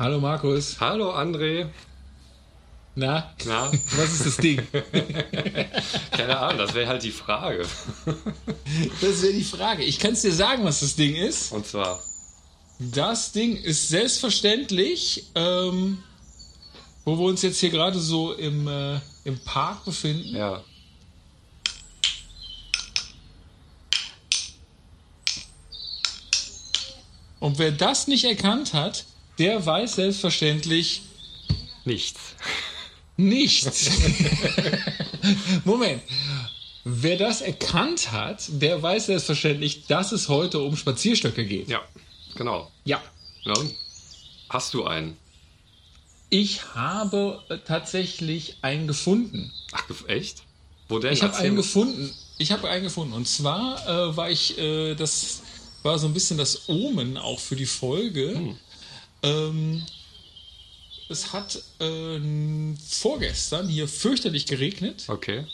Hallo Markus. Hallo André. Na? Na? Was ist das Ding? Keine Ahnung, das wäre halt die Frage. Das wäre die Frage. Ich kann es dir sagen, was das Ding ist. Und zwar. Das Ding ist selbstverständlich, ähm, wo wir uns jetzt hier gerade so im, äh, im Park befinden. Ja. Und wer das nicht erkannt hat, der weiß selbstverständlich Nichts. nichts. Moment. Wer das erkannt hat, der weiß selbstverständlich, dass es heute um Spazierstöcke geht. Ja, genau. Ja. Ja. Hast du einen? Ich habe äh, tatsächlich einen gefunden. Ach, echt? Wo denn? Ich habe einen gefunden. Ich habe einen gefunden. Und zwar äh, war ich, äh, das war so ein bisschen das Omen auch für die Folge. Hm. Ähm, es hat äh, vorgestern hier fürchterlich geregnet Okay.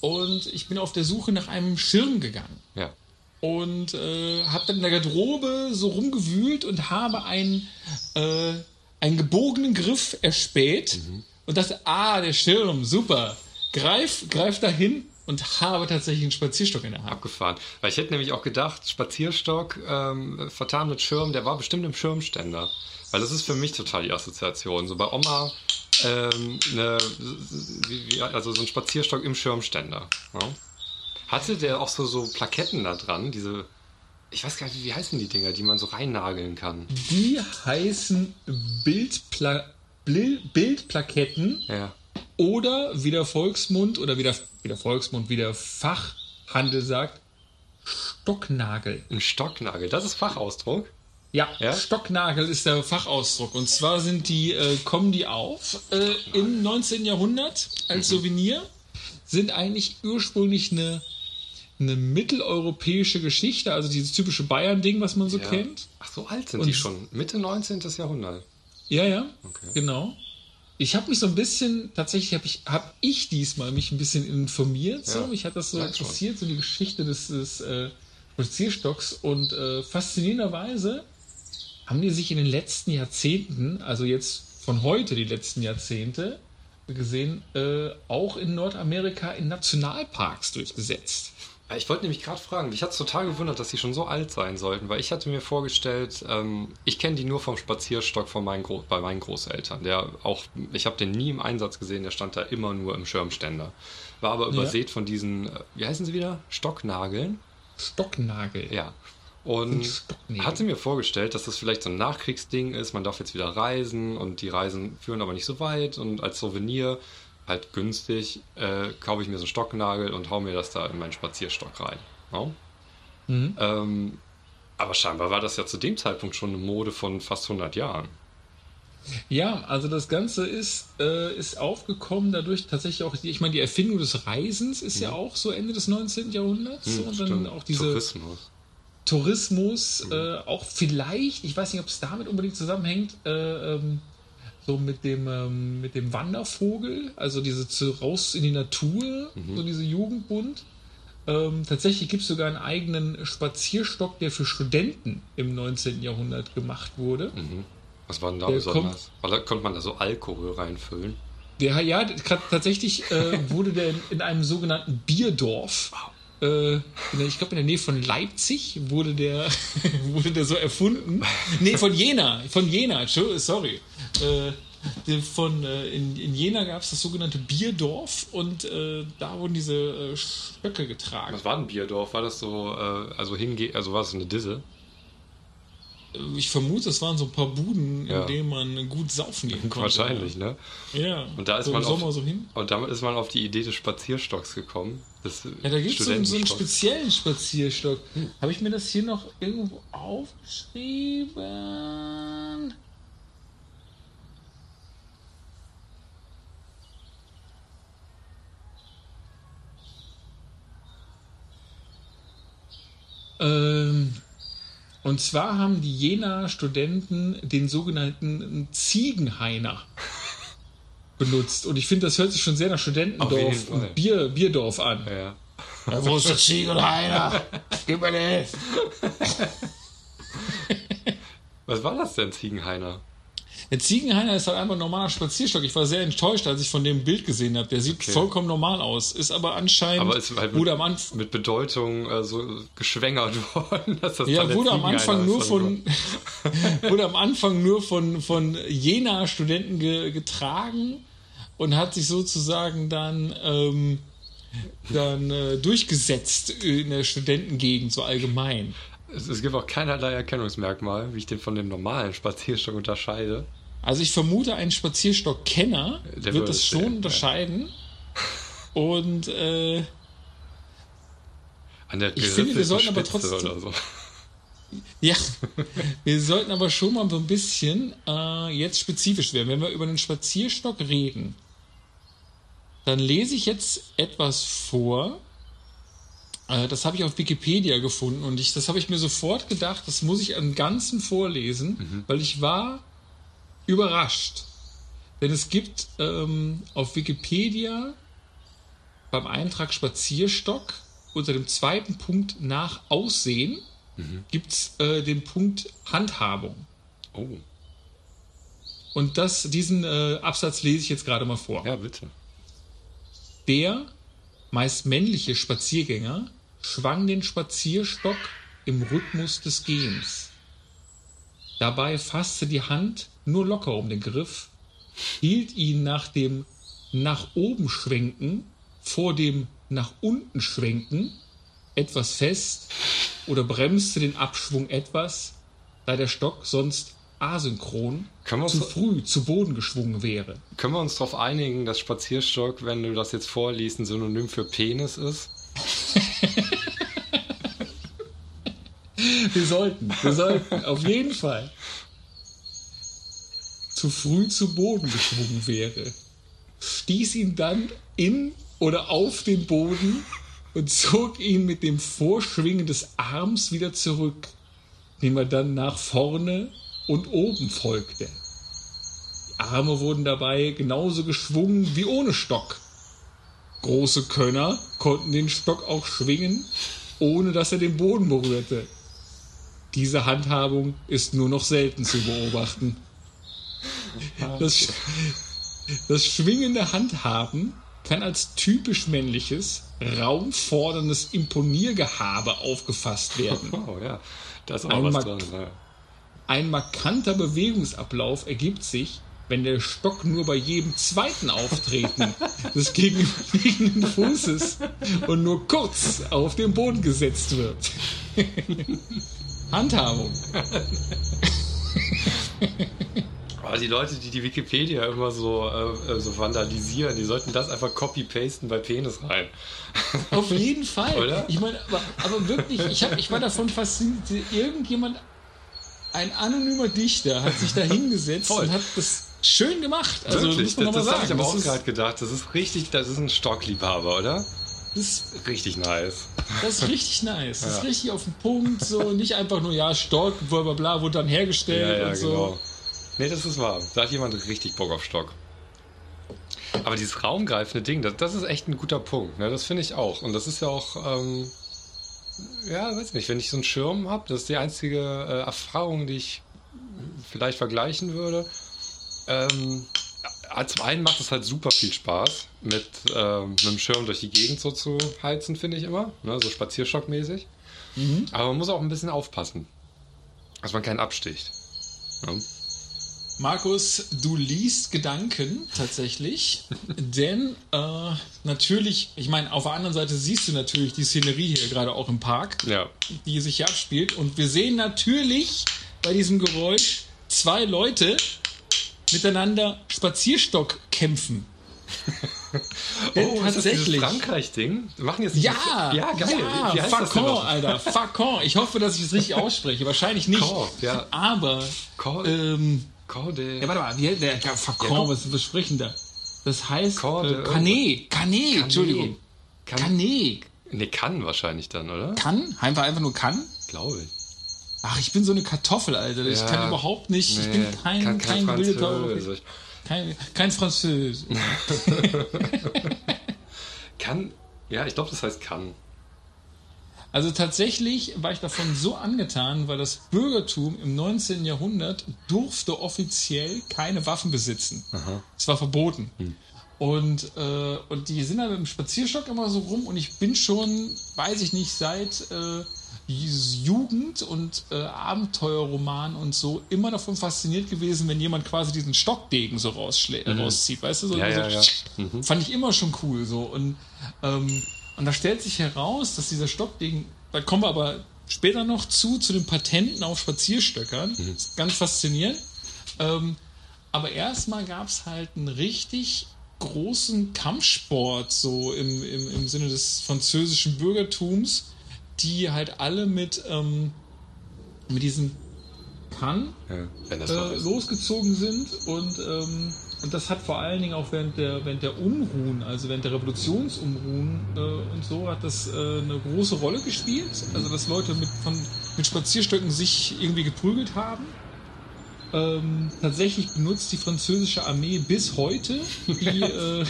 und ich bin auf der Suche nach einem Schirm gegangen. Ja. und äh, habe dann in der Garderobe so rumgewühlt und habe einen, äh, einen gebogenen Griff erspäht und dachte, ah, der Schirm, super. Greif, greif dahin und habe tatsächlich einen Spazierstock in der Hand. Abgefahren. Weil ich hätte nämlich auch gedacht, Spazierstock, ähm, vertan mit Schirm, der war bestimmt im Schirmständer. Weil das ist für mich total die Assoziation. So bei Oma, ähm, ne, wie, wie, also so ein Spazierstock im Schirmständer. Ja? Hatte der auch so, so Plaketten da dran, diese, ich weiß gar nicht, wie heißen die Dinger, die man so reinnageln kann? Die heißen Bildpla Bildplaketten Ja. Oder wie der Volksmund oder wie der, wie der Volksmund, wie der Fachhandel sagt, Stocknagel. Ein Stocknagel, das ist Fachausdruck. Ja, Ja? Stocknagel ist der Fachausdruck. Und zwar sind die, äh, kommen die auf äh, im 19. Jahrhundert als Souvenir, sind eigentlich ursprünglich eine, eine mitteleuropäische Geschichte, also dieses typische Bayern-Ding, was man so Ja. kennt. Ach, so alt sind Und- die schon. Mitte 19. Jahrhundert. Ja, ja, Okay. genau. Ich habe mich so ein bisschen, tatsächlich habe ich, hab ich diesmal mich ein bisschen informiert. So. Ja, Mich hat das so schon. interessiert, so die Geschichte des, des äh, Spazierstocks. Und äh, faszinierenderweise haben die sich in den letzten Jahrzehnten, also jetzt von heute die letzten Jahrzehnte gesehen, äh, auch in Nordamerika in Nationalparks durchgesetzt. Ja, Ich wollte nämlich gerade fragen, mich hat es total gewundert, dass die schon so alt sein sollten, weil ich hatte mir vorgestellt, ähm, ich kenne die nur vom Spazierstock von meinen Gro bei meinen Großeltern. Der auch, ich habe den nie im Einsatz gesehen, der stand da immer nur im Schirmständer. War aber übersät von diesen, äh, wie heißen sie wieder? Stocknageln? Stocknagel. Ja. Und hatte mir vorgestellt, dass das vielleicht so ein Nachkriegsding ist, man darf jetzt wieder reisen und die Reisen führen aber nicht so weit und als Souvenir halt günstig äh, kaufe ich mir so einen Stocknagel und hau mir das da in meinen Spazierstock rein. Ja? Mhm. Ähm, aber scheinbar war das ja zu dem Zeitpunkt schon eine Mode von fast 100 Jahren. Ja, also das Ganze ist, äh, ist aufgekommen dadurch tatsächlich auch, ich meine, die Erfindung des Reisens ist ja auch so Ende des 19. Jahrhunderts. so, und dann Stimmt. auch diese Tourismus. Tourismus, äh, auch vielleicht, ich weiß nicht, ob es damit unbedingt zusammenhängt, äh, ähm, so mit dem, ähm, mit dem Wandervogel, also diese zu, raus in die Natur, so diese Jugendbund. Ähm, tatsächlich gibt es sogar einen eigenen Spazierstock, der für Studenten im 19. Jahrhundert gemacht wurde. Was war denn da Der besonders? Da konnte man da so Alkohol reinfüllen. Der, ja, tatsächlich äh, wurde der in, in einem sogenannten Bierdorf, äh, der, ich glaube in der Nähe von Leipzig, wurde der, wurde der so erfunden. Nee, von Jena, von Jena, sorry. Äh, von, äh, in, in Jena gab es das sogenannte Bierdorf und äh, da wurden diese äh, Stöcke getragen. Was war ein Bierdorf? War das so, äh, also hinge also war so eine Disse? Ich vermute, es waren so ein paar Buden, Ja. in denen man gut saufen gehen konnte. Wahrscheinlich, ne? Ja. Und da ist so man auf, so hin. Und damit ist man auf die Idee des Spazierstocks gekommen. Des Ja, da gibt es so, einen- so einen speziellen Spazierstock. Habe ich mir das hier noch irgendwo aufgeschrieben? Ähm, und zwar haben die Jena Studenten den sogenannten Ziegenhainer benutzt. Und ich finde, das hört sich schon sehr nach Studentendorf und Bier, Bierdorf an. Ja. Ja, wo ist der Ziegenhainer? Gib mir den. Was war das denn, Ziegenhainer? Der Ziegenhainer ist halt einfach ein normaler Spazierstock. Ich war sehr enttäuscht, als ich von dem Bild gesehen habe. Der sieht Okay. vollkommen normal aus. Ist aber anscheinend Aber ist halt mit, am mit Bedeutung äh, so geschwängert worden, dass das ja, wurde am Anfang nur von wurde am Anfang nur von von Jena Studenten ge, getragen und hat sich sozusagen dann ähm, dann äh, durchgesetzt in der Studentengegend so allgemein. Es, es gibt auch keinerlei Erkennungsmerkmal, wie ich den von dem normalen Spazierstock unterscheide. Also ich vermute, ein Spazierstock-Kenner wird würde das schon sehen, ja. unterscheiden. Und äh, An der Ich finde, wir sollten aber Spitze trotzdem- oder so. ja, wir sollten aber schon mal so ein bisschen äh, jetzt spezifisch werden. Wenn wir über einen Spazierstock reden, dann lese ich jetzt etwas vor. Äh, das habe ich auf Wikipedia gefunden und ich, das habe ich mir sofort gedacht, das muss ich am Ganzen vorlesen, weil ich war überrascht. Denn es gibt ähm, auf Wikipedia beim Eintrag Spazierstock unter dem zweiten Punkt nach Aussehen gibt es äh, den Punkt Handhabung. Oh, Und das, diesen äh, Absatz lese ich jetzt gerade mal vor. ja, bitte. Der, meist männliche Spaziergänger, schwang den Spazierstock im Rhythmus des Gehens. Dabei fasste die Hand nur locker um den Griff, hielt ihn nach dem nach oben schwenken vor dem nach unten schwenken etwas fest oder bremste den Abschwung etwas, da der Stock sonst asynchron zu früh zu Boden geschwungen wäre. Können wir uns darauf einigen, dass Spazierstock, wenn du das jetzt vorliest, ein Synonym für Penis ist? Wir sollten, wir sollten, auf jeden Fall. Zu früh zu Boden geschwungen wäre. Stieß ihn dann in oder auf den Boden und zog ihn mit dem Vorschwingen des Arms wieder zurück, dem er dann nach vorne und oben folgte. Die Arme wurden dabei genauso geschwungen wie ohne Stock. Große Könner konnten den Stock auch schwingen, ohne dass er den Boden berührte. Diese Handhabung ist nur noch selten zu beobachten. Das, das schwingende Handhaben kann als typisch männliches, raumforderndes Imponiergehabe aufgefasst werden. Oh ja, da ist auch Ein was dran. Ja. Ein markanter Bewegungsablauf ergibt sich, wenn der Stock nur bei jedem zweiten Auftreten des gegenüberliegenden Fußes und nur kurz auf den Boden gesetzt wird. Handhabung. Aber die Leute, die die Wikipedia immer so, äh, äh, so vandalisieren, die sollten das einfach copy-pasten bei Penis rein. Auf jeden Fall. Oder? Ich meine, aber, aber wirklich, ich, hab, ich war davon fasziniert, irgendjemand, ein anonymer Dichter, hat sich da hingesetzt und hat das schön gemacht. Also Wirklich, muss man das, das habe ich aber Das auch ist, gerade gedacht. Das ist richtig, das ist ein Stockliebhaber, oder? das, ist, Richtig nice. das ist richtig nice. Das ist Ja. richtig auf den Punkt, so nicht einfach nur, ja, Stock, bla bla bla, wurde dann hergestellt Ja, ja, und so. genau. Nee, das ist wahr. Da hat jemand richtig Bock auf Stock. Aber dieses raumgreifende Ding, das, das ist echt ein guter Punkt. Ne? Das finde ich auch. Und das ist ja auch, ähm, ja, weiß nicht, wenn ich so einen Schirm habe, das ist die einzige äh, Erfahrung, die ich vielleicht vergleichen würde. Ähm, äh, zum einen macht es halt super viel Spaß, mit, ähm, mit dem Schirm durch die Gegend so zu heizen, finde ich immer. Ne? So spazierstockmäßig. Aber man muss auch ein bisschen aufpassen, dass man keinen absticht. Ne? Markus, du liest Gedanken tatsächlich, denn äh, natürlich, ich meine, auf der anderen Seite siehst du natürlich die Szenerie hier gerade auch im Park, Ja. die sich hier abspielt und wir sehen natürlich bei diesem Geräusch zwei Leute miteinander Spazierstock kämpfen. Oh, tatsächlich. Frankreich-Ding? Machen jetzt nicht Ja, ja, geil. ja, Wie heißt Facon? Alter, Facon. Ich hoffe, dass ich es richtig ausspreche. Wahrscheinlich nicht. Cor, ja. Aber, Cor, ähm, Cor de, ja, warte mal, wie, der, der Facon, was, was sprechen da? Das heißt, Cor äh, Canet, Canet, Entschuldigung. Kann, Canet. nee, kann wahrscheinlich dann, oder? Kann? Einfach, einfach nur kann? Glaube ich. Ach, ich bin so eine Kartoffel, Alter. Ich Ja. kann überhaupt nicht, ich bin Nee, kein, kann kein, kein gebildeter. Kein, kein Französ. Kann, ja, ich glaube, das heißt kann. Also tatsächlich war ich davon so angetan, weil das Bürgertum im 19. Jahrhundert durfte offiziell keine Waffen besitzen. Es war verboten. Hm. Und, äh, und die sind dann mit dem Spazierstock immer so rum und ich bin schon, weiß ich nicht, seit äh, Jugend und äh, Abenteuerroman und so immer davon fasziniert gewesen, wenn jemand quasi diesen Stockdegen so äh, rauszieht, weißt du? So, Mhm. Ja, so, ja, ja. Fand ich immer schon cool so. Und, ähm, und da stellt sich heraus, dass dieser Stockdegen, da kommen wir aber später noch zu, zu den Patenten auf Spazierstöckern. Ist ganz faszinierend. Ähm, aber erstmal gab es halt einen richtig großen Kampfsport, so im, im, im Sinne des französischen Bürgertums, die halt alle mit, ähm, mit diesem Kann Ja, äh, losgezogen sind und, ähm, und das hat vor allen Dingen auch während der, während der Unruhen, also während der Revolutionsunruhen äh, und so, hat das äh, eine große Rolle gespielt. Also dass Leute mit, von, mit Spazierstöcken sich irgendwie geprügelt haben. Ähm, tatsächlich benutzt die französische Armee bis heute die, äh,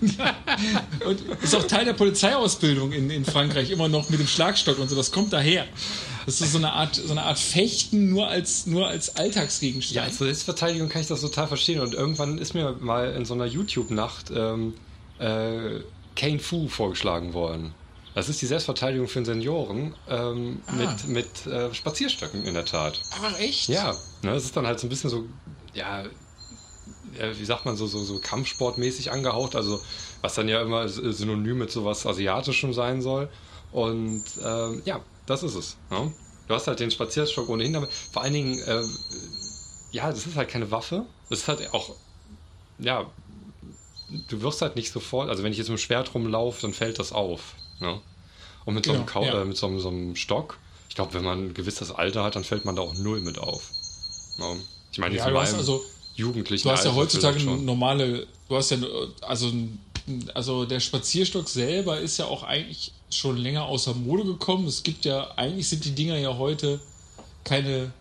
und ist auch Teil der Polizeiausbildung in, in Frankreich immer noch mit dem Schlagstock und so. Das kommt daher. Das ist so eine Art, so eine Art Fechten nur als, nur als Alltagsgegenstand. Ja, als Selbstverteidigung kann ich das total verstehen. Und irgendwann ist mir mal in so einer YouTube-Nacht ähm, äh, Kane Fu vorgeschlagen worden. Das ist die Selbstverteidigung für Senioren ähm, Ah. mit, mit äh, Spazierstöcken in der Tat. Ach, echt? Ja, ne, das ist dann halt so ein bisschen so, ja, ja, wie sagt man, so, so, so Kampfsportmäßig angehaucht, also was dann ja immer synonym mit sowas Asiatischem sein soll. Und ähm, ja, das ist es. Ne? Du hast halt den Spazierstock ohnehin, aber vor allen Dingen, äh, ja, das ist halt keine Waffe. Das ist halt auch, ja, du wirst halt nicht sofort, also wenn ich jetzt mit dem Schwert rumlaufe, dann fällt das auf. Ne? Und mit so einem, Genau, Kau ja. äh, mit so einem, so einem Stock, ich glaube, wenn man ein gewisses Alter hat, dann fällt man da auch null mit auf. Ne? Ich meine, Ja, du hast also, jugendlichen du hast ja Alter heutzutage normale, du hast ja, also, also der Spazierstock selber ist ja auch eigentlich schon länger außer Mode gekommen. Es gibt ja, eigentlich sind die Dinger ja heute keine,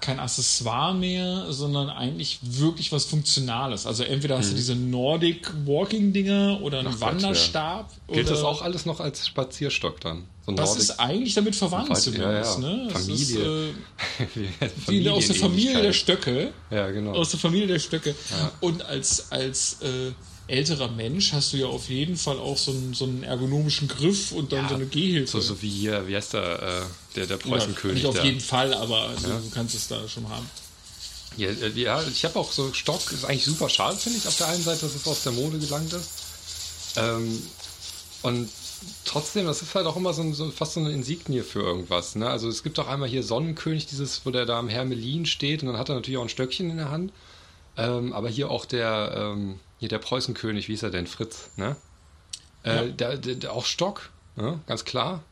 kein Accessoire mehr, sondern eigentlich wirklich was Funktionales. Also entweder hast du diese Nordic Walking Dinger oder einen Mhm. Ach Wanderstab. Gilt oder das auch alles noch als Spazierstock dann? So Das Nordic- ist eigentlich damit verwandt Weit- zumindest. ja, ja. Ne? Familie. Ist, äh, aus der Familie der Stöcke. Ja, genau. Aus der Familie der Stöcke. Und als, als äh, älterer Mensch hast du ja auf jeden Fall auch so einen, so einen ergonomischen Griff und dann Ja, so eine Gehhilfe. So, so wie hier, wie heißt der, äh, der, der Ja, Preußenkönig. Nicht auf jeden Fall, aber du, du kannst es da schon haben. Ja, äh, ja ich habe auch so Stock, ist eigentlich super schade, finde ich, auf der einen Seite, dass es aus der Mode gelangt ist. Ähm, und trotzdem, das ist halt auch immer so, ein, so fast so eine Insignie für irgendwas. Ne? Also es gibt auch einmal hier Sonnenkönig, dieses, wo der da am Hermelin steht und dann hat er natürlich auch ein Stöckchen in der Hand. Ähm, aber hier auch der, ähm, hier der Preußenkönig, wie ist er denn, Fritz, ne? Äh, Ja. der, der, der auch Stock, ne? ganz klar.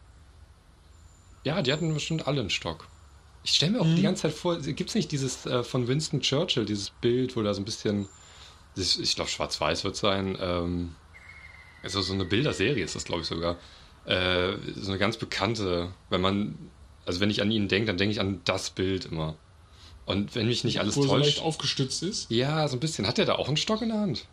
Ja, die hatten bestimmt alle einen Stock. Ich stelle mir auch Mhm. die ganze Zeit vor, gibt es nicht dieses äh, von Winston Churchill, dieses Bild, wo da so ein bisschen, das, ich glaube schwarz-weiß wird sein, ähm, also so eine Bilderserie ist das, glaube ich sogar. Äh, so eine ganz bekannte, wenn man, also wenn ich an ihn denke, dann denke ich an das Bild immer. Und wenn mich nicht alles Wo er so leicht täuscht. aufgestützt ist. Ja, so ein bisschen. Hat er da auch einen Stock in der Hand?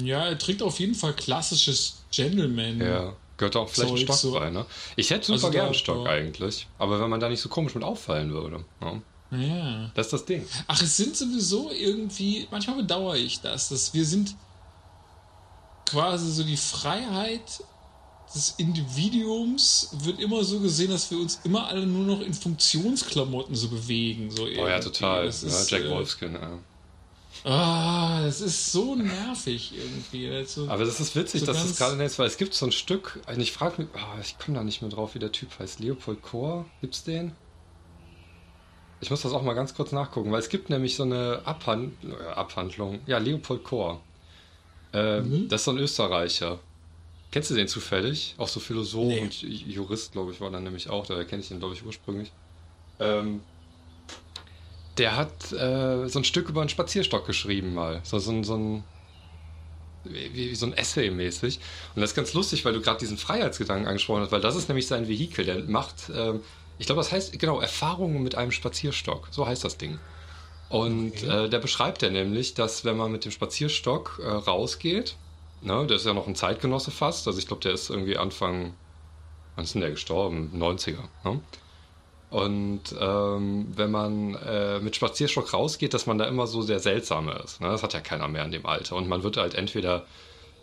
Ja, er trägt auf jeden Fall klassisches Gentleman. Ja. Gehört auch vielleicht ein Zeug, Stock so. bei, ne? Ich hätte super Also gerne einen Stock eigentlich. Aber wenn man da nicht so komisch mit auffallen würde. Ja. ja. Das ist das Ding. Ach, es sind sowieso irgendwie, manchmal bedauere ich das, dass wir sind quasi so die Freiheit des Individuums wird immer so gesehen, dass wir uns immer alle nur noch in Funktionsklamotten so bewegen. So Oh ja, total. Ja, ist, Jack äh, Wolfskin, ja. Ah, das ist so nervig irgendwie. Also, Aber das ist witzig, so dass es gerade nennst, weil es gibt so ein Stück, und ich frage mich, ah, ich komme da nicht mehr drauf, wie der Typ heißt. Leopold Kor, gibt's den? Ich muss das auch mal ganz kurz nachgucken, weil es gibt nämlich so eine Abhand äh, Abhandlung. Ja, Leopold Kor. Äh, Mhm. Das ist so ein Österreicher. Kennst du den zufällig? Auch so Philosoph Nee. und Jurist, glaube ich, war dann nämlich auch. Daher kenne ich den, glaube ich, ursprünglich. Ähm, der hat äh, so ein Stück über einen Spazierstock geschrieben mal. So, so, ein- so ein wie, wie so ein Essay mäßig. Und das ist ganz lustig, weil du gerade diesen Freiheitsgedanken angesprochen hast, weil das ist nämlich sein Vehikel. Der macht, ähm, ich glaube, das heißt, genau, Erfahrungen mit einem Spazierstock. So heißt das Ding. Und Okay. äh, der beschreibt ja nämlich, dass wenn man mit dem Spazierstock äh, rausgeht, ne, der ist ja noch ein Zeitgenosse fast, also ich glaube, der ist irgendwie Anfang wann ist denn der gestorben? 90er. Ne? Und ähm, wenn man äh, mit Spazierstock rausgeht, dass man da immer so sehr seltsam ist. Ne? Das hat ja keiner mehr in dem Alter. Und man wird halt entweder,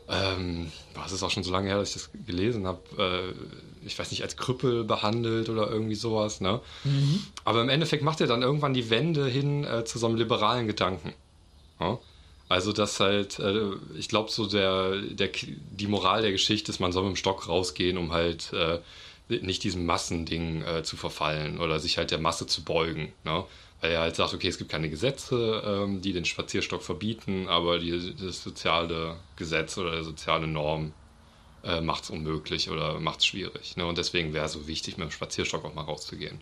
ähm, es ist auch schon so lange her, dass ich das gelesen habe, äh, ich weiß nicht, als Krüppel behandelt oder irgendwie sowas. Ne? Mhm. Aber im Endeffekt macht er dann irgendwann die Wende hin äh, zu so einem liberalen Gedanken. Ne? Also, dass halt, äh, ich glaube, so der, der, die Moral der Geschichte ist, man soll mit dem Stock rausgehen, um halt äh, nicht diesem Massending äh, zu verfallen oder sich halt der Masse zu beugen. Ne? Weil er halt sagt, okay, es gibt keine Gesetze, ähm, die den Spazierstock verbieten, aber die, das soziale Gesetz oder die soziale Norm äh, macht es unmöglich oder macht es schwierig. Ne? Und deswegen wäre es so wichtig, mit dem Spazierstock auch mal rauszugehen.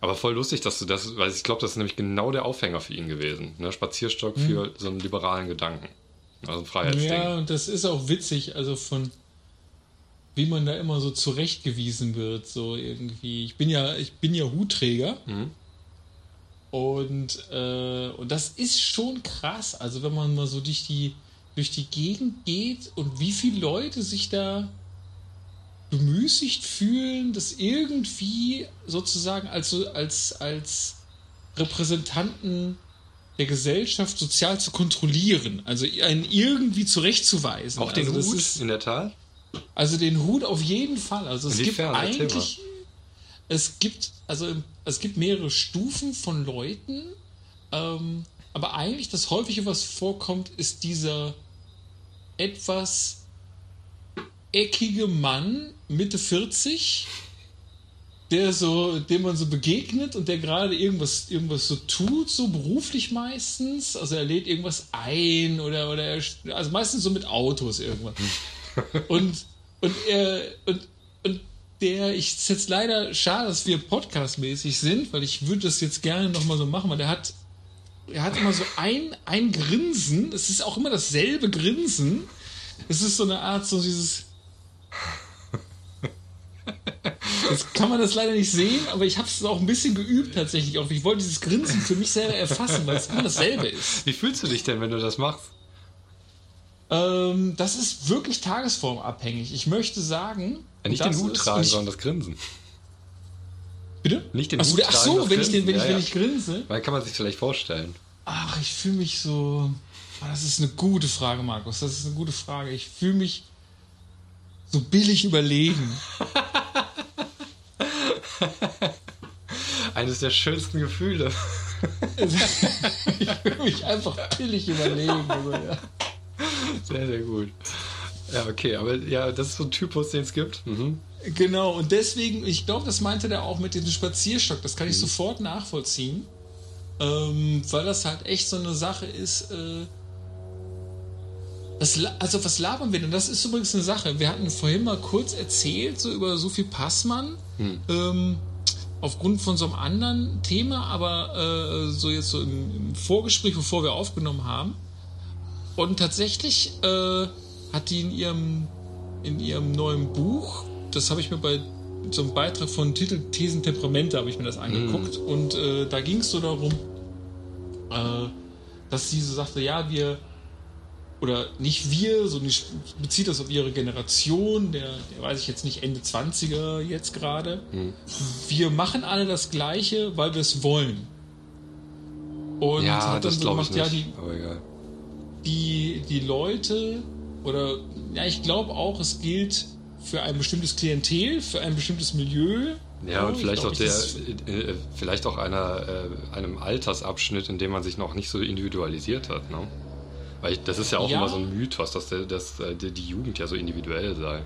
Aber voll lustig, dass du das, weil ich glaube, das ist nämlich genau der Aufhänger für ihn gewesen. Ne? Spazierstock mhm. für so einen liberalen Gedanken. Also ein Freiheitsding. Ja, und das ist auch witzig, also von wie man da immer so zurechtgewiesen wird, so irgendwie. Ich bin ja, ich bin ja Hutträger. Mhm. Und, äh, und das ist schon krass. Also wenn man mal so durch die, durch die Gegend geht und wie viele Leute sich da bemüßigt fühlen, das irgendwie sozusagen als, als, als Repräsentanten der Gesellschaft sozial zu kontrollieren, also einen irgendwie zurechtzuweisen. Auch den also Hut ist, in der Tat? Also den Hut auf jeden Fall. Also es gibt eigentlich, es gibt, also es gibt mehrere Stufen von Leuten, ähm, aber eigentlich das häufige, was vorkommt, ist dieser etwas eckige Mann, Mitte 40, der so, dem man so begegnet und der gerade irgendwas, irgendwas so tut, so beruflich meistens. Also er lädt irgendwas ein oder, oder er, also meistens so mit Autos irgendwas. Und, und er, und, und der, ich ist jetzt leider schade, dass wir podcastmäßig sind, weil ich würde das jetzt gerne nochmal so machen, weil der hat, er hat immer so ein, ein Grinsen, es ist auch immer dasselbe Grinsen. Es ist so eine Art, so dieses, Jetzt kann man das leider nicht sehen, aber ich habe es auch ein bisschen geübt tatsächlich. Auch ich wollte dieses Grinsen für mich selber erfassen, weil es immer dasselbe ist. Wie fühlst du dich denn, wenn du das machst? Ähm, das ist wirklich tagesformabhängig. Ich möchte sagen. Ja, nicht den Hut tragen, sondern das Grinsen. Bitte? Nicht den ach, Hut ach so, tragen, wenn, ich, den, wenn, ja, ich, wenn ich grinse. Weil kann man sich vielleicht vorstellen. Ach, ich fühle mich so. Das ist eine gute Frage, Markus. Das ist eine gute Frage. Ich fühle mich so billig überlegen. Eines der schönsten Gefühle. ich fühle mich einfach billig überlegen. Also, ja. Sehr, sehr gut. Ja, okay, aber ja, das ist so ein Typus, den es gibt. Mhm. Genau, und deswegen, ich glaube, das meinte der auch mit diesem Spazierstock, das kann ich mhm. sofort nachvollziehen, ähm, weil das halt echt so eine Sache ist. Äh, was, also, was labern wir denn? Das ist übrigens eine Sache. Wir hatten vorhin mal kurz erzählt, so über Sophie Passmann. Mhm. Ähm, aufgrund von so einem anderen Thema, aber äh, so jetzt so im, im Vorgespräch, bevor wir aufgenommen haben. Und tatsächlich äh, hat die in ihrem, in ihrem neuen Buch, das habe ich mir bei so einem Beitrag von Titel Thesen Temperamente, habe ich mir das angeguckt. Mhm. Und äh, da ging es so darum, äh, dass sie so sagte, ja, wir, oder nicht wir, so nicht, bezieht das auf ihre Generation, der, der weiß ich jetzt nicht, Ende 20er jetzt gerade. Mhm. Wir machen alle das Gleiche, weil wir es wollen. Und ja, hat dann so gemacht, ja, die, aber egal die, die Leute oder ja, ich glaube auch, es gilt für ein bestimmtes Klientel, für ein bestimmtes Milieu. Ja, und vielleicht glaub, auch der, äh, vielleicht auch einer, äh, einem Altersabschnitt, in dem man sich noch nicht so individualisiert hat, ne? Weil ich, das ist ja auch ja. immer so ein Mythos, dass, der, dass äh, die Jugend ja so individuell sei.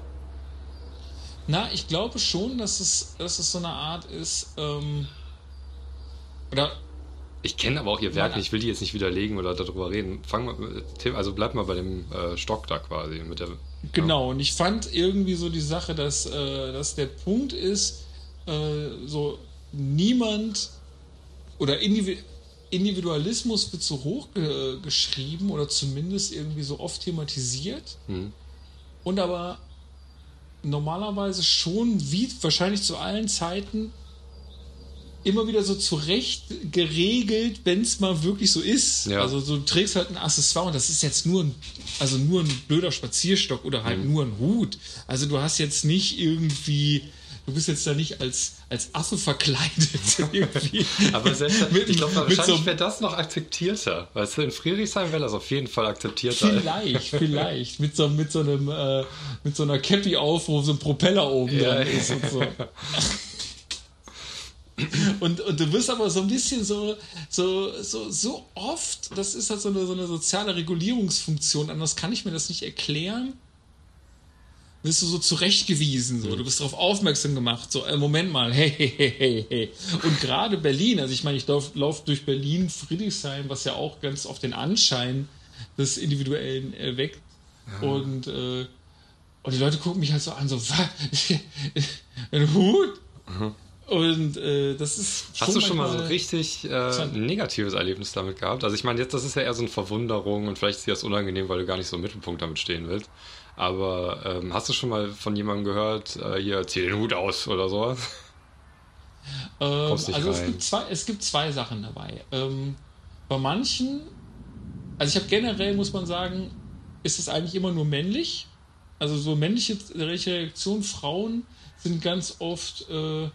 Na, ich glaube schon, dass es, dass es so eine Art ist, ähm, oder ich kenne aber auch ihr Werk nicht, ich will die jetzt nicht widerlegen oder darüber reden. Fang mal, also bleib mal bei dem äh, Stock da quasi. Mit der, genau, ja. und ich fand irgendwie so die Sache, dass, äh, dass der Punkt ist, äh, so niemand oder Individualismus wird so hoch geschrieben oder zumindest irgendwie so oft thematisiert. Mhm. Und aber normalerweise schon, wie wahrscheinlich zu allen Zeiten, immer wieder so zurecht geregelt, wenn es mal wirklich so ist. Ja. Also du trägst halt ein Accessoire und das ist jetzt nur ein, also nur ein blöder Spazierstock oder halt mhm. nur ein Hut. Also du hast jetzt nicht irgendwie du bist jetzt da nicht als, als Affe verkleidet. Aber selbst, Mit- ich glaube, wahrscheinlich so- wäre das noch akzeptierter. Weißt du, in Friedrichshain wäre das auf jeden Fall akzeptierter. Vielleicht, vielleicht. Mit so, mit so einem, äh, mit so einer Cappy auf, wo so ein Propeller oben Ja, dran ist und so. Und, und du bist aber so ein bisschen so, so, so, so oft, das ist halt so eine, so eine soziale Regulierungsfunktion, anders kann ich mir das nicht erklären. Wirst du so zurechtgewiesen, so. Du bist darauf aufmerksam gemacht, so, äh, Moment mal, hey, hey, hey, hey, hey. Und gerade Berlin, also ich meine, ich laufe lauf durch Berlin, Friedrichshain, was ja auch ganz oft den Anschein des Individuellen erweckt. Und, äh, und die Leute gucken mich halt so an, so, was? Ein Hut? Und äh, das ist Hast du schon mal so manchmal- richtig äh, ein negatives Erlebnis damit gehabt? Also ich meine, jetzt das ist ja eher so eine Verwunderung und vielleicht ist dir das unangenehm, weil du gar nicht so im Mittelpunkt damit stehen willst. Aber ähm, hast du schon mal von jemandem gehört, äh, hier, zieh den Hut aus oder sowas? Ähm, also es gibt, zwei, es gibt zwei Sachen dabei. Ähm, bei manchen, also ich habe generell, muss man sagen, ist es eigentlich immer nur männlich. Also so männliche Reaktionen, Frauen sind ganz oft, äh,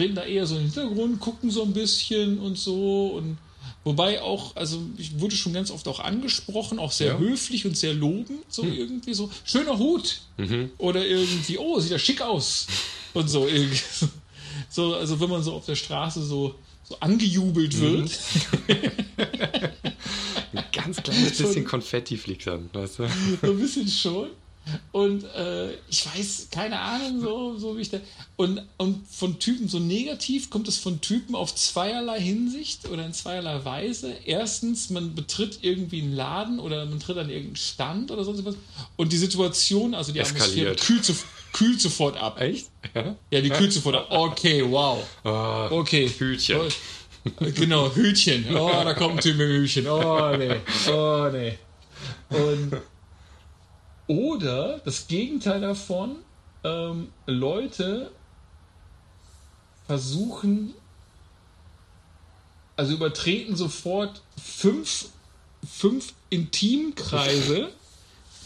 treten da eher so im Hintergrund, gucken so ein bisschen und so und wobei auch, also ich wurde schon ganz oft auch angesprochen, auch sehr Ja. höflich und sehr lobend, so irgendwie so, schöner Hut oder irgendwie, oh, sieht ja schick aus und so irgendwie. So, also wenn man so auf der Straße so, so angejubelt wird, Ein ganz kleines bisschen Konfetti fliegt dann, weißt du? so ein bisschen schon. Und äh, ich weiß, keine Ahnung, so, so wie ich da. Und, und von Typen, so negativ kommt es von Typen auf zweierlei Hinsicht oder in zweierlei Weise. Erstens, man betritt irgendwie einen Laden oder man tritt an irgendeinen Stand oder sonst was. Und die Situation, also die Atmosphäre, Eskaliert. kühlt, so, kühlt sofort ab. Echt? Ja. Ja, die kühlt sofort ab. Okay, wow. Oh, Okay. Hütchen. Oh, Genau, Hütchen. Oh, da kommt ein Typ mit dem Hütchen. Oh, nee. Oh, nee. Und, oder das Gegenteil davon, ähm, Leute versuchen, also übertreten sofort fünf, fünf Intimkreise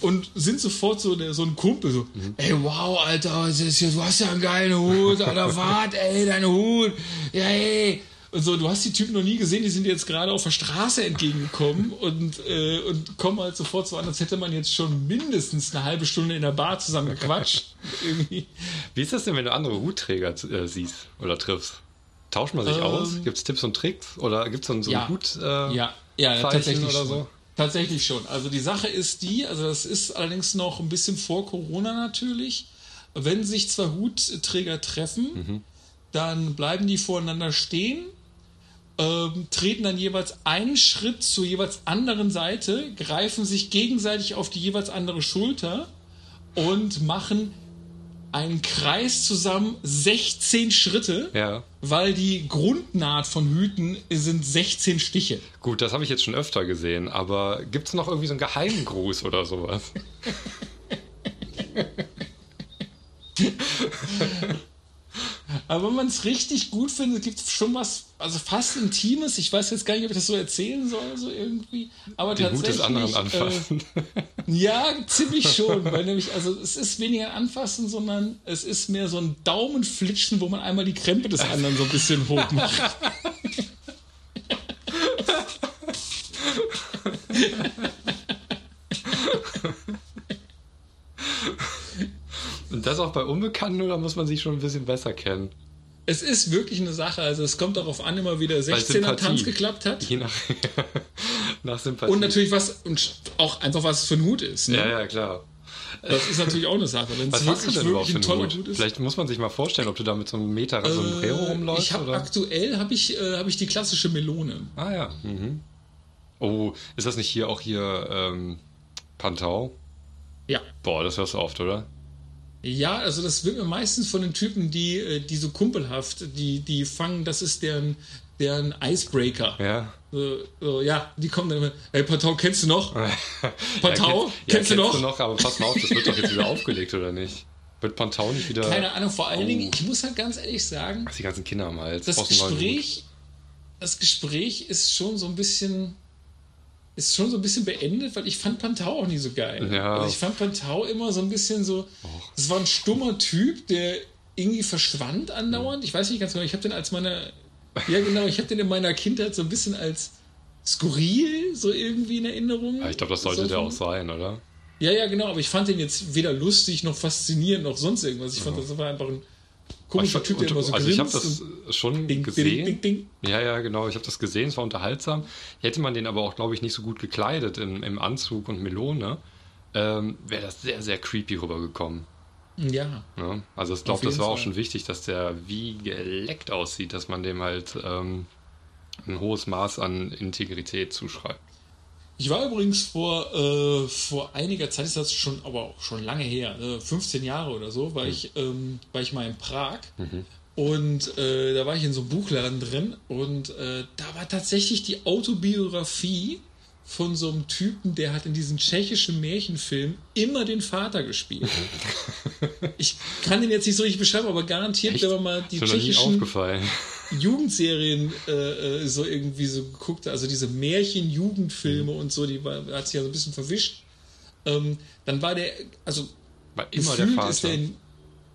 und sind sofort so, der, so ein Kumpel, so, ey, wow, Alter, das ist, ja- du hast ja einen geilen Hut, Alter, wart, ey, dein Hut, ja, ey. Und so, du hast die Typen noch nie gesehen, die sind jetzt gerade auf der Straße entgegengekommen und, äh, und kommen halt sofort so an, als hätte man jetzt schon mindestens eine halbe Stunde in der Bar zusammen gequatscht. Irgendwie. Wie ist das denn, wenn du andere Hutträger äh, siehst oder triffst? Tauscht man sich Ähm, aus? Gibt es Tipps und Tricks? Oder gibt es dann so Ja. einen Hut? Äh, Ja, ja, tatsächlich oder schon. so? Tatsächlich schon. Also die Sache ist die, also das ist allerdings noch ein bisschen vor Corona natürlich. Wenn sich zwei Hutträger treffen, Mhm. dann bleiben die voreinander stehen, ähm, treten dann jeweils einen Schritt zur jeweils anderen Seite, greifen sich gegenseitig auf die jeweils andere Schulter und machen einen Kreis zusammen 16 Schritte, Ja. weil die Grundnaht von Hüten sind 16 Stiche. Gut, das habe ich jetzt schon öfter gesehen, aber gibt es noch irgendwie so einen Geheimgruß oder sowas? Aber wenn man es richtig gut findet, gibt es schon was, also fast Intimes. Ich weiß jetzt gar nicht, ob ich das so erzählen soll, so irgendwie. Aber Den Hut tatsächlich. des anderen anfassen. Äh, ja, ziemlich schon. Weil nämlich, also es ist weniger ein Anfassen, sondern es ist mehr so ein Daumenflitschen, wo man einmal die Krempe des anderen so ein bisschen hoch macht. Und das auch bei Unbekannten oder muss man sich schon ein bisschen besser kennen? Es ist wirklich eine Sache. Also es kommt darauf an, immer wieder 16er Sympathie. Tanz geklappt hat. Je nach, nach Sympathie. Und natürlich was, und auch einfach was es für ein Hut ist. Ne? Ja, ja, klar. Das ist natürlich auch eine Sache. Wenn Was es hast du denn überhaupt für ein einen Hut? Hut ist. Vielleicht muss man sich mal vorstellen, ob du da mit so einem Meter Sombrero Äh, rumläufst. Ich habe oder? aktuell habe ich, äh, hab ich die klassische Melone. Ah ja. Mhm. Oh, ist das nicht hier auch hier ähm, Pantau? Ja. Boah, das hörst du oft, oder? Ja, also das wird mir meistens von den Typen, die, äh, die so kumpelhaft, die, die fangen, das ist deren, deren Icebreaker. Ja. So, so, ja, die kommen dann immer, ey, Patau, kennst du noch? Pantau, ja, kennst du noch? du noch? Aber pass mal auf, das wird doch jetzt wieder aufgelegt, oder nicht? Wird Pantau nicht wieder... Keine Ahnung, vor allen Oh. Dingen, ich muss halt ganz ehrlich sagen, Ach, die ganzen Kinder am Hals. das. Gespräch, das Gespräch ist schon so ein bisschen, ist schon so ein bisschen beendet, weil ich fand Pantau auch nie so geil. Ja. Also ich fand Pantau immer so ein bisschen so, das war ein stummer Typ, der irgendwie verschwand andauernd. Ich weiß nicht ganz genau, ich habe den als meine, ja genau, ich habe den in meiner Kindheit so ein bisschen als skurril so irgendwie in Erinnerung. Ja, ich glaube, das sollte so der auch sein, oder? Ja, ja, genau, aber ich fand den jetzt weder lustig noch faszinierend noch sonst irgendwas. Ich fand, das war einfach ein komischer Typ, der immer so also ich habe das schon ding, gesehen. ding, ding. Ja, ja, genau. Ich habe das gesehen. Es war unterhaltsam. Hätte man den aber auch, glaube ich, nicht so gut gekleidet im, im Anzug und Melone, ähm, wäre das sehr, sehr creepy rübergekommen. Ja, Ne? Also ich glaube, das war auch schon wichtig, dass der wie geleckt aussieht, dass man dem halt ähm, ein hohes Maß an Integrität zuschreibt. Ich war übrigens vor, äh, vor einiger Zeit, ist das schon, aber auch schon lange her, äh, 15 Jahre oder so, war, ich, ähm, war ich mal in Prag. Und äh, da war ich in so einem Buchladen drin. Und äh, da war tatsächlich die Autobiografie von so einem Typen, der hat in diesen tschechischen Märchenfilmen immer den Vater gespielt. ich kann den jetzt nicht so richtig beschreiben, aber garantiert, wenn man mal die tschechischen. Jugendserien äh, äh, so irgendwie so geguckt, also diese Märchen-Jugendfilme Mhm. und so, die war, hat sich ja so ein bisschen verwischt. Ähm, dann war der, also War immer der Vater. ist der in,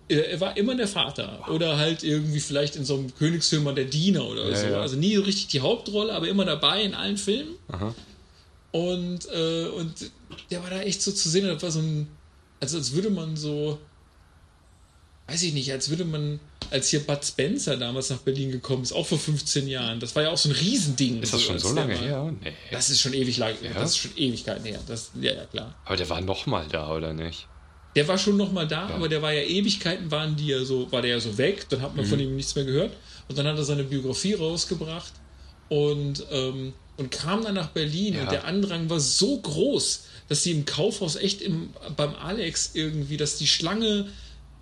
äh, er war immer der Vater oder halt irgendwie vielleicht in so einem Königsfilm der Diener oder Ja, so. ja. Also nie so richtig die Hauptrolle, aber immer dabei in allen Filmen. Aha. Und, äh, und der war da echt so zu sehen, das war so ein, also als würde man so, weiß ich nicht, als würde man, als hier Bud Spencer damals nach Berlin gekommen ist, auch vor 15 Jahren, das war ja auch so ein Riesending. Ist das schon als so lange her? Nee. Das ist schon ewig lang, Ja? das ist schon Ewigkeiten her. Das, ja, ja, klar. Aber der war noch mal da, oder nicht? Der war schon noch mal da, aber der war ja Ewigkeiten, waren die ja so, war der ja so weg, dann hat man Mhm. von ihm nichts mehr gehört. Und dann hat er seine Biografie rausgebracht und, ähm, und kam dann nach Berlin Ja. und der Andrang war so groß, dass sie im Kaufhaus echt im, beim Alex irgendwie, dass die Schlange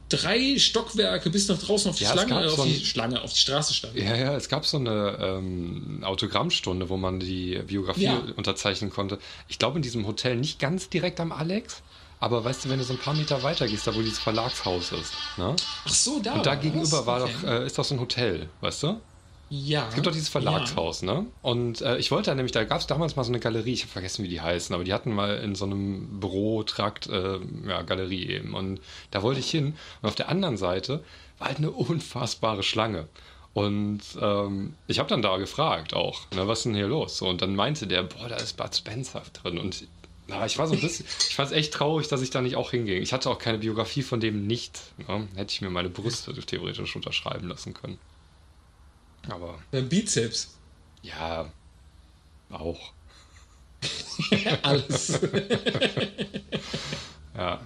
drei Stockwerke bis nach draußen auf die Ja, Schlange, auf so die ein- Schlange, auf die Straße stand. Ja, ja, es gab so eine ähm, Autogrammstunde, wo man die Biografie Ja. unterzeichnen konnte. Ich glaube, in diesem Hotel nicht ganz direkt am Alex, aber weißt du, wenn du so ein paar Meter weiter gehst, da wo dieses Verlagshaus ist, ne? Ach so, da. Und da gegenüber war Okay. doch, äh, ist doch so ein Hotel, weißt du? Ja. Es gibt doch dieses Verlagshaus, ne? Und äh, ich wollte da nämlich, da gab es damals mal so eine Galerie, ich habe vergessen, wie die heißen, aber die hatten mal in so einem Bürotrakt, äh, ja, Galerie eben. Und da wollte ich hin. Und auf der anderen Seite war halt eine unfassbare Schlange. Und ähm, ich habe dann da gefragt auch, ne, was ist denn hier los? Und dann meinte der, boah, da ist Bud Spencer drin. Und na, ich war so ein bisschen, ich fand es echt traurig, dass ich da nicht auch hinging. Ich hatte auch keine Biografie von dem nicht. Ne? Hätte ich mir meine Brüste theoretisch unterschreiben lassen können. Aber Beim Bizeps. ja, auch. Alles. Ja.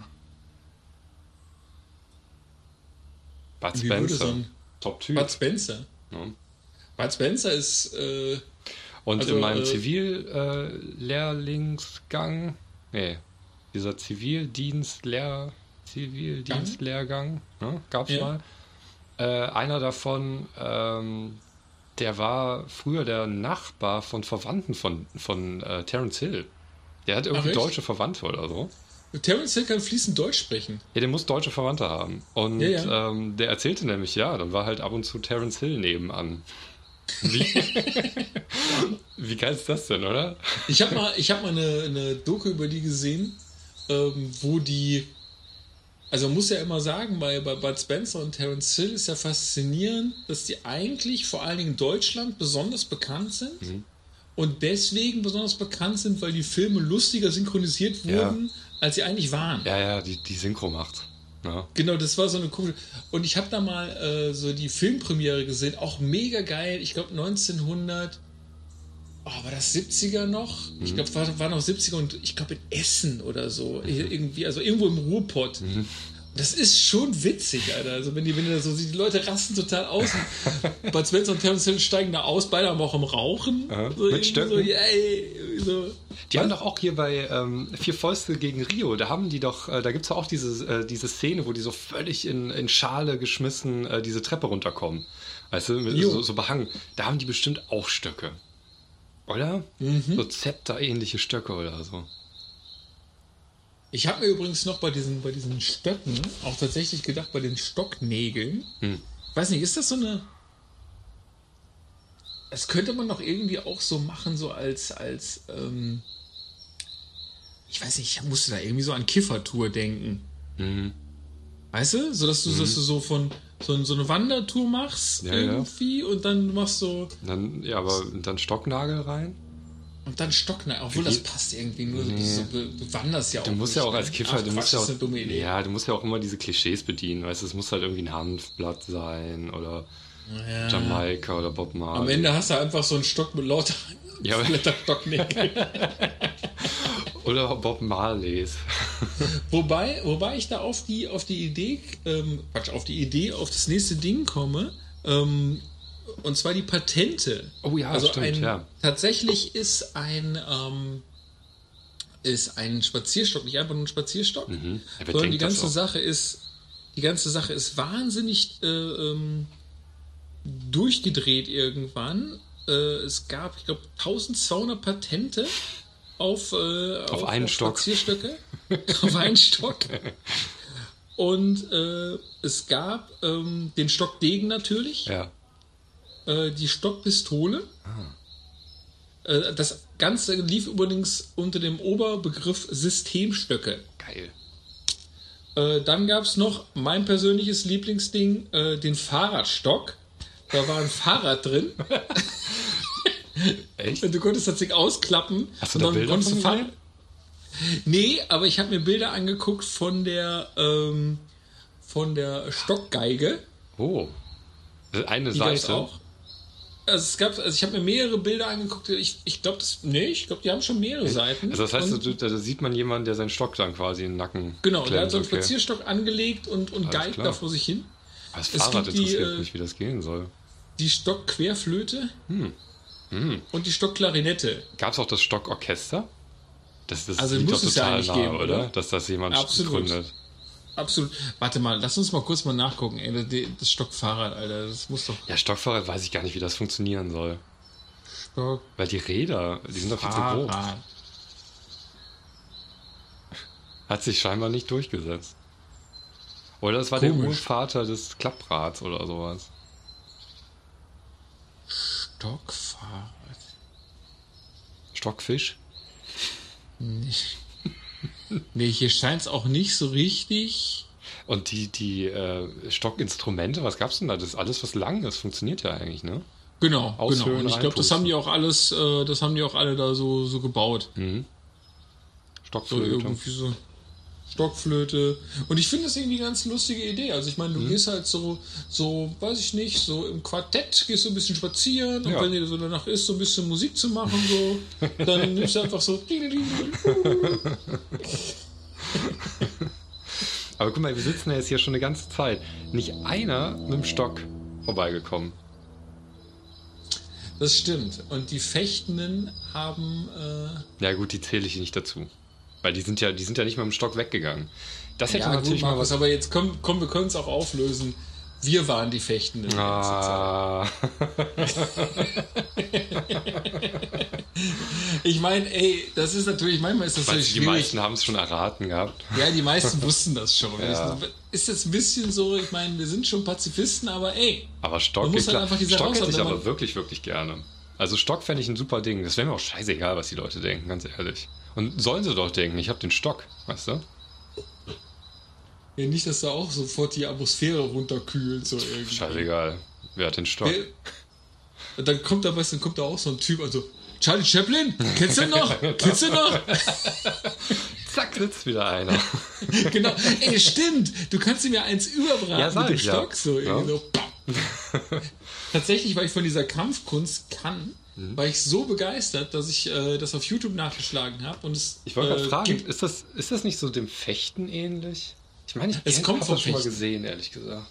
Bud Spencer. ein Top Typ. Bud Spencer. ne? Bud Spencer ist, äh, Und also, in meinem äh, Zivillehrlingsgang, nee, dieser Zivildienstlehr, Zivildienstlehrgang, ne, gab's Ja. mal. Äh, einer davon, ähm, der war früher der Nachbar von Verwandten von, von äh, Terence Hill. Der hat irgendwie echt? deutsche Verwandte oder so. Terence Hill kann fließend Deutsch sprechen. Ja, der muss deutsche Verwandte haben. Und Ja, ja. Ähm, der erzählte nämlich, ja, dann war halt ab und zu Terence Hill nebenan. Wie, Wie geil ist das denn, oder? Ich habe mal, ich hab mal eine, eine Doku über die gesehen, ähm, wo die. Also man muss ja immer sagen, bei, bei Bud Spencer und Terence Hill ist ja faszinierend, dass die eigentlich vor allen Dingen in Deutschland besonders bekannt sind. Mhm. Und deswegen besonders bekannt sind, weil die Filme lustiger synchronisiert Ja. wurden, als sie eigentlich waren. Ja, ja, die, die Synchro macht. Ja. Genau, das war so eine komische. Und ich habe da mal äh, so die Filmpremiere gesehen, auch mega geil. Ich glaube 1900. Oh, war das 70er noch? Mhm. Ich glaube, war, war noch 70er und ich glaube in Essen oder so. Irgendwie, also irgendwo im Ruhrpott. Mhm. Das ist schon witzig, Alter. Also wenn die, wenn die so sieht, die Leute rasten total aus. Bud Spencer und Terence Hill steigen da aus, beide haben auch am Rauchen. So mit Stöcken. So, yay, so. Die haben doch auch hier bei ähm, Vier Fäuste gegen Rio, da haben die doch, äh, da gibt es auch diese, äh, diese Szene, wo die so völlig in, in Schale geschmissen äh, diese Treppe runterkommen. Weißt du, mit, so, so behangen. Da haben die bestimmt auch Stöcke. Oder? So Zepter-ähnliche Stöcke oder so. Ich habe mir übrigens noch bei diesen, bei diesen Stöcken auch tatsächlich gedacht, bei den Stocknägeln. Hm. Weiß nicht, ist das so eine. Das könnte man doch irgendwie auch so machen, so als, als, ähm, ich weiß nicht, ich musste da irgendwie so an Kiffertour denken. Mhm. Weißt du? So dass du, dass du so von, so, so eine Wandertour machst Ja, ja. irgendwie und dann machst so Dann, ja, aber dann Stocknagel rein. und dann Stockner, obwohl das passt irgendwie nur. Nee. So, du, du wanderst ja auch. Du musst ja auch ne? als Kiffer, Ach, du musst ja auch, ja, du musst ja auch immer diese Klischees bedienen, weißt du, es muss halt irgendwie ein Hanfblatt sein oder Ja. Jamaika oder Bob Marley. Am Ende hast du einfach so einen Stock mit lauter Ja, Blätterstocknägeln. Oder Bob Marleys. wobei, wobei ich da auf die, auf die Idee, ähm, Quatsch, auf die Idee, auf das nächste Ding komme, ähm, und zwar die Patente. Oh ja, also stimmt, ein, ja. Tatsächlich ist ein, ähm, ist ein Spazierstock, nicht einfach nur ein Spazierstock, Mhm. Sondern die ganze? Sache ist, die ganze Sache ist wahnsinnig äh, ähm, durchgedreht irgendwann. Äh, es gab, ich glaube, 1200 Patente auf, äh, auf, einen Stock. Spazierstöcke, auf einen Stock. Und äh, es gab ähm, den Stockdegen natürlich, Ja. äh, die Stockpistole. Äh, das Ganze lief übrigens unter dem Oberbegriff Systemstöcke. Geil. Äh, dann gab es noch mein persönliches Lieblingsding, den Fahrradstock. Da war ein Fahrrad drin. Echt? Du konntest das Ding ausklappen. Hast du und da Bilder konntest von? Nee, aber ich habe mir Bilder angeguckt von der ähm, von der Stockgeige. Oh. Eine Seite. auch. Also es gab, also ich habe mir mehrere Bilder angeguckt. Ich, ich glaube, das, nee, ich glaube, die haben schon mehrere Seiten. Also das heißt, Und- da, da sieht man jemanden, der seinen Stock dann quasi in den Nacken genau, der hat so einen okay. Spazierstock angelegt und, und Alles geigt klar. da vor sich hin. Das Es Fahrrad gibt die, interessiert äh, mich, wie das gehen soll. Die Stockquerflöte Hm. und die Stockklarinette. Gab es auch das Stockorchester? Das, das Also muss doch es ja eigentlich nahe, geben, oder? Dass das jemand Absolut. gründet. Absolut. Warte mal, lass uns mal kurz mal nachgucken. Ey, das- Stockfahrrad, Alter, das muss doch Ja, Stockfahrrad weiß ich gar nicht, wie das funktionieren soll. Stock. Weil die Räder, die sind doch viel zu groß. Hat sich scheinbar nicht durchgesetzt. Oder es war der Komisch. Urvater des Klapprads oder sowas. Stockfahrrad. Stockfisch? Nee, hier scheint es auch nicht so richtig. Und die, die äh, Stockinstrumente, was gab's denn da? Das ist alles, was lang ist, funktioniert ja eigentlich, ne? Genau, Aushöhlen, genau. Und ich glaube, das haben die auch alles, äh, das haben die auch alle da so, so gebaut. Mhm. So Stockflöte. irgendwie so Stockflöte. Und ich finde das irgendwie eine ganz lustige Idee. Also ich meine, du Mhm. gehst halt so, so, weiß ich nicht, so im Quartett, gehst so ein bisschen spazieren und Ja. wenn dir so danach ist, so ein bisschen Musik zu machen, so, dann nimmst du einfach so. Aber guck mal, wir sitzen ja jetzt hier schon eine ganze Zeit. Nicht einer mit dem Stock vorbeigekommen. Das stimmt. Und die Fechtenden haben, äh, Ja gut, die zähle ich nicht dazu. Weil die sind ja, die sind ja nicht mit dem Stock weggegangen. Das hätte ja, gut, natürlich mal Markus, was. aber jetzt komm, komm wir können es auch auflösen. Wir waren die Fechtenden. die. Ah, Ich meine, ey, das ist natürlich, manchmal ist das weil die schwierig. meisten haben es schon erraten gehabt. Ja, die meisten wussten das schon. Ja. Ist jetzt ein bisschen so, ich meine, wir sind schon Pazifisten, aber ey, Aber Stock, Man muss halt einfach diese Stock hätte ich aber wirklich, wirklich gerne. Also Stock fände ich ein super Ding. Das wäre mir auch scheißegal, was die Leute denken, ganz ehrlich. Und sollen sie doch denken, ich habe den Stock, weißt du? ja, nicht, dass da auch sofort die Atmosphäre runterkühlt. So irgendwie. Scheißegal. Wer hat den Stock? Und dann kommt da, du, dann kommt da auch so ein Typ, also, Charlie Chaplin, kennst du noch? Kennst du noch? Zack, sitzt wieder einer. genau, ey, stimmt, du kannst ihm ja eins überbraten Ja, mit dem ich ja. Stock. So, irgendwie Ja. so. Tatsächlich, weil ich von dieser Kampfkunst kann, Mhm. war ich so begeistert, dass ich äh, das auf YouTube nachgeschlagen habe. Und es, Ich wollte gerade äh, fragen, ist das, ist das nicht so dem Fechten ähnlich? Ich meine, ich Es kommt vom das schon mal Fechten. gesehen, ehrlich gesagt.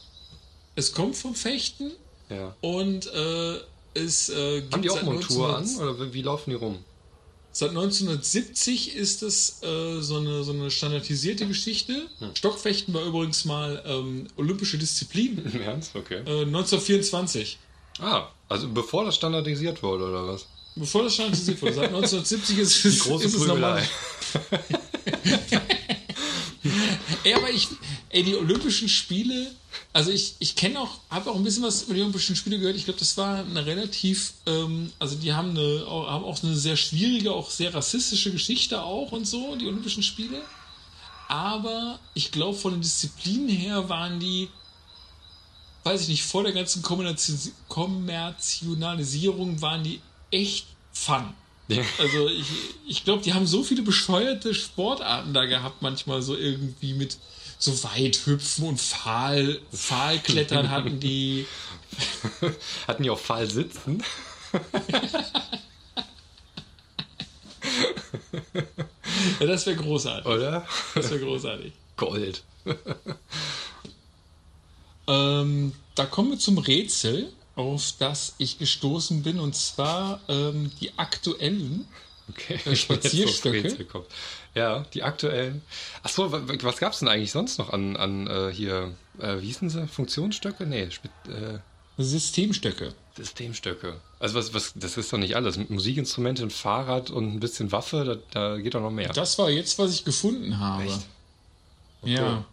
Es kommt vom Fechten Ja. und äh, es äh, gibt Haben die auch Montur an 1900 oder wie, laufen die rum? Seit 1970 ist es äh, so, eine, so eine standardisierte Geschichte. Stockfechten war übrigens mal ähm, olympische Disziplin. Im Ernst? Okay. Äh, 1924. Ah, also bevor das standardisiert wurde, oder was? Bevor das standardisiert wurde. Seit 1970 ist Die es, große ist es normal. Ey, aber ich, ey, die Olympischen Spiele, also ich, ich kenne auch, habe auch ein bisschen was über die Olympischen Spiele gehört. Ich glaube, das war eine relativ, ähm, also die haben eine, haben auch eine sehr schwierige, auch sehr rassistische Geschichte auch und so, die Olympischen Spiele. Aber ich glaube, von den Disziplinen her waren die weiß ich nicht, vor der ganzen Kommerzi- Kommerzialisierung waren die echt fun. Ja. Also ich, ich glaube, die haben so viele bescheuerte Sportarten da gehabt, manchmal so irgendwie mit so Weithüpfen und Pfahl, Pfahlklettern hatten die. Hatten die auch Fall sitzen? Ja, das wäre großartig. Oder? Das wäre großartig. Gold. Ähm, da kommen wir zum Rätsel, auf das ich gestoßen bin, und zwar ähm, die aktuellen. Okay. Äh, Spazierstöcke? Ja, die aktuellen. Achso, was gab es denn eigentlich sonst noch an, an äh, hier, äh, wie hießen sie? Funktionsstöcke? Nee, äh, Systemstöcke. Systemstöcke. Also was, was, das ist doch nicht alles. Musikinstrumente, ein Fahrrad und ein bisschen Waffe, da, da geht doch noch mehr. Das war jetzt, was ich gefunden habe. Echt? Ja.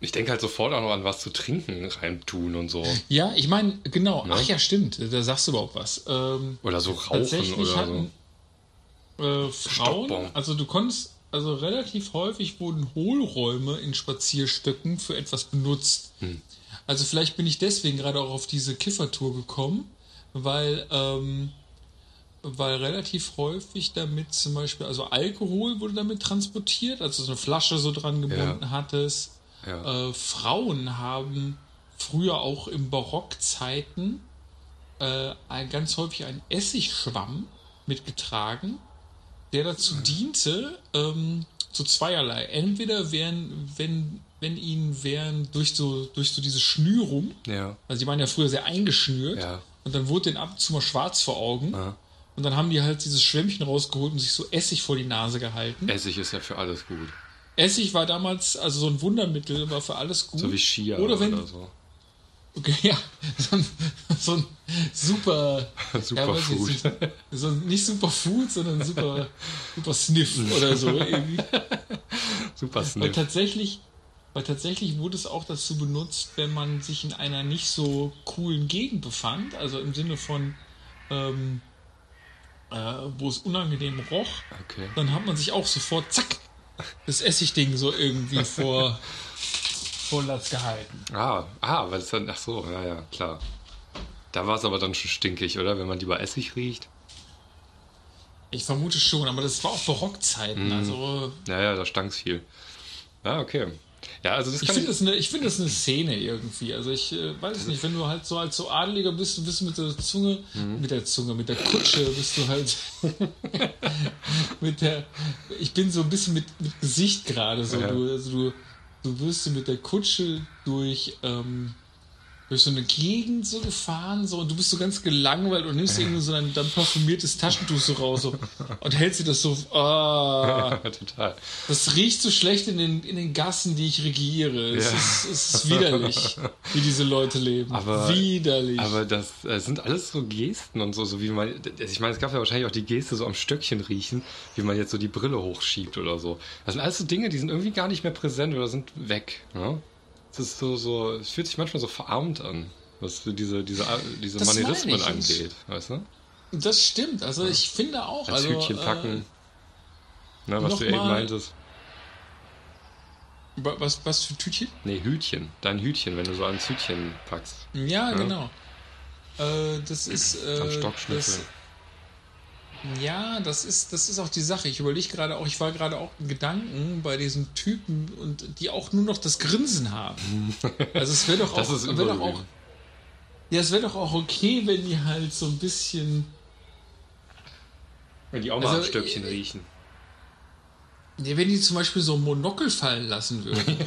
Ich denke halt sofort auch noch an was zu trinken reintun und so. Ja, ich meine, genau. Ne? Ach ja, stimmt. Da sagst du überhaupt was. Ähm, Oder so rauchen tatsächlich oder so. hatten äh, Frauen, Stockbon. also du konntest, also relativ häufig wurden Hohlräume in Spazierstöcken für etwas benutzt. Hm. Also vielleicht bin ich deswegen gerade auch auf diese Kiffertour gekommen, weil, ähm, weil relativ häufig damit zum Beispiel, also Alkohol wurde damit transportiert, also so eine Flasche so dran gebunden Ja. hattest. Ja. Äh, Frauen haben früher auch im Barockzeiten äh, ganz häufig einen Essigschwamm mitgetragen, der dazu diente, ähm, zu zweierlei. Entweder wären, wenn, wenn ihnen wären durch so, durch so diese Schnürung, ja. also die waren ja früher sehr eingeschnürt, Ja. und dann wurde denen ab und zu mal schwarz vor Augen. Ja. Und dann haben die halt dieses Schwämmchen rausgeholt und sich so Essig vor die Nase gehalten. Essig ist ja für alles gut. Essig war damals, also so ein Wundermittel, war für alles gut. So wie Skier Oder wenn, oder so. Okay, ja, so ein, so ein super, ja, Superfood. nicht, so nicht super Food, sondern super, super Sniff oder so irgendwie. Super Weil Sniff. tatsächlich, weil tatsächlich wurde es auch dazu benutzt, wenn man sich in einer nicht so coolen Gegend befand, also im Sinne von, ähm, äh, wo es unangenehm roch, Okay. dann hat man sich auch sofort, zack, das Essigding so irgendwie vor, vor Latz gehalten. Ah, ah, weil es dann, ach so, ja, ja, klar. Da war es aber dann schon stinkig, oder? Wenn man lieber Essig riecht. Ich vermute schon, aber das war auch Barockzeiten. Mhm. Also Ja, ja, da stank es viel. Ja, okay. Ja, also das ich finde das, eine- ich finde das eine Szene irgendwie. Also ich äh, weiß nicht, wenn du halt so als so Adeliger bist, du bist mit der Zunge, Mhm. mit der Zunge, mit der Kutsche bist du halt mit der. Ich bin so ein bisschen mit, mit Gesicht gerade so. Ja. Du, also du, du wirst mit der Kutsche durch. Ähm, durch so eine Gegend so gefahren so und du bist so ganz gelangweilt und nimmst irgendwie so dein, dein parfümiertes Taschentuch so raus so, und hältst dir das so ah, Total. Das riecht so schlecht in den, in den Gassen, die ich regiere. Es, Ja. ist, es ist widerlich, wie diese Leute leben. Aber- widerlich. Aber das äh, sind alles so Gesten und so, so wie man. Ich meine, es gab ja wahrscheinlich auch die Geste so am Stöckchen riechen, wie man jetzt so die Brille hochschiebt oder so. Das sind alles so Dinge, die sind irgendwie gar nicht mehr präsent oder sind weg. Ne? Es ist so, so, es fühlt sich manchmal so verarmt an, was diese, diese, diese Das Manierismen angeht, weißt du? das stimmt. Also ich finde auch. Als also, Hütchen packen. Äh, ne, was du eben meintest. wa- was, was für Tütchen? Nee, Hütchen. Dein Hütchen, wenn du so ans Hütchen packst. Ja, genau. Äh, das ist. Am Äh, Stockschnüffel. das, ja, das ist, das ist auch die Sache. Ich überlege gerade auch, ich war gerade auch in Gedanken bei diesen Typen und die auch nur noch das Grinsen haben. Also es wäre doch auch. Wär doch auch ja, es wäre doch auch okay, wenn die halt so ein bisschen. Wenn die auch mal Also, Stöckchen äh, riechen. Ja, wenn die zum Beispiel so ein Monokel fallen lassen würden.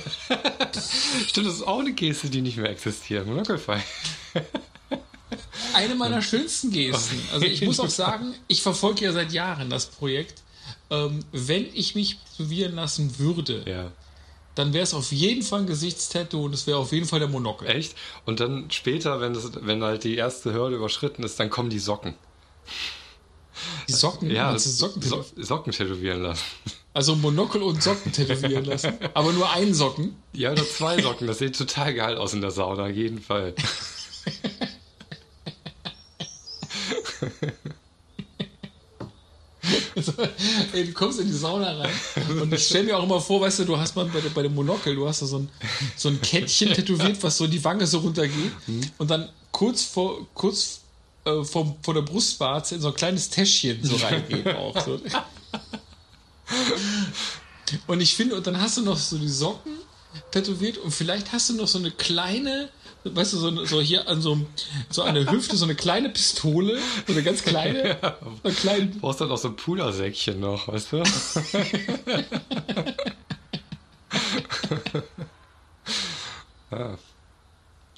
Stimmt, das ist auch eine Geste, die nicht mehr existiert. Monokelfei. Eine meiner schönsten Gesten. Also ich muss auch sagen, ich verfolge ja seit Jahren das Projekt. Ähm, wenn ich mich tätowieren lassen würde, Ja. dann wäre es auf jeden Fall ein Gesichtstattoo und es wäre auf jeden Fall der Monokel. Echt? Und dann später, wenn, das, wenn halt die erste Hürde überschritten ist, dann kommen die Socken. Die Socken, Ja, du Socken so Socken tätowieren lassen. also Monokel und Socken tätowieren lassen. Aber nur einen Socken. Ja, oder zwei Socken. Das sieht total geil aus in der Sauna, auf jeden Fall. ey, du kommst in die Sauna rein und ich stelle mir auch immer vor, weißt du, du hast mal bei, bei dem Monokel, du hast da so ein, so ein Kettchen tätowiert, was so die Wange so runtergeht und dann kurz vor, kurz äh, vor, vor der Brustwarze in so ein kleines Täschchen so reingeht auch. So. Und ich finde, und dann hast du noch so die Socken tätowiert und vielleicht hast du noch so eine kleine, weißt du, so, so hier an so, so einer Hüfte, so eine kleine Pistole, so eine ganz kleine, Ja. so einen kleinen Du brauchst dann auch so ein Pudersäckchen noch, weißt du? ja.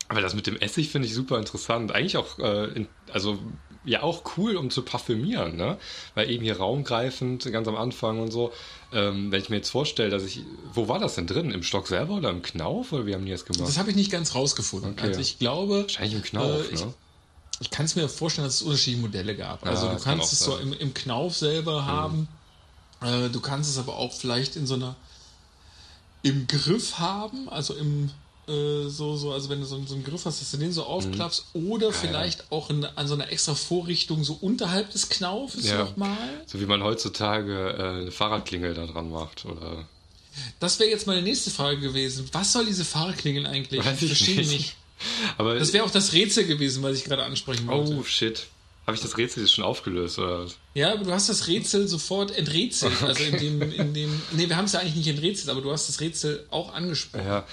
Aber das mit dem Essig finde ich super interessant. Eigentlich auch, äh, in, also ja auch cool, um zu parfümieren, ne? Weil eben hier raumgreifend, ganz am Anfang und so. Ähm, wenn ich mir jetzt vorstelle, dass ich, wo war das denn drin? Im Stock selber oder im Knauf? Oder wie haben die das gemacht? Das habe ich nicht ganz rausgefunden. Okay. Also ich glaube, Wahrscheinlich im Knauf, äh, ich, ne? ich kann es mir vorstellen, dass es unterschiedliche Modelle gab. Also Ja, du kannst es so sein. Mhm. im, im Knauf selber haben. Äh, du kannst es aber auch vielleicht in so einer im Griff haben, also im äh, so, so, also wenn du so, so einen Griff hast, dass du den so aufklappst, oder vielleicht auch in, an so einer extra Vorrichtung so unterhalb des Knaufes Ja. nochmal. So wie man heutzutage äh, eine Fahrradklingel da dran macht, oder? Das wäre jetzt meine nächste Frage gewesen. Was soll diese Fahrradklingel eigentlich? Weiß ich verstehe nicht. nicht. Aber Das wäre auch das Rätsel gewesen, was ich gerade ansprechen wollte. Oh shit. Habe ich das Rätsel jetzt schon aufgelöst oder? Ja, aber du hast das Rätsel sofort enträtselt. Also in dem, in dem. Nee, wir haben es ja eigentlich nicht enträtselt, aber du hast das Rätsel auch angesprochen. Ja,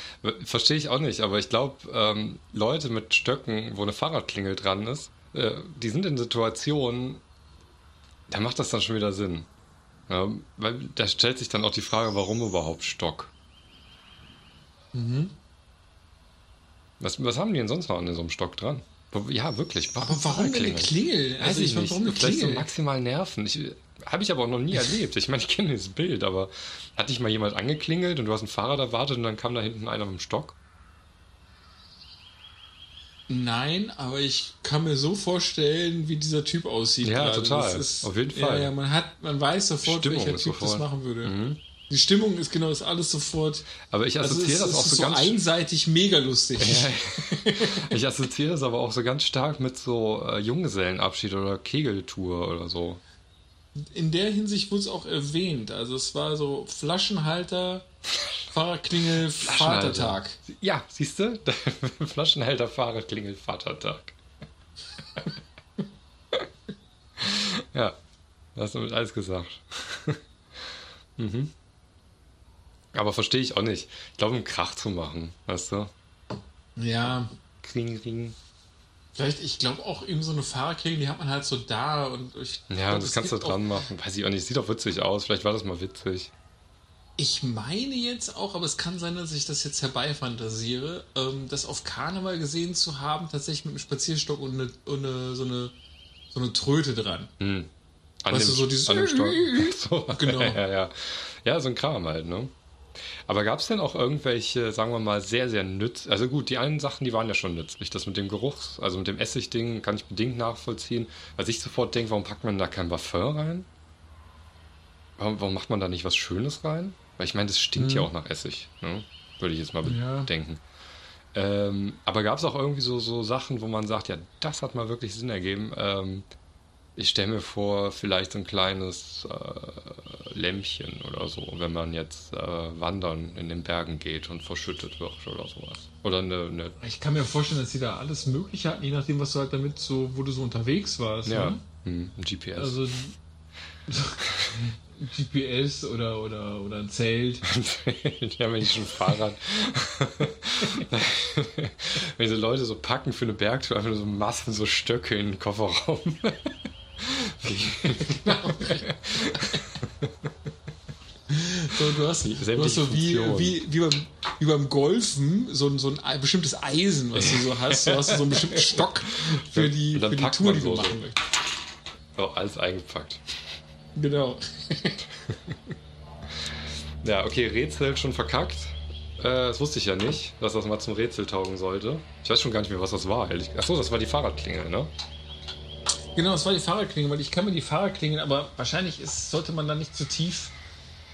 verstehe ich auch nicht, aber ich glaube, ähm, Leute mit Stöcken, wo eine Fahrradklingel dran ist, äh, die sind in Situationen, da macht das dann schon wieder Sinn. Ja, weil da stellt sich dann auch die Frage, warum überhaupt Stock? Was, was haben die denn sonst noch an so einem Stock dran? Ja, wirklich. Warum, Aber warum eine? Klingel? Weiß Also ich nicht. warum eine Vielleicht so Klingel? maximal Nerven. Ich, habe ich aber auch noch nie erlebt. Ich meine, ich kenne dieses Bild, aber hat dich mal jemand angeklingelt und du hast ein Fahrrad erwartet und dann kam da hinten einer mit dem Stock? Nein, aber ich kann mir so vorstellen, wie dieser Typ aussieht. Ja, gerade. total. Das ist, Auf jeden Ja, Fall. ja, man hat, man weiß sofort, Stimmung welcher Typ das sofort. machen würde. Mhm. Die Stimmung ist genau, ist alles sofort. Aber ich Also assoziiere es, das auch ist so so ganz einseitig mega lustig. Ich assoziiere das aber auch so ganz stark mit so äh, Junggesellenabschied oder Kegeltour oder so. In der Hinsicht wurde es auch erwähnt. Also es war so Flaschenhalter, Fahrradklingel, Vatertag. Ja, siehst du? Flaschenhalter, Fahrradklingel, Vatertag. ja, hast du mit alles gesagt. mhm. Aber verstehe ich auch nicht. Ich glaube, um Krach zu machen, weißt du? Ja, Kling, kling. vielleicht, ich glaube auch eben so eine Fahrradklingel, die hat man halt so da und ich Ja, glaub, das kannst du auch- dran machen. Weiß ich auch nicht. Sieht doch witzig aus. Vielleicht war das mal witzig. Ich meine jetzt auch, aber es kann sein, dass ich das jetzt herbeifantasiere, ähm, das auf Karneval gesehen zu haben, tatsächlich mit einem Spazierstock und, eine, und eine, so, eine, so eine Tröte dran. Hm. An Weißt dem, du, so dieses- an dem Stock. so, Genau. ja, ja. ja, so ein Kram halt, ne? Aber gab es denn auch irgendwelche, sagen wir mal, sehr, sehr nützlich, also gut, die einen Sachen, die waren ja schon nützlich. Das mit dem Geruch, also mit dem Essigding, kann ich bedingt nachvollziehen. Was ich sofort denke, warum packt man da kein Parfum rein? Warum, warum macht man da nicht was Schönes rein? Weil ich meine, das stinkt ja auch nach Essig, ne? Würde ich jetzt mal Ja. Ähm, aber gab es auch irgendwie so, so Sachen, wo man sagt, ja, das hat mal wirklich Sinn ergeben. Ähm, ich stelle mir vor, vielleicht so ein kleines äh, Lämpchen oder so, wenn man jetzt äh, wandern in den Bergen geht und verschüttet wird oder sowas. Oder eine, eine Ich kann mir vorstellen, dass die da alles Mögliche hatten, je nachdem, was du halt damit so, wo du so unterwegs warst. ja, Ne? hm, ein GPS. Also GPS oder, oder, oder ein Zelt. ja, wenn ich schon Fahrrad. wenn so Leute so packen für eine Bergtour, einfach nur so Massen, so Stöcke in den Kofferraum. So, du hast, du sämtliche hast so wie, wie, wie, beim, wie beim Golfen so, ein- so ein ei- bestimmtes Eisen, was du so hast. Du hast so einen bestimmten Stock für die, für die Tour, die du so- so. machen möchtest. so, alles eingepackt. Genau. Ja, okay, Rätsel schon verkackt. Äh, das wusste ich ja nicht, dass das mal zum Rätsel taugen sollte. Ich weiß schon gar nicht mehr, was das war, ehrlich. Achso, das war die Fahrradklingel, ne? Genau, es war die Fahrradklingel, weil ich kann mir die Fahrradklingel, aber wahrscheinlich ist, sollte man da nicht zu tief,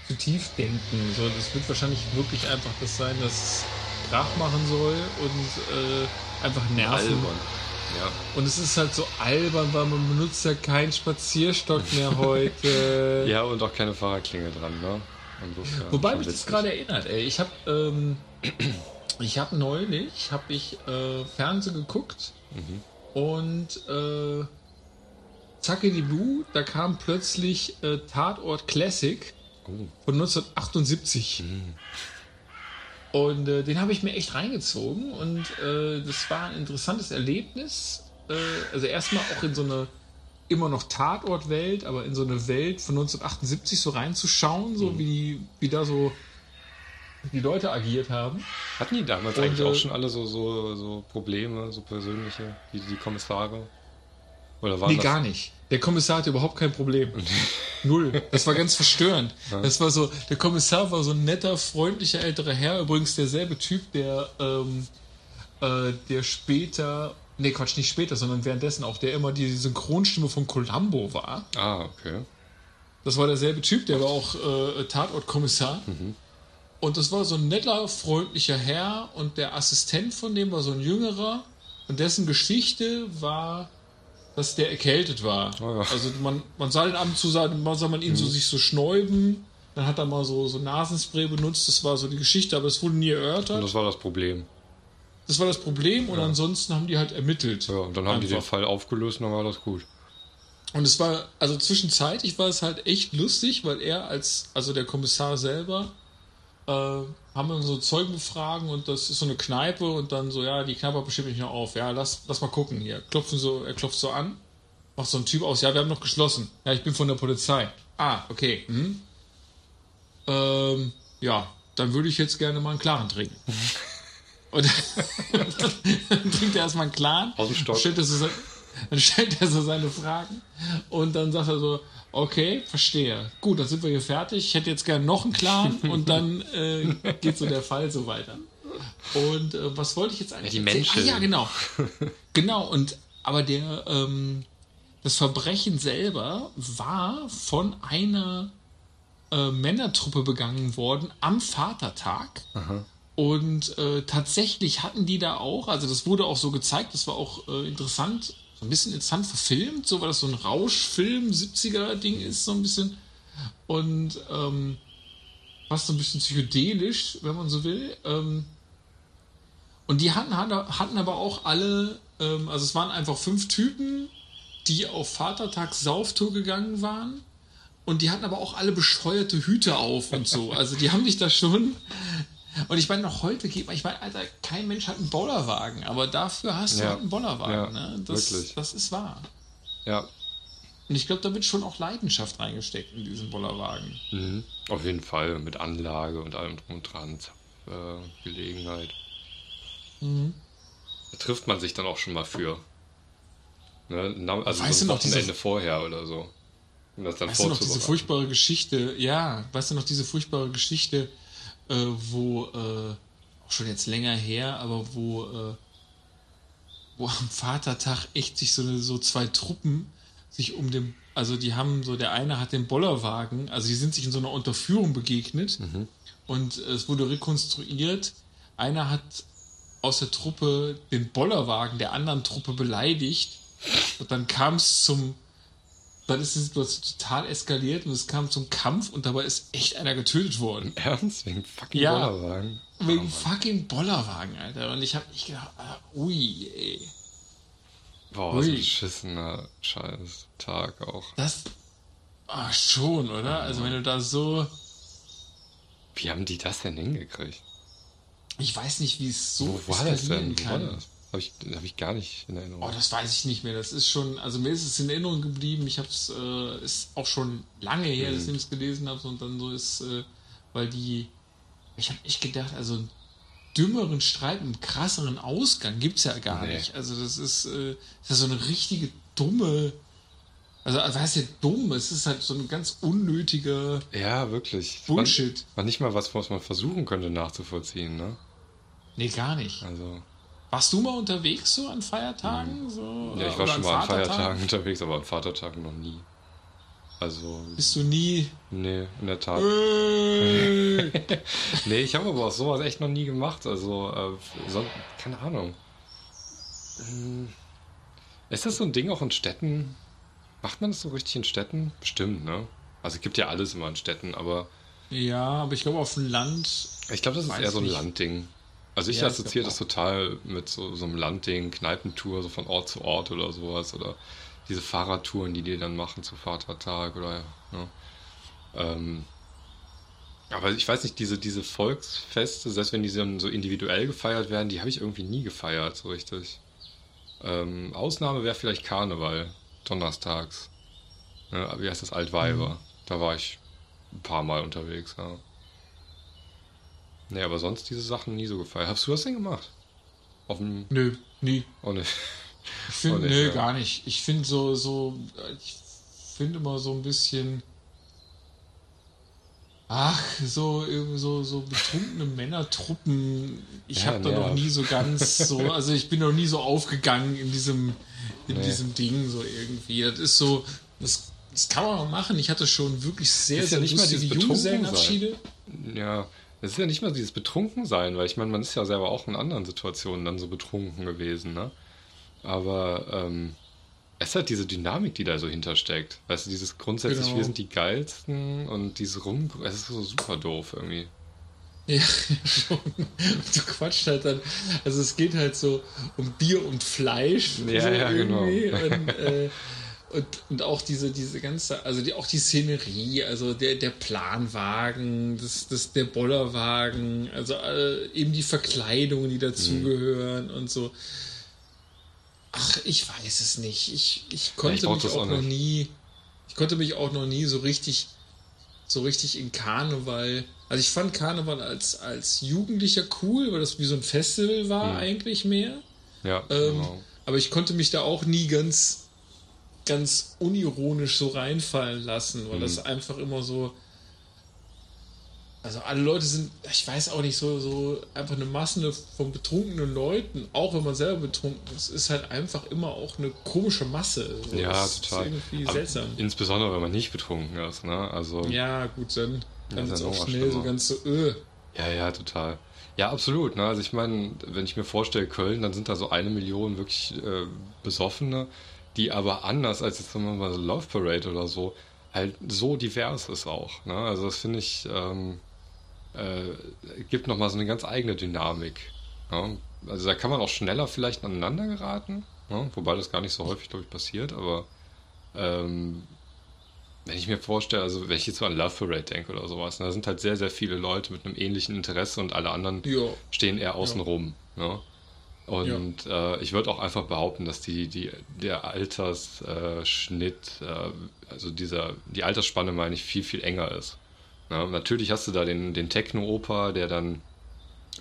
zu tief denken. So, das wird wahrscheinlich wirklich einfach das sein, dass es Krach machen soll und äh, einfach nerven. Albern. Ja. Und es ist halt so albern, weil man benutzt ja keinen Spazierstock mehr heute. Ja, und auch keine Fahrradklinge dran, ne? Insofern Wobei mich das gerade erinnert, ey. Ich habe ähm, ich habe neulich habe ich äh, Fernsehen geguckt und äh, zacke die Blue, da kam plötzlich äh, Tatort Classic Oh. von 1978. Und äh, den habe ich mir echt reingezogen und äh, das war ein interessantes Erlebnis. Äh, also erstmal auch in so eine immer noch Tatortwelt, aber in so eine Welt von 1978 so reinzuschauen, so wie, die, wie da so die Leute agiert haben. Hatten die damals Und, eigentlich äh, auch schon alle so, so, so Probleme, so persönliche, wie die Kommissare? Oder waren Nee, das gar nicht. Der Kommissar hatte überhaupt kein Problem. Null. Das war ganz verstörend. Das war so, der Kommissar war so ein netter, freundlicher älterer Herr, übrigens derselbe Typ, der, ähm, äh, der später, nee, Quatsch, nicht später, sondern währenddessen auch, der immer die Synchronstimme von Columbo war. Ah, okay. Das war derselbe Typ, der war auch äh, Tatortkommissar. Und das war so ein netter, freundlicher Herr und der Assistent von dem war so ein jüngerer und dessen Geschichte war, dass der erkältet war. Oh ja. Also man, man sah den ab und zu, sah, mal sah man ihn so sich so schnäuben, dann hat er mal so, so Nasenspray benutzt, das war so die Geschichte, aber es wurde nie Und erörtert. das war das Problem. Das war das Problem und ansonsten haben die halt ermittelt. Ja, und dann haben die den Einfach. Fall aufgelöst und dann war das gut. Und es war, also zwischenzeitlich war es halt echt lustig, weil er als, also der Kommissar selber, äh, haben wir so Zeugen befragen und das ist so eine Kneipe und dann so, ja, die Kneipe hat bestimmt nicht noch auf. Ja, lass, lass mal gucken hier. Klopfen so, er klopft so an, macht so ein Typ aus, ja, wir haben noch geschlossen. Ja, ich bin von der Polizei. Ah, okay. Hm? Ähm, ja, dann würde ich jetzt gerne mal einen Klaren trinken. Und dann trinkt er erstmal einen Klaren. Aus dem Stock. Stellt er so sein, dann stellt er so seine Fragen und dann sagt er so, okay, verstehe. Gut, dann sind wir hier fertig. Ich hätte jetzt gerne noch einen Clan und dann äh, geht so der Fall so weiter. Und äh, was wollte ich jetzt eigentlich Die erzählen? Menschen. Ah, ja, genau. genau, und aber der ähm, das Verbrechen selber war von einer äh, Männertruppe begangen worden am Vatertag. Und äh, tatsächlich hatten die da auch, also das wurde auch so gezeigt, das war auch äh, interessant, so ein bisschen interessant verfilmt, so weil das so ein Rauschfilm, 70er-Ding ist, so ein bisschen. Und ähm, fast so ein bisschen psychedelisch, wenn man so will. Ähm, und die hatten, hatten aber auch alle, ähm, also es waren einfach fünf Typen, die auf Vatertag Sauftour gegangen waren. Und die hatten aber auch alle bescheuerte Hüte auf und so. Also die haben dich da schon. Und ich meine, noch heute geht man, ich meine, Alter, kein Mensch hat einen Bollerwagen, aber dafür hast du Ja. halt einen Bollerwagen. Ja, ne? das, wirklich. das ist wahr. Ja, Und ich glaube, da wird schon auch Leidenschaft reingesteckt in diesen Bollerwagen. mhm. auf jeden Fall. Mit Anlage und allem drum und dran. Äh, Gelegenheit. Mhm. Da trifft man sich dann auch schon mal für. Ne? Also Weißt so du noch, diese- Wochenende vorher oder so. Um das dann Weißt du noch diese furchtbare Geschichte, ja, weißt du noch diese furchtbare Geschichte, äh, wo, äh, auch schon jetzt länger her, aber wo, äh, wo am Vatertag echt sich so, so zwei Truppen sich um den, also die haben so, der eine hat den Bollerwagen, also die sind sich in so einer Unterführung begegnet und es wurde rekonstruiert, einer hat aus der Truppe den Bollerwagen der anderen Truppe beleidigt und dann kam es zum dann ist die Situation total eskaliert und es kam zum Kampf und dabei ist echt einer getötet worden. Ernst? Wegen fucking Ja. Bollerwagen? Wegen fucking Bollerwagen, Alter. Und ich hab ich gedacht, ah, ui, ey. Boah, so ein Ui. beschissener scheiß Tag auch. Das. Ah, schon, oder? Also, wenn du da so. Wie haben die das denn hingekriegt? Ich weiß nicht, wie es so Wo war das denn? Wo war das? Habe ich, hab ich gar nicht in Erinnerung. Oh, das weiß ich nicht mehr. Das ist schon, also mir ist es in Erinnerung geblieben. Ich habe es, äh, ist auch schon lange her, dass ich es gelesen habe und dann so ist, äh, weil die, ich habe echt gedacht, also einen dümmeren Streit, einen krasseren Ausgang gibt's ja gar Nee. nicht. Also das ist, äh, das ist so eine richtige dumme, also was heißt ja dumm? Es ist halt so ein ganz unnötiger ja, wirklich. Bullshit. War, war nicht mal was, was man versuchen könnte nachzuvollziehen, ne? Nee, gar nicht. Also, Warst du mal unterwegs so an Feiertagen? So, Mhm. ja, ich oder war schon mal an? Feiertagen unterwegs, aber an Vatertagen noch nie. Also, Bist du nie. nee, in der Tat. Äh, Nee, ich habe aber auch sowas echt noch nie gemacht. Also, äh, so, keine Ahnung. Hm, Ist das so ein Ding auch in Städten? Macht man das so richtig in Städten? Bestimmt, ne? Also es gibt ja alles immer in Städten, aber. Ja, aber ich glaube auf dem Land. Ich glaube, das ist eher so ein. Landding. Also ich ja, assoziiere das total mit so, so einem Landding, Kneipentour, so von Ort zu Ort oder sowas. Oder diese Fahrradtouren, die die dann machen zu Vatertag oder ja. Ne? Ähm, aber ich weiß nicht, diese, diese Volksfeste, selbst wenn die dann so individuell gefeiert werden, die habe ich irgendwie nie gefeiert, so richtig. Ähm, Ausnahme wäre vielleicht Karneval, donnerstags. Ja, wie heißt das? Altweiber. Mhm. Da war ich ein paar Mal unterwegs, ja. Nee, aber sonst diese Sachen nie so gefeiert. Hast du das denn gemacht? Auf dem Nö, nie. Oh, nicht. Ich finde, nö, ja. gar nicht. Ich finde so, so, ich finde immer so ein bisschen Ach, so, so, so betrunkene Männertruppen. Ich ja, habe da noch nie so ganz so, also ich bin noch nie so aufgegangen in diesem, in nee. diesem Ding so irgendwie. Das ist so, das, das kann man auch machen. Ich hatte schon wirklich sehr, ist sehr ja nicht mal dieses Junggesellenabschiede. Ja, es ist ja nicht mal dieses Betrunkensein, weil ich meine, man ist ja selber auch in anderen Situationen dann so betrunken gewesen, ne? Aber ähm, es hat diese Dynamik, die da so hintersteckt. Weißt du, dieses grundsätzlich, genau. wir sind die geilsten und dieses Rum, es ist so super doof irgendwie. Ja, schon. Du quatscht halt dann, also es geht halt so um Bier und Fleisch. Ja, so ja, genau. Und, äh, und, und, auch diese, diese ganze, also die, auch die Szenerie, also der, der Planwagen, das, das, der Bollerwagen, also äh, eben die Verkleidungen, die dazugehören mhm. und so. Ach, ich weiß es nicht. Ich, ich konnte ja, ich mich auch, auch noch nie, ich konnte mich auch noch nie so richtig, so richtig in Karneval. Also ich fand Karneval als, als Jugendlicher cool, weil das wie so ein Festival war hm. eigentlich mehr. Ja. Ähm, genau. Aber ich konnte mich da auch nie ganz, ganz unironisch so reinfallen lassen, weil hm. das einfach immer so, also alle Leute sind, ich weiß auch nicht, so, so einfach eine Masse von betrunkenen Leuten, auch wenn man selber betrunken ist, ist halt einfach immer auch eine komische Masse. So, ja, das total. Ist irgendwie Aber seltsam. Insbesondere, wenn man nicht betrunken ist, ne? Also, ja, gut, dann, dann ist es auch schnell so ganz so, öh. Ja, ja, total. Ja, absolut. Ne? Also ich meine, wenn ich mir vorstelle, Köln, dann sind da so eine Million wirklich äh, Besoffene, die aber anders als jetzt sagen wir mal Love Parade oder so, halt so divers ist auch. Ne? Also das finde ich, ähm, äh, gibt nochmal so eine ganz eigene Dynamik. Ja? Also da kann man auch schneller vielleicht aneinander geraten, ja? wobei das gar nicht so häufig, glaube ich, passiert, aber ähm, wenn ich mir vorstelle, also wenn ich jetzt so an Love Parade denke oder sowas, da sind halt sehr, sehr viele Leute mit einem ähnlichen Interesse und alle anderen jo. stehen eher außen rum. Ja. Und ja. äh, ich würde auch einfach behaupten, dass die, die, der Altersschnitt, äh, also dieser, die Altersspanne meine ich, viel, viel enger ist. Ja, natürlich hast du da den, den Techno-Oper, der dann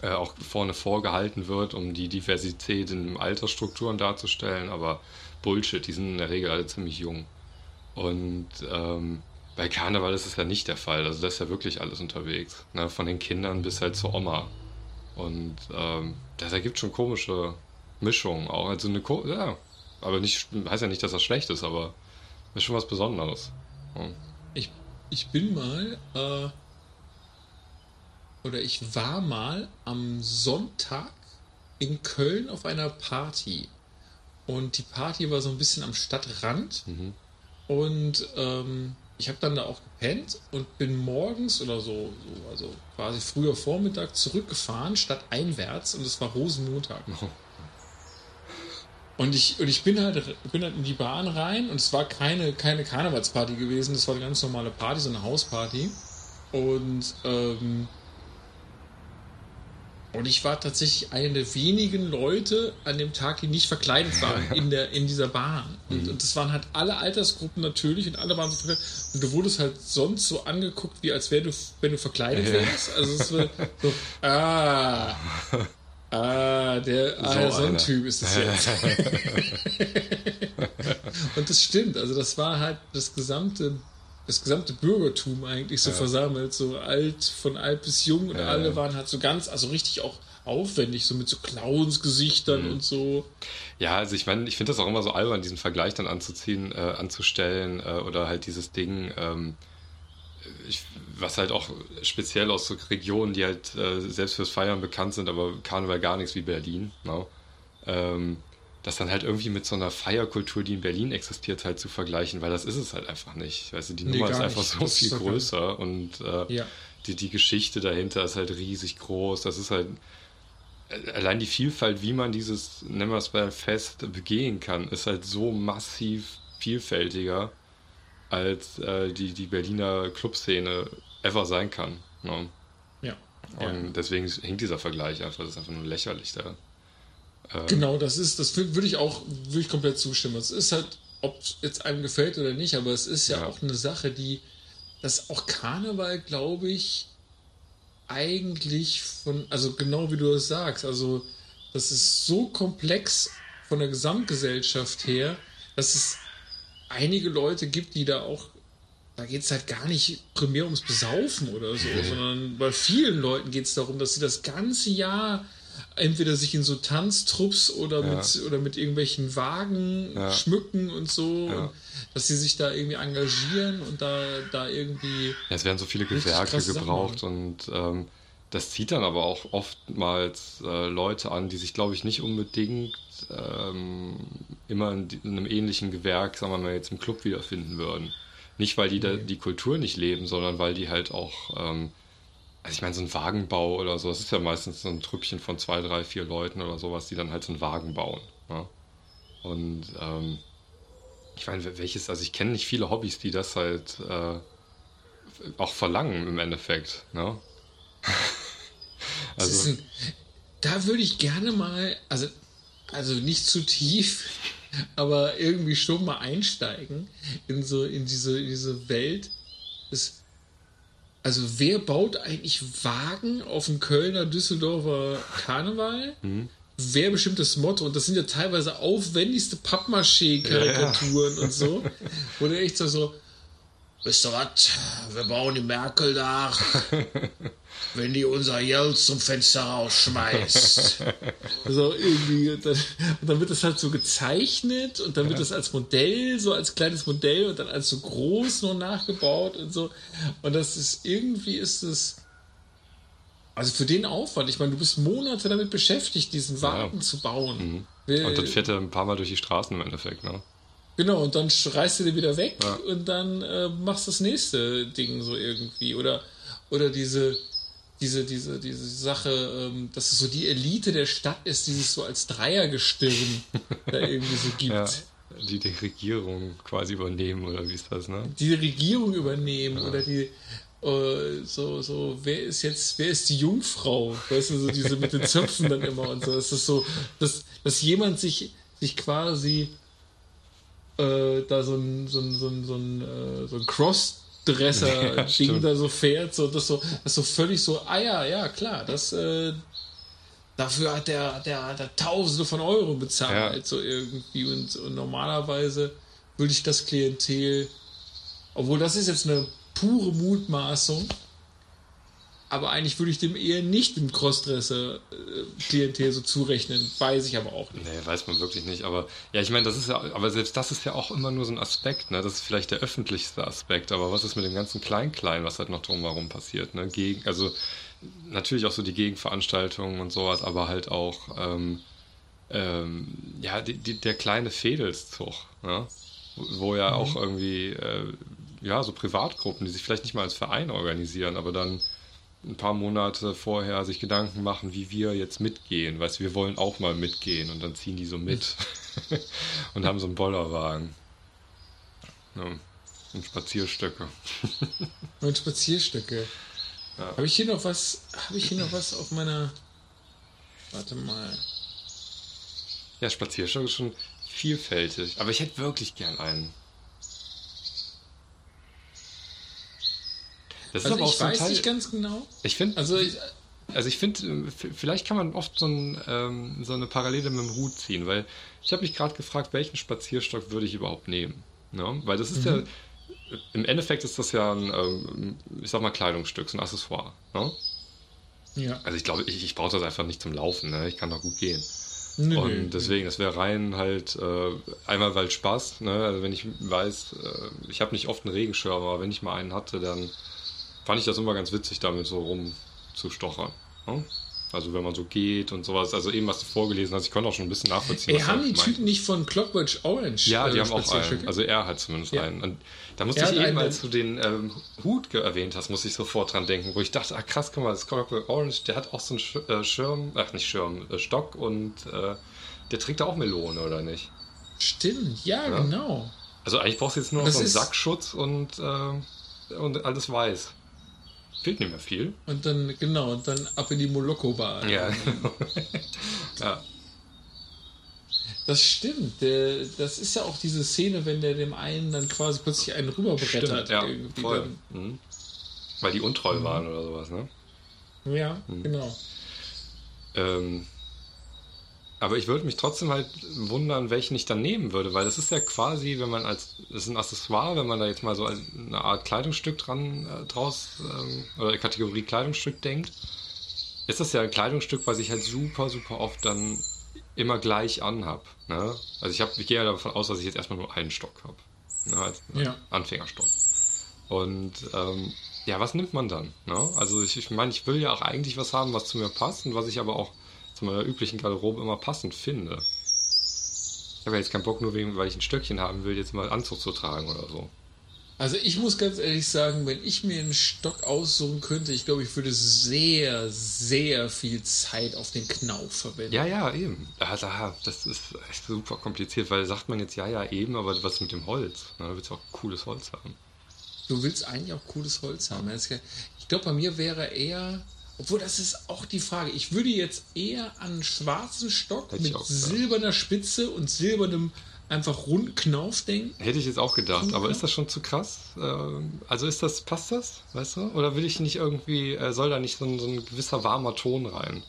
äh, auch vorne vorgehalten wird, um die Diversität in Altersstrukturen darzustellen, aber Bullshit, die sind in der Regel alle ziemlich jung. Und ähm, bei Karneval ist es ja nicht der Fall. Also da ist ja wirklich alles unterwegs. Ne? Von den Kindern bis halt zur Oma. Und ähm, das ergibt schon komische Mischungen auch. Also eine Ko ja, aber nicht, heißt ja nicht, dass das schlecht ist, aber ist schon was Besonderes. Ja. Ich ich bin mal äh, oder ich war mal am Sonntag in Köln auf einer Party. Und die Party war so ein bisschen am Stadtrand. Mhm. Und ähm, ich habe dann da auch gepennt und bin morgens oder so, so, also quasi früher Vormittag zurückgefahren, statt einwärts. Und es war Rosenmontag. Oh. Und ich, und ich bin halt, bin halt in die Bahn rein und es war keine, keine Karnevalsparty gewesen, das war eine ganz normale Party, so eine Hausparty. Und, ähm, und ich war tatsächlich einer der wenigen Leute an dem Tag, die nicht verkleidet waren in, der, in dieser Bahn. Und, mhm. und das waren halt alle Altersgruppen natürlich und alle waren so verkleidet. Und du wurdest halt sonst so angeguckt, wie als wär du, wenn du verkleidet wärst. Also es war so, ah, Ah, der, ah, so, so ein Typ ist es jetzt. und das stimmt, also das war halt das gesamte, das gesamte Bürgertum eigentlich so ja. versammelt, so alt, von alt bis jung und ja, alle waren halt so ganz, also richtig auch aufwendig, so mit so Clownsgesichtern mhm. und so. Ja, also ich meine, ich finde das auch immer so albern, diesen Vergleich dann anzuziehen, äh, anzustellen äh, oder halt dieses Ding, ähm, ich, was halt auch speziell aus so Regionen, die halt äh, selbst fürs Feiern bekannt sind, aber Karneval gar nichts wie Berlin. No? Ne? Ähm, das dann halt irgendwie mit so einer Feierkultur, die in Berlin existiert, halt zu vergleichen, weil das ist es halt einfach nicht. Weißt du, die nee, Nummer ist einfach nicht. so das viel größer und äh, ja. die, die Geschichte dahinter ist halt riesig groß. Das ist halt allein die Vielfalt, wie man dieses, nennen wir es mal Fest, begehen kann, ist halt so massiv vielfältiger, als äh, die, die Berliner Clubszene ever sein kann. Ne? Ja. Und ja. deswegen hinkt dieser Vergleich einfach, das ist einfach nur lächerlich da. Ähm, genau, das ist, das würde ich auch, würde ich komplett zustimmen. Es ist halt, ob es jetzt einem gefällt oder nicht, aber es ist ja, ja. auch eine Sache, die, das auch Karneval, glaube ich, eigentlich von, also genau wie du es sagst, also das ist so komplex von der Gesamtgesellschaft her, dass es einige Leute gibt, die da auch, da geht es halt gar nicht primär ums Besaufen oder so, sondern bei vielen Leuten geht es darum, dass sie das ganze Jahr entweder sich in so Tanztrupps oder, ja. mit, oder mit irgendwelchen Wagen ja. schmücken und so, ja. und dass sie sich da irgendwie engagieren und da, da irgendwie. Ja, es werden so viele Gewerke gebraucht und ähm, das zieht dann aber auch oftmals äh, Leute an, die sich, glaube ich, nicht unbedingt ähm, immer in, in, einem ähnlichen Gewerk, sagen wir mal, jetzt im Club wiederfinden würden. Nicht, weil die okay. da die Kultur nicht leben, sondern weil die halt auch. Ähm, also ich meine, so ein Wagenbau oder so, das ist ja meistens so ein Trüppchen von zwei, drei, vier Leuten oder sowas, die dann halt so einen Wagen bauen. Ne? Und ähm, ich meine, welches, also ich kenne nicht viele Hobbys, die das halt äh, auch verlangen im Endeffekt. Ne? also, ein, da würde ich gerne mal, also, also nicht zu tief, aber irgendwie schon mal einsteigen in so in diese, in diese Welt des also wer baut eigentlich Wagen auf dem Kölner, Düsseldorfer Karneval? Mhm. Wer bestimmt das Motto? Und das sind ja teilweise aufwendigste Pappmaché-Karikaturen ja, ja. und so. Wo du echt so, so wisst ihr was, wir bauen die Merkel da, wenn die unser Geld zum Fenster rausschmeißt. so irgendwie, und dann, und dann, wird das halt so gezeichnet und dann wird das als Modell, so als kleines Modell und dann als so groß nur nachgebaut und so. Und das ist, irgendwie ist es, also für den Aufwand, ich meine, du bist Monate damit beschäftigt, diesen Wagen ja. zu bauen. Mhm. Und dann fährt er ein paar Mal durch die Straßen im Endeffekt, ne? Genau, und dann reißt du den wieder weg ja. und dann äh, machst das nächste Ding so irgendwie. Oder, oder diese, diese, diese, diese Sache, ähm, dass es so die Elite der Stadt ist, die sich so als Dreiergestirn da irgendwie so gibt. Ja, die die Regierung quasi übernehmen, oder wie ist das, ne? Die Regierung übernehmen ja. oder die, Uh, so, so, wer ist jetzt, wer ist die Jungfrau? Weißt du, so diese mit den Zöpfen dann immer und so. Es ist so, dass, dass jemand sich, sich quasi äh, da so ein, so ein, so ein, so ein, äh, so ein Crossdresser-Ding ja, da so fährt, so, das so, das so völlig so, ah ja, ja, klar, das, äh, dafür hat der, der, der Tausende von Euro bezahlt, ja. so irgendwie. Und, und normalerweise würde ich das Klientel, obwohl das ist jetzt eine pure Mutmaßung, aber eigentlich würde ich dem eher nicht im Crossdresser-Klientel so zurechnen. Weiß ich aber auch nicht. Nee, weiß man wirklich nicht. Aber ja, ich meine, das ist ja, aber selbst das ist ja auch immer nur so ein Aspekt, ne? Das ist vielleicht der öffentlichste Aspekt, aber was ist mit dem ganzen Klein-Klein, was halt noch drumherum passiert, ne? Gegen, also natürlich auch so die Gegenveranstaltungen und sowas, aber halt auch ähm, ähm, ja, die, die, der kleine Fedelszug, ne? wo ja mhm. auch irgendwie äh, ja, so Privatgruppen, die sich vielleicht nicht mal als Verein organisieren, aber dann ein paar Monate vorher sich Gedanken machen, wie wir jetzt mitgehen. Weißt du, wir wollen auch mal mitgehen und dann ziehen die so mit und haben so einen Bollerwagen. Ja, und Spazierstöcke. und Spazierstöcke. Ja. Habe ich hier noch was? Habe ich hier noch was auf meiner. Warte mal. Ja, Spazierstöcke ist schon vielfältig. Aber ich hätte wirklich gern einen. Das also ist aber auch ich so weiß Teil, nicht ganz genau. Ich finde, also ich, also ich finde, äh, vielleicht kann man oft so, ein, ähm, so, eine Parallele mit dem Hut ziehen, weil ich habe mich gerade gefragt, welchen Spazierstock würde ich überhaupt nehmen? Ne? Weil das ist mhm. ja, im Endeffekt ist das ja ein, ähm, ich sag mal, Kleidungsstück, so ein Accessoire. Ne? Ja. Also ich glaube, ich, ich brauche das einfach nicht zum Laufen, ne? ich kann doch gut gehen. Nö, und deswegen, das wäre rein halt äh, einmal weil Spaß, ne? also wenn ich weiß, äh, ich habe nicht oft einen Regenschirm, aber wenn ich mal einen hatte, dann fand ich das immer ganz witzig, damit so rumzustochern. Ne? Also wenn man so geht und sowas. Also eben, was du vorgelesen hast, ich konnte auch schon ein bisschen nachvollziehen. Ey, haben die. Typen nicht von Clockwork Orange? Ja, die äh, haben auch einen. Also er hat zumindest Ja. einen. Und da musste Er ich eben, als du den ähm, Hut erwähnt hast, musste ich sofort dran denken, wo ich dachte, ah krass, guck mal, das Clockwork Orange, der hat auch so einen Sch äh, Schirm, ach nicht Schirm, äh, Stock und äh, der trägt auch Melone, oder nicht? Stimmt, ja, Ja. genau. Also eigentlich brauchst du jetzt nur noch Das so einen Sackschutz und, äh, und alles weiß. Fehlt nicht mehr viel. Und dann, genau, und dann ab in die Moloko-Bar. Ja. ja. Das stimmt. Der, das ist ja auch diese Szene, wenn der dem einen dann quasi plötzlich einen rüberbrettert. Stimmt, ja, irgendwie voll. Mhm. Weil die untreu waren oder sowas, ne? Ja, Mhm. genau. Ähm, aber ich würde mich trotzdem halt wundern, welchen ich dann nehmen würde, weil das ist ja quasi, wenn man als, das ist ein Accessoire, wenn man da jetzt mal so eine Art Kleidungsstück dran äh, draus ähm, oder Kategorie Kleidungsstück denkt, ist das ja ein Kleidungsstück, was ich halt super, super oft dann immer gleich anhab. Ne? Also ich, hab, ich gehe ja davon aus, dass ich jetzt erstmal nur einen Stock habe. Ne? Als Ja. Anfängerstock. Und ähm, ja, was nimmt man dann? Ne? Also ich, ich meine, ich will ja auch eigentlich was haben, was zu mir passt und was ich aber auch zu meiner üblichen Garderobe immer passend finde. Ich habe ja jetzt keinen Bock, nur wegen, weil ich ein Stöckchen haben will, jetzt mal Anzug zu tragen oder so. Also ich muss ganz ehrlich sagen, wenn ich mir einen Stock aussuchen könnte, ich glaube, ich würde sehr, sehr viel Zeit auf den Knauf verwenden. Ja, ja, eben. Da, das ist echt super kompliziert, weil sagt man jetzt ja, ja, eben, aber was mit dem Holz? Na, da willst du auch cooles Holz haben. Du willst eigentlich auch cooles Holz haben. Ich glaube, bei mir wäre eher, obwohl das ist auch die Frage, ich würde jetzt eher an einen schwarzen Stock Hätte mit silberner Spitze und silbernem einfach runden Knauf denken. Hätte ich jetzt auch gedacht, aber ist das schon zu krass? Ähm, Also ist das, passt das, weißt du? Oder will ich nicht irgendwie, äh, soll da nicht so ein, so ein gewisser warmer Ton rein?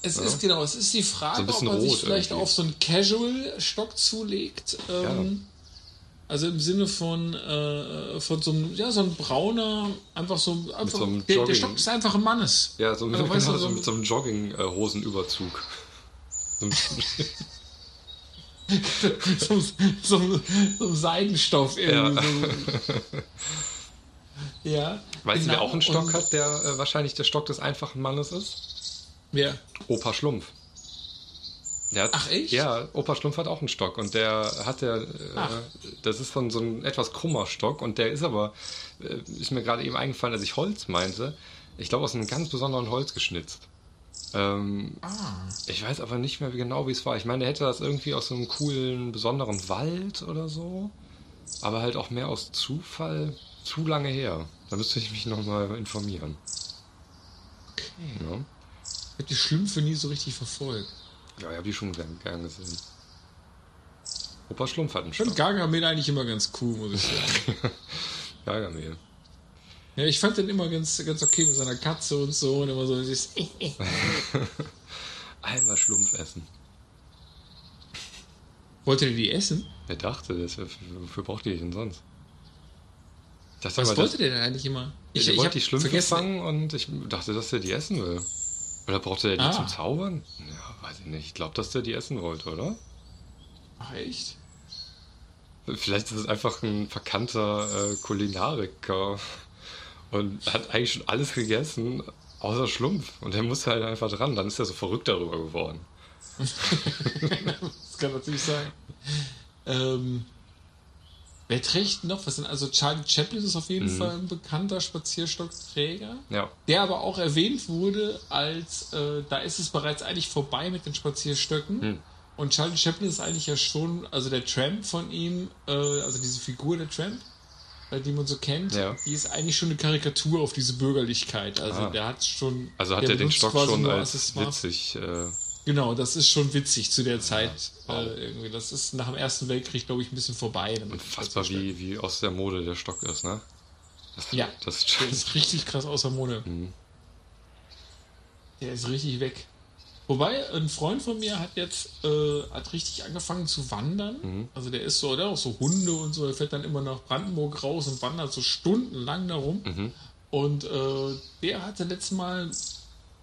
Es ist genau, es ist die Frage, So ob man sich vielleicht irgendwie. auf so einen Casual-Stock zulegt. Ähm, Also im Sinne von, äh, von so einem, ja, so ein brauner, einfach so, einfach, so einem der, der Stock ist einfach ein Mannes. Ja, so, Aber genau, weißt du, so, mit so einem Jogging-Hosenüberzug. So ein- so, so, so ein Seidenstoff irgendwie. So. ja. weißt du, genau. wer auch einen Stock Und- hat, der äh, wahrscheinlich der Stock des einfachen Mannes ist? Wer? Opa Schlumpf. Hat, Ach, echt? Ja, Opa Schlumpf hat auch einen Stock und der hat der, äh, das ist ein, so ein etwas krummer Stock und der ist aber, äh, ist mir gerade eben eingefallen, als ich Holz meinte, ich glaube aus einem ganz besonderen Holz geschnitzt. Ähm, Ah. ich weiß aber nicht mehr genau, wie es war. Ich meine, der hätte das irgendwie aus so einem coolen, besonderen Wald oder so, aber halt auch mehr aus Zufall, zu lange her. Da müsste ich mich nochmal informieren. Okay. Ja, Ich habe die Schlümpfe nie so richtig verfolgt. Ja ich habe die schon gern, gern gesehen. Opa Schlumpf hat einen Ich fand. Gargamel eigentlich immer ganz cool, muss ich sagen. Gargamel. ja, ich fand den immer ganz, ganz okay mit seiner Katze und so und immer so dieses Einmal Schlumpf essen. Wollte der die essen? Wer dachte das? Wofür braucht ihr die denn sonst? Dachte Was wollte dass- der denn eigentlich immer? Ich, ich wollte hab die Schlümpfe vergessen. fangen und ich dachte, dass er die essen will. Oder brauchte er die Ah. zum Zaubern? Ja, weiß ich nicht. Ich glaube, dass der die essen wollte, oder? Ach, echt? Vielleicht ist es einfach ein verkannter äh, Kulinariker und hat eigentlich schon alles gegessen, außer Schlumpf. Und der muss halt einfach dran. Dann ist er so verrückt darüber geworden. Das kann natürlich sein. Ähm, wer trägt noch? Was sind also Charlie Chaplin ist auf jeden Mhm. Fall ein bekannter Spazierstockträger, Ja. der aber auch erwähnt wurde als äh, da ist es bereits eigentlich vorbei mit den Spazierstöcken. Hm. Und Charlie Chaplin ist eigentlich ja schon, also der Tramp von ihm, äh, also diese Figur der Tramp, äh, die man so kennt, Ja. die ist eigentlich schon eine Karikatur auf diese Bürgerlichkeit. Also Ah. der hat schon. Also hat er den Stock schon als witzig. Äh, Genau, das ist schon witzig zu der Zeit. wow. Äh, irgendwie. Das ist nach dem Ersten Weltkrieg, glaube ich, ein bisschen vorbei. unfassbar, wie, wie aus der Mode der Stock ist, ne? Das, Ja. Das ist Der ist richtig krass außer Mode. Mhm. Der ist richtig weg. Wobei, ein Freund von mir hat jetzt äh, hat richtig angefangen zu wandern. Mhm. Also der ist so, der hat auch so Hunde und so, der fährt dann immer nach Brandenburg raus und wandert so stundenlang darum. Mhm. Und äh, der hatte letztes Mal,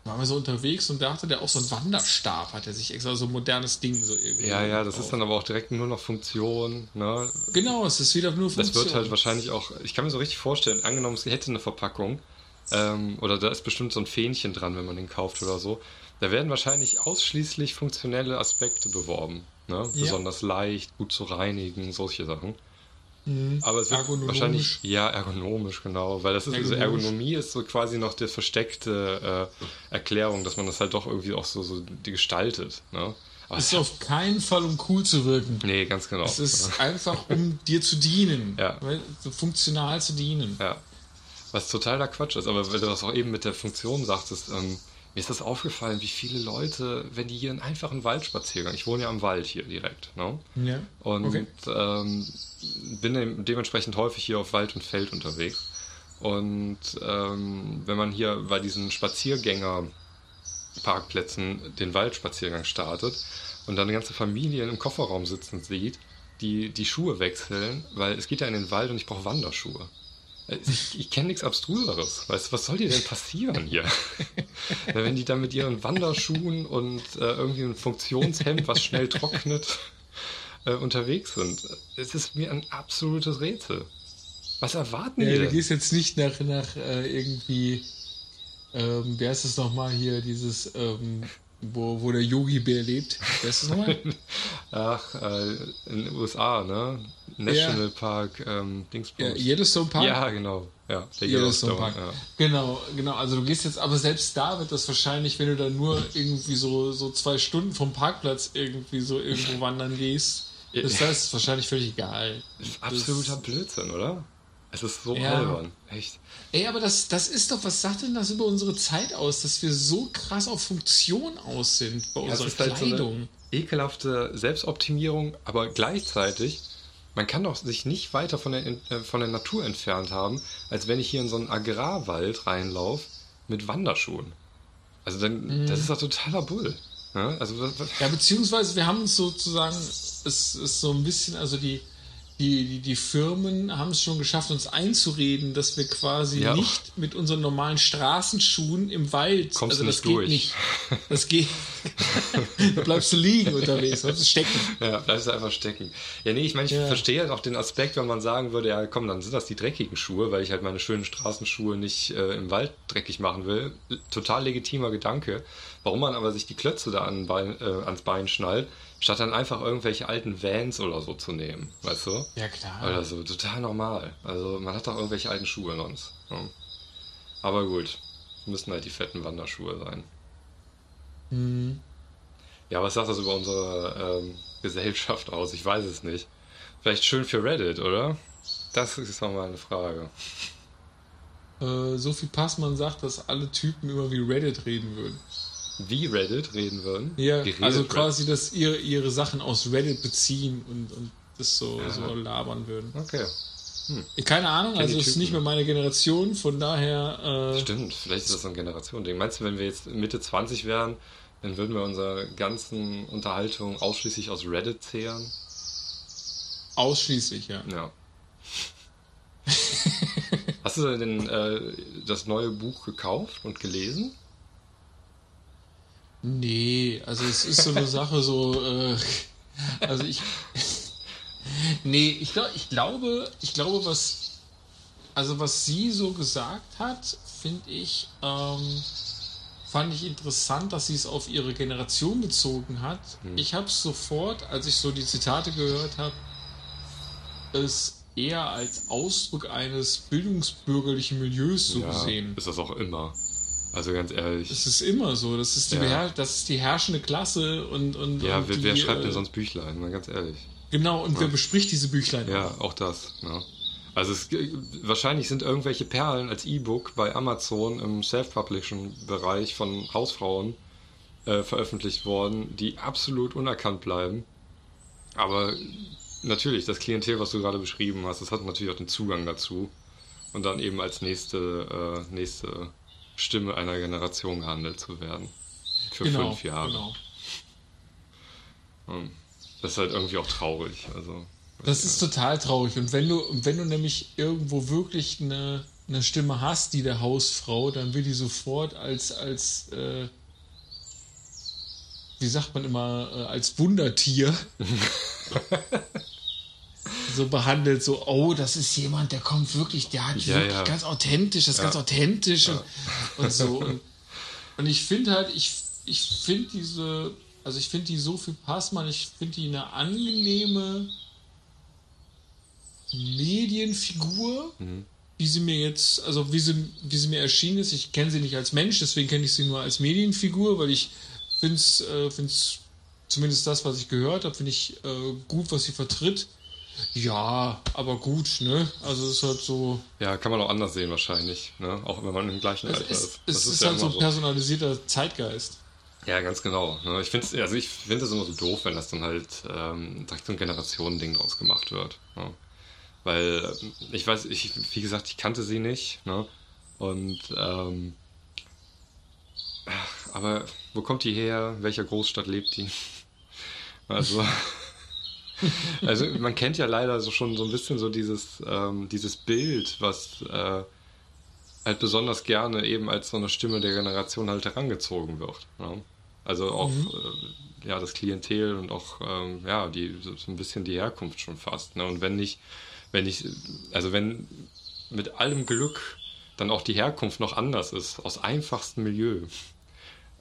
waren wir so unterwegs und da hatte der auch so einen Wanderstab, hat er sich extra so ein modernes Ding so irgendwie. Ja, ja, das gekauft. ist dann aber auch direkt nur noch Funktion, ne? Genau, es ist wieder nur Das Funktion. wird halt wahrscheinlich auch, ich kann mir so richtig vorstellen, angenommen, es hätte eine Verpackung, ähm, oder da ist bestimmt so ein Fähnchen dran, wenn man den kauft oder so, Da werden wahrscheinlich ausschließlich funktionelle Aspekte beworben. Ne? Ja. Besonders leicht, gut zu reinigen, solche Sachen. Aber es wird Ergonomisch. wahrscheinlich, ja, ergonomisch, genau, weil das ist, also Ergonomisch. Ergonomie ist so quasi noch die versteckte äh, Erklärung, dass man das halt doch irgendwie auch so, so gestaltet. Ne? Aber Es ist auf keinen Fall, um cool zu wirken. nee, ganz genau. Es ist einfach, um dir zu dienen. Ja. Weil- So funktional zu dienen. Ja. Was totaler Quatsch ist, aber weil du das auch eben mit der Funktion sagtest, ähm, mir ist das aufgefallen, wie viele Leute, wenn die hier einen einfachen Waldspaziergang, ich wohne ja am Wald hier direkt, ne? Ja. Und Okay. ähm, bin dem- dementsprechend häufig hier auf Wald und Feld unterwegs. Und ähm, wenn man hier bei diesen Spaziergängerparkplätzen den Waldspaziergang startet und dann eine ganze Familie im Kofferraum sitzen sieht, die die Schuhe wechseln, weil es geht ja in den Wald und ich brauche Wanderschuhe. Äh, Ich, ich kenne nichts Abstruseres. Weißt was soll dir denn passieren hier? Wenn die dann mit ihren Wanderschuhen und äh, irgendwie ein Funktionshemd, was schnell trocknet, äh, unterwegs sind. Es ist mir ein absolutes Rätsel. Was erwarten Ja, die du gehst jetzt nicht nach, nach äh, irgendwie, ähm, wer ist es nochmal hier, dieses, ähm, wo, wo der Yogi-Bär lebt. Wer ist es nochmal? Ach, äh, in den USA, ne? National Park, ähm, Dingsbums. ja, Yellowstone Park? Ja, genau. Ja, der Yellowstone Park. Ja. Genau, genau. Also du gehst jetzt, aber selbst da wird das wahrscheinlich, wenn du dann nur irgendwie so, so zwei Stunden vom Parkplatz irgendwie so irgendwo wandern gehst, ist das wahrscheinlich völlig egal. Absoluter Blödsinn, oder? Es ist so Ja. albern. Echt. Ey, aber das, das ist doch, was sagt denn das über unsere Zeit aus, dass wir so krass auf Funktion aus sind bei Ja, unserer ist halt so Kleidung? eine ekelhafte Selbstoptimierung, aber gleichzeitig, man kann doch sich nicht weiter von der, äh, von der Natur entfernt haben, als wenn ich hier in so einen Agrarwald reinlaufe mit Wanderschuhen. Also dann, Mhm. das ist doch totaler Bull. Ne? Also, Ja, beziehungsweise wir haben uns sozusagen, es ist so ein bisschen, also die, die, die, die Firmen haben es schon geschafft, uns einzureden, dass wir quasi Ja. nicht mit unseren normalen Straßenschuhen im Wald, Kommst also du das nicht geht durch. nicht. Das geht. da bleibst du liegen unterwegs, bleibst du stecken. ja, bleibst du einfach stecken. Ja, nee, ich meine, ich Ja. verstehe halt auch den Aspekt, wenn man sagen würde, ja komm, dann sind das die dreckigen Schuhe, weil ich halt meine schönen Straßenschuhe nicht äh, im Wald dreckig machen will. Total legitimer Gedanke. Warum man aber sich die Klötze da an Bein, äh, ans Bein schnallt, statt dann einfach irgendwelche alten Vans oder so zu nehmen, weißt du? Ja, klar. Oder so, total normal. Also man hat doch irgendwelche alten Schuhe sonst. Ja. Aber gut, müssen halt die fetten Wanderschuhe sein. Mhm. Ja, was sagt das über unsere ähm, Gesellschaft aus? Ich weiß es nicht. Vielleicht schön für Reddit, oder? Das ist noch mal eine Frage. Äh, Sophie Passmann sagt, dass alle Typen immer wie Reddit reden würden. Wie Reddit reden würden? Ja, also Reddit? quasi, dass ihre, ihre Sachen aus Reddit beziehen und, und das so, Ja. so labern würden. Okay, Keine Ahnung, also es ist nicht mehr meine Generation, von daher. Äh, stimmt. Vielleicht ist das so ein Generationending. Meinst du, wenn wir jetzt Mitte 20 wären, dann würden wir unsere ganzen Unterhaltungen ausschließlich aus Reddit zehren? Ausschließlich, ja. Ja. Hast du denn äh, das neue Buch gekauft und gelesen? Nee, also es ist so eine Sache so, äh, also ich, nee, ich, glaub, ich glaube, ich glaube, was, also was sie so gesagt hat, finde ich, ähm, fand ich interessant, dass sie es auf ihre Generation bezogen hat. Ich habe es sofort, als ich so die Zitate gehört habe, es eher als Ausdruck eines bildungsbürgerlichen Milieus so gesehen. ist das auch immer. Also ganz ehrlich. Es ist immer so. Das ist die, Ja. das ist die herrschende Klasse und. und Ja, und wer, die, wer schreibt denn äh, sonst Büchlein? Mal ganz ehrlich. Genau, und wer bespricht diese Büchlein? Ja, auch das. Ja. Also es, wahrscheinlich sind irgendwelche Perlen als E-Book bei Amazon im Self-Publishing-Bereich von Hausfrauen äh, veröffentlicht worden, die absolut unerkannt bleiben. Aber natürlich, das Klientel, was du gerade beschrieben hast, das hat natürlich auch den Zugang dazu. Und dann eben als nächste, äh, nächste Stimme einer Generation gehandelt zu werden. Für genau. fünf Jahre. Genau. Hm. Das ist halt irgendwie auch traurig. Also, Das ist total traurig. Und wenn du, wenn du nämlich irgendwo wirklich eine, eine Stimme hast, die der Hausfrau, dann wird die sofort als, als äh, wie sagt man immer, äh, als Wundertier so behandelt, so, oh, das ist jemand, der kommt wirklich, der hat Ja, wirklich ja. ganz authentisch, das ist ganz authentisch und, und so. Und, und ich finde halt, ich ich finde diese, also ich finde die Sophie Passmann, ich finde die eine angenehme Medienfigur, Mhm. wie sie mir jetzt, also wie sie, wie sie mir erschienen ist. Ich kenne sie nicht als Mensch, deswegen kenne ich sie nur als Medienfigur, weil ich finde es, äh, find's, zumindest das, was ich gehört habe, finde ich äh, gut, was sie vertritt. Ja, aber gut, ne? Also es ist halt so. Ja, kann man auch anders sehen wahrscheinlich, ne? Auch wenn man im gleichen Alter ist, ist. es Das ist, ja halt so ein personalisierter Zeitgeist. Ja, ganz genau. ne? Ich finde also ich finde es immer so doof, wenn das dann halt ähm, direkt so ein Generationending draus gemacht wird. Ne? Weil ähm, ich weiß, ich, wie gesagt, ich kannte sie nicht, ne? Und ähm, aber wo kommt die her? Welcher Großstadt lebt die? Also, also man kennt ja leider so schon so ein bisschen so dieses, ähm, dieses Bild, was äh, halt besonders gerne eben als so eine Stimme der Generation halt herangezogen wird. Ne? Also auch äh, ja das Klientel und auch ähm, ja die so so ein bisschen die Herkunft schon fast. Ne? Und wenn nicht, wenn ich, also wenn mit allem Glück dann auch die Herkunft noch anders ist, aus einfachstem Milieu,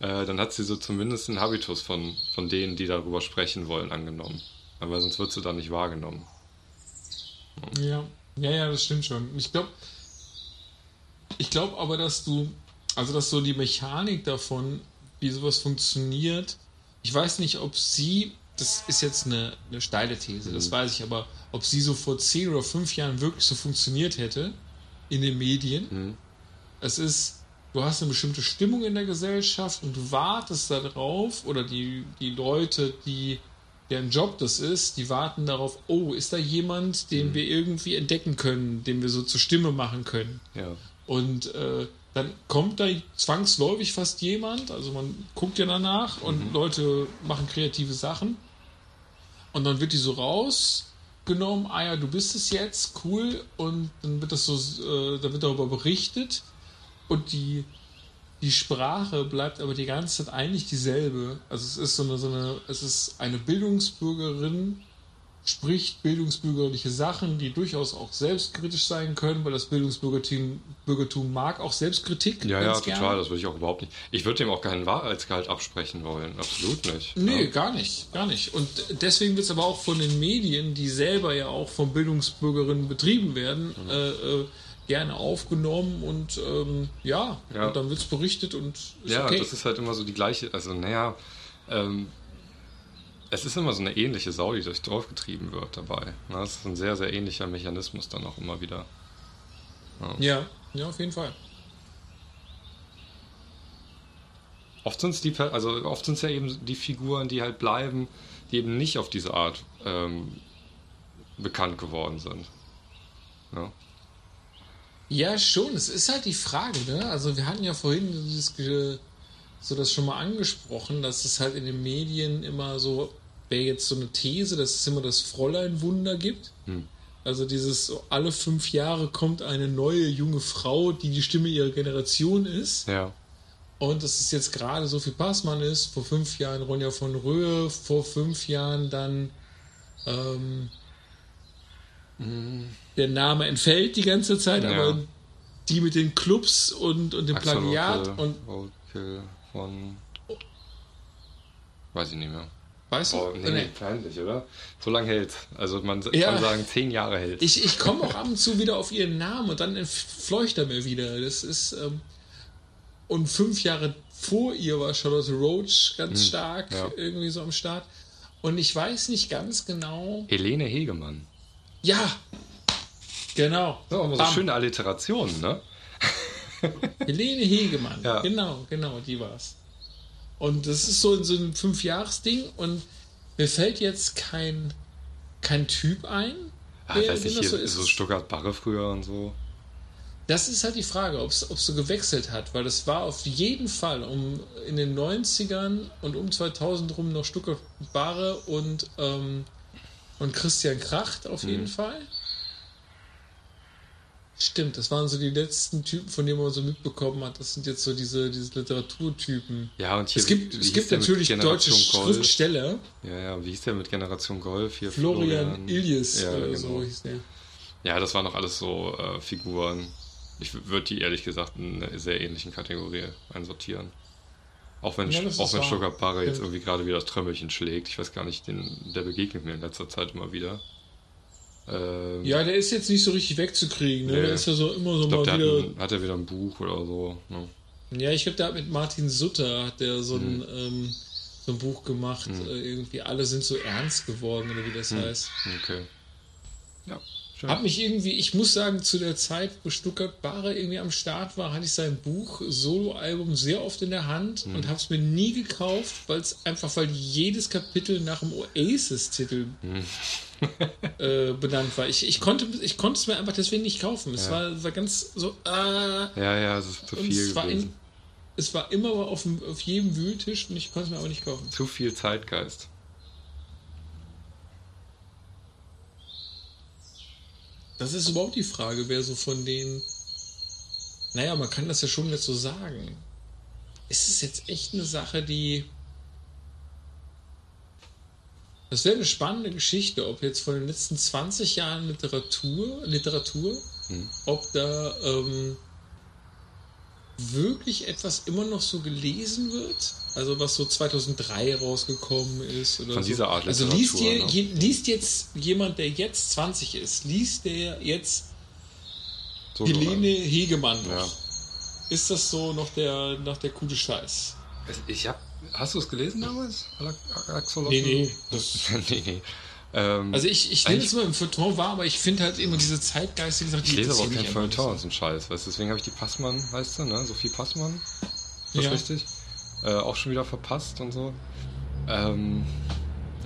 äh, dann hat sie so zumindest einen Habitus von, von denen, die darüber sprechen wollen, angenommen. Aber sonst wird sie dann nicht wahrgenommen. Ja, ja, ja, das stimmt schon. Ich glaube, ich glaube aber, dass du, also dass so die Mechanik davon, wie sowas funktioniert, ich weiß nicht, ob sie, das ist jetzt eine, eine steile These, das weiß ich, aber ob sie so vor zehn oder fünf Jahren wirklich so funktioniert hätte in den Medien. Mhm. Es ist, du hast eine bestimmte Stimmung in der Gesellschaft und du wartest darauf, oder die, die Leute, die deren Job das ist, die warten darauf, oh, ist da jemand, den wir irgendwie entdecken können, den wir so zur Stimme machen können. Ja. Und äh, dann kommt da zwangsläufig fast jemand, also man guckt ja danach und Leute machen kreative Sachen. Und dann wird die so rausgenommen, ah ja, du bist es jetzt, cool. Und dann wird das so, äh, dann wird darüber berichtet. Und die, die Sprache bleibt aber die ganze Zeit eigentlich dieselbe. Also es ist so eine, so eine, es ist eine Bildungsbürgerin, spricht bildungsbürgerliche Sachen, die durchaus auch selbstkritisch sein können, weil das Bildungsbürgertum Bürgertum mag auch Selbstkritik. Ja, ja, total. gerne. Das würde ich auch überhaupt nicht. Ich würde dem auch keinen Wahrheitsgehalt absprechen wollen. Absolut nicht. Nee, Ja. gar nicht, gar nicht. Und deswegen wird es aber auch von den Medien, die selber ja auch von Bildungsbürgerinnen betrieben werden, Mhm. äh, äh, gerne aufgenommen und ähm, ja, Ja. und dann wird es berichtet und ist Ja, okay. das ist halt immer so die gleiche, also naja, ähm, es ist immer so eine ähnliche Sau, die durch draufgetrieben wird dabei. Ne? Das ist ein sehr, sehr ähnlicher Mechanismus dann auch immer wieder. ja, ja, auf jeden Fall. Oft sind es die, also oft sind ja eben die Figuren, die halt bleiben, die eben nicht auf diese Art ähm, bekannt geworden sind. Ja. Ja, schon. Es ist halt die Frage, ne? Also wir hatten ja vorhin dieses, Ge- so das schon mal angesprochen, dass es halt in den Medien immer so, wäre jetzt so eine These, dass es immer das Fräulein-Wunder gibt. Hm. Also dieses, so alle fünf Jahre kommt eine neue junge Frau, die die Stimme ihrer Generation ist. ja. Und dass es jetzt gerade Sophie Passmann ist, vor fünf Jahren Ronja von Röhe, vor fünf Jahren dann ähm, der Name entfällt die ganze Zeit, Ja. aber die mit den Clubs und, und dem Axel Plagiat Rotke- und Rotke von. Weiß ich nicht mehr. weißt du? Oh, nee, nee, peinlich, oder? So lange hält. Also man Ja. kann sagen, zehn Jahre hält. Ich, ich komme auch ab und zu wieder auf ihren Namen und dann entfleucht er mir wieder. Das ist. Ähm, und fünf Jahre vor ihr war Charlotte Roach ganz stark ja. irgendwie so am Start. Und ich weiß nicht ganz genau. Helene Hegemann. Ja! Genau. Auch immer so Bam. schöne Alliterationen, ne? Helene Hegemann. Ja. Genau, genau, die war's. Und das ist so, so ein Fünfjahresding und mir fällt jetzt kein, kein Typ ein. Ah, wer- weiß nicht, das hier so so, ist. Stuttgart-Barre früher und so. Das ist halt die Frage, ob es so gewechselt hat, weil das war auf jeden Fall um in den 90ern und um 2000 rum noch Stuttgart Barre und, ähm, und Christian Kracht auf Mhm. jeden Fall. Stimmt, das waren so die letzten Typen, von denen man so mitbekommen hat. Das sind jetzt so diese, diese Literaturtypen. Ja, und hier, Es gibt, es gibt natürlich deutsche Golf? Schriftsteller. Ja, ja, wie hieß der mit Generation Golf? Hier Florian, Iljes ja, oder genau. so hieß der. Ja, das waren noch alles so äh, Figuren. Ich würde die ehrlich gesagt in einer sehr ähnlichen Kategorie einsortieren. Auch wenn, Ja, auch wenn. Stuttgart Barre jetzt Ja. irgendwie gerade wieder das Trömmelchen schlägt. Ich weiß gar nicht, den, der begegnet mir in letzter Zeit immer wieder. Ähm, Ja, der ist jetzt nicht so richtig wegzukriegen. Ne? Nee. Der ist ja so immer so ich glaube, mal der hat, wieder. ein, hat er wieder ein Buch oder so. Ne? Ja, ich glaube, der hat mit Martin Sutter hat der so ein, Mhm. ähm, so ein Buch gemacht. Äh, irgendwie alle sind so ernst geworden oder wie das Mhm. heißt. Okay. Ja, schön. Hab mich irgendwie, ich muss sagen, zu der Zeit, wo Stuttgart Barre irgendwie am Start war, hatte ich sein Buch, Soloalbum sehr oft in der Hand Mhm. und habe es mir nie gekauft, weil es einfach, weil jedes Kapitel nach dem Oasis-Titel Mhm. äh, benannt war. Ich, ich konnte ich konnte es mir einfach deswegen nicht kaufen. Es Ja. war, war ganz so, äh, Ja, ja, es ist zu viel es war, in, es war immer auf, dem, auf jedem Wühltisch und ich konnte es mir aber nicht kaufen. Zu viel Zeitgeist. Das ist überhaupt die Frage, wer so von den. Naja, man kann das ja schon jetzt so sagen. Ist es jetzt echt eine Sache, die. Das wäre eine spannende Geschichte, ob jetzt von den letzten 20 Jahren Literatur, Literatur, Hm. ob da ähm, wirklich etwas immer noch so gelesen wird. Also was so 2003 rausgekommen ist oder Von so. dieser Art Also liest, je, ne? je, liest jetzt jemand, der jetzt 20 ist, liest der jetzt So Helene Hegemann noch? Ja. Ist das so noch der, noch der coole Scheiß? Ich hab, hast du es gelesen damals? Nee, nee. Das, nee, nee. Ähm, also ich, ich nehme es mal im Feuilleton wahr, aber ich finde halt immer diese zeitgeistige Sache, ich lese aber auch kein Feuilleton, so ein Scheiß. Weißt, du, deswegen habe ich die Passmann, weißt du, ne? Sophie Passmann. Ist das Ja. richtig? Äh, auch schon wieder verpasst und so. Ähm,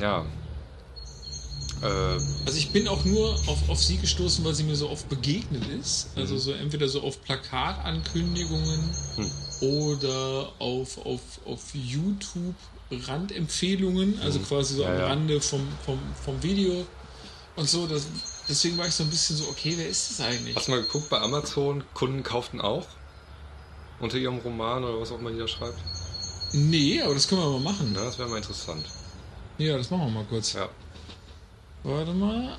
ja. Äh, Also ich bin auch nur auf, auf sie gestoßen, weil sie mir so oft begegnet ist. Also Mhm. so entweder so auf Plakatankündigungen Hm. oder auf, auf, auf YouTube Randempfehlungen, also quasi so Mhm. Ja, am ja. Rande vom, vom, vom Video und so. Das, deswegen war ich so ein bisschen so, okay, wer ist das eigentlich? hast du mal geguckt bei Amazon, Kunden kauften auch? Unter ihrem Roman oder was auch immer die da schreibt? Nee, aber das können wir mal machen. Ja, das wäre mal interessant. Ja, das machen wir mal kurz. Ja. Warte mal.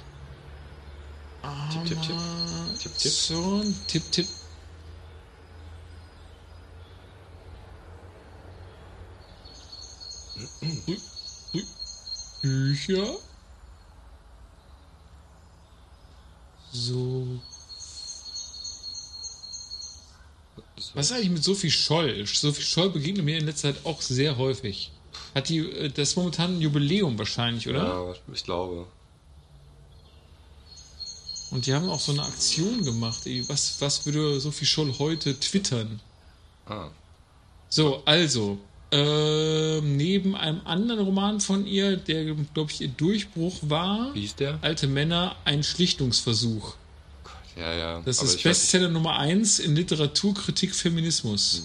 Tipp, tipp, tipp. Tipp, tipp. So, tipp, tipp. Bücher. So. Was ist eigentlich mit Sophie Scholl? Sophie Scholl begegnet mir in letzter Zeit auch sehr häufig. Hat die, äh, das ist momentan ein Jubiläum wahrscheinlich, oder? Ja, ich glaube. Und die haben auch so eine Aktion gemacht. ey, Was, was würde Sophie Scholl heute twittern? Ah. So, also, ähm, neben einem anderen Roman von ihr, der, glaube ich, ihr Durchbruch war, Wie hieß der? Alte Männer, ein Schlichtungsversuch. Ja, ja. Das ist ich weiß Bestseller Nummer 1 in Literaturkritik Feminismus.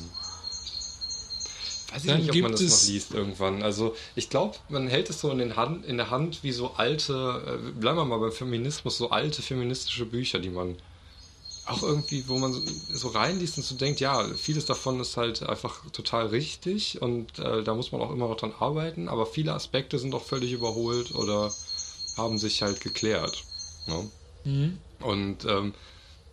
Weiß ich Dann nicht, ob man gibt das es- noch liest irgendwann. Also ich glaube, man hält es so in, den Hand, in der Hand wie so alte, äh, bleiben wir mal beim Feminismus, so alte feministische Bücher, die man auch irgendwie, wo man so, so reinliest und so denkt, ja, vieles davon ist halt einfach total richtig und äh, da muss man auch immer noch dran arbeiten, aber viele Aspekte sind auch völlig überholt oder haben sich halt geklärt. Ne? Mhm. Und ähm,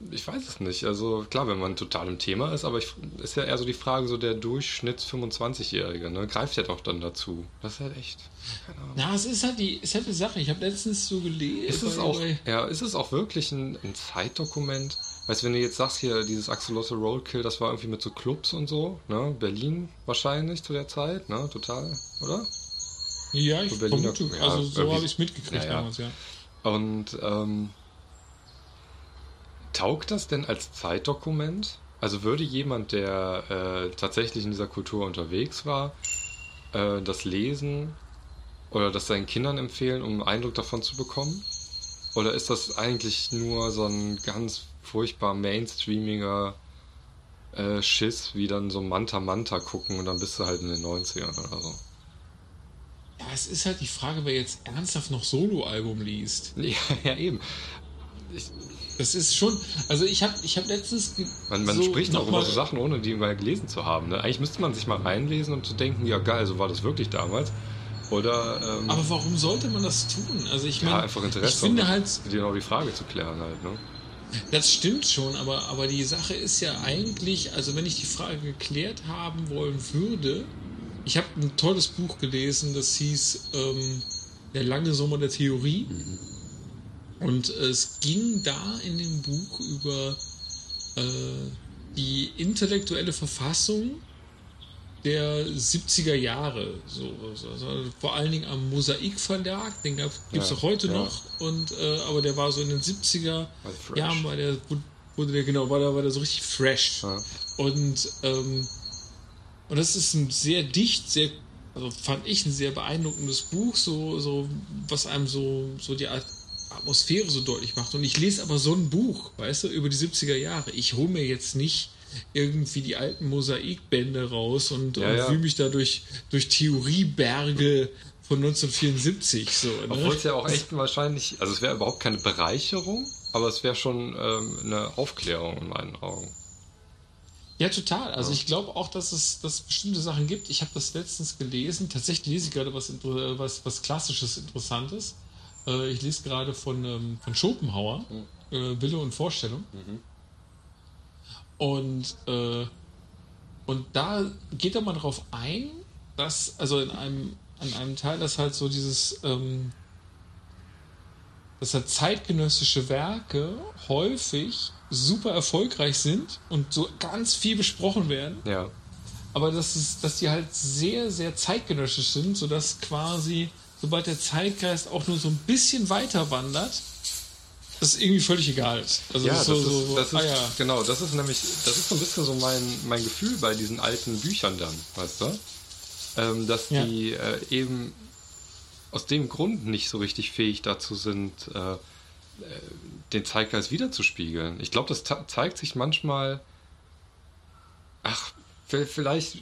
ich weiß es nicht. Also klar, wenn man total im Thema ist, aber ich, ist ja eher so die Frage, so der Durchschnitts 25-Jährige, ne? Greift ja doch dann dazu. Das ist halt echt. Keine Ahnung. Na, es ist halt die, ist halt die Sache. Ich habe letztens so gelesen. Ist es auch, ja, ist es auch wirklich ein, ein Zeitdokument? Weißt du, wenn du jetzt sagst hier, dieses Axolotl Roadkill, das war irgendwie mit so Clubs und so, ne? Berlin wahrscheinlich zu der Zeit, ne? Total, oder? Ja, ich so Berliner- vermute. ja, also so habe ich es mitgekriegt Ja, ja. damals, ja. Und ähm, taugt das denn als Zeitdokument? Also würde jemand, der äh, tatsächlich in dieser Kultur unterwegs war, äh, das lesen oder das seinen Kindern empfehlen, um einen Eindruck davon zu bekommen? Oder ist das eigentlich nur so ein ganz furchtbar mainstreamiger äh, Schiss, wie dann so Manta Manta gucken und dann bist du halt in den 90ern oder so? Ja, es ist halt die Frage, wer jetzt ernsthaft noch Soloalbum liest. Ja, ja eben. Ich, Das ist schon, also ich habe ich hab letztens Man, man so spricht auch über so Sachen, ohne die mal gelesen zu haben. Ne? Eigentlich müsste man sich mal reinlesen und zu denken, ja geil, so war das wirklich damals. Oder ähm, Aber warum sollte man das tun? Also ich ja, meine, einfach ich Interesse. finde um halt, genau die Frage zu klären halt. Ne? das stimmt schon, aber, aber die Sache ist ja eigentlich, also wenn ich die Frage geklärt haben wollen würde, ich habe ein tolles Buch gelesen, das hieß ähm, Der lange Sommer der Theorie. Und es ging da in dem Buch über äh, die intellektuelle Verfassung der 70er Jahre. So, also vor allen Dingen am Mosaik Verlag, den gibt es Ja, auch heute ja. noch. Und, äh, aber der war so in den 70er War fresh. Jahren, war der, wurde der, genau, war der, war der so richtig fresh. Ja. Und, ähm, und das ist ein sehr dicht, sehr, also fand ich ein sehr beeindruckendes Buch, so, so, was einem so, so die At- Atmosphäre so deutlich macht. Und ich lese aber so ein Buch, weißt du, über die 70er Jahre. Ich hole mir jetzt nicht irgendwie die alten Mosaikbände raus und, Ja, und ja. wühle mich da durch, Theorieberge von 1974. So, Obwohl ne? es ja auch echt wahrscheinlich, also es wäre überhaupt keine Bereicherung, aber es wäre schon ähm, eine Aufklärung in meinen Augen. Ja, total. Also ich glaube auch, dass es, dass es bestimmte Sachen gibt. Ich habe das letztens gelesen. Tatsächlich lese ich gerade was, inter- was, was Klassisches, Interessantes. Äh, ich lese gerade von, ähm, von Schopenhauer, äh, Wille und Vorstellung. Und, äh, und da geht er mal drauf ein, dass, also in einem, an einem Teil, dass halt so dieses, ähm, dass halt zeitgenössische Werke häufig super erfolgreich sind und so ganz viel besprochen werden, Ja. aber dass, es, dass die halt sehr, sehr zeitgenössisch sind, sodass quasi, sobald der Zeitgeist auch nur so ein bisschen weiter wandert, das irgendwie völlig egal ist. Also Ja, das ist so, ist, so, das ist ah ja, genau, das ist nämlich, das ist so ein bisschen so mein, mein Gefühl bei diesen alten Büchern dann, weißt du? Ähm, dass Ja. die äh, eben aus dem Grund nicht so richtig fähig dazu sind, äh, äh, den Zeitgeist wiederzuspiegeln. Ich glaube, das zeigt sich manchmal, ach, vielleicht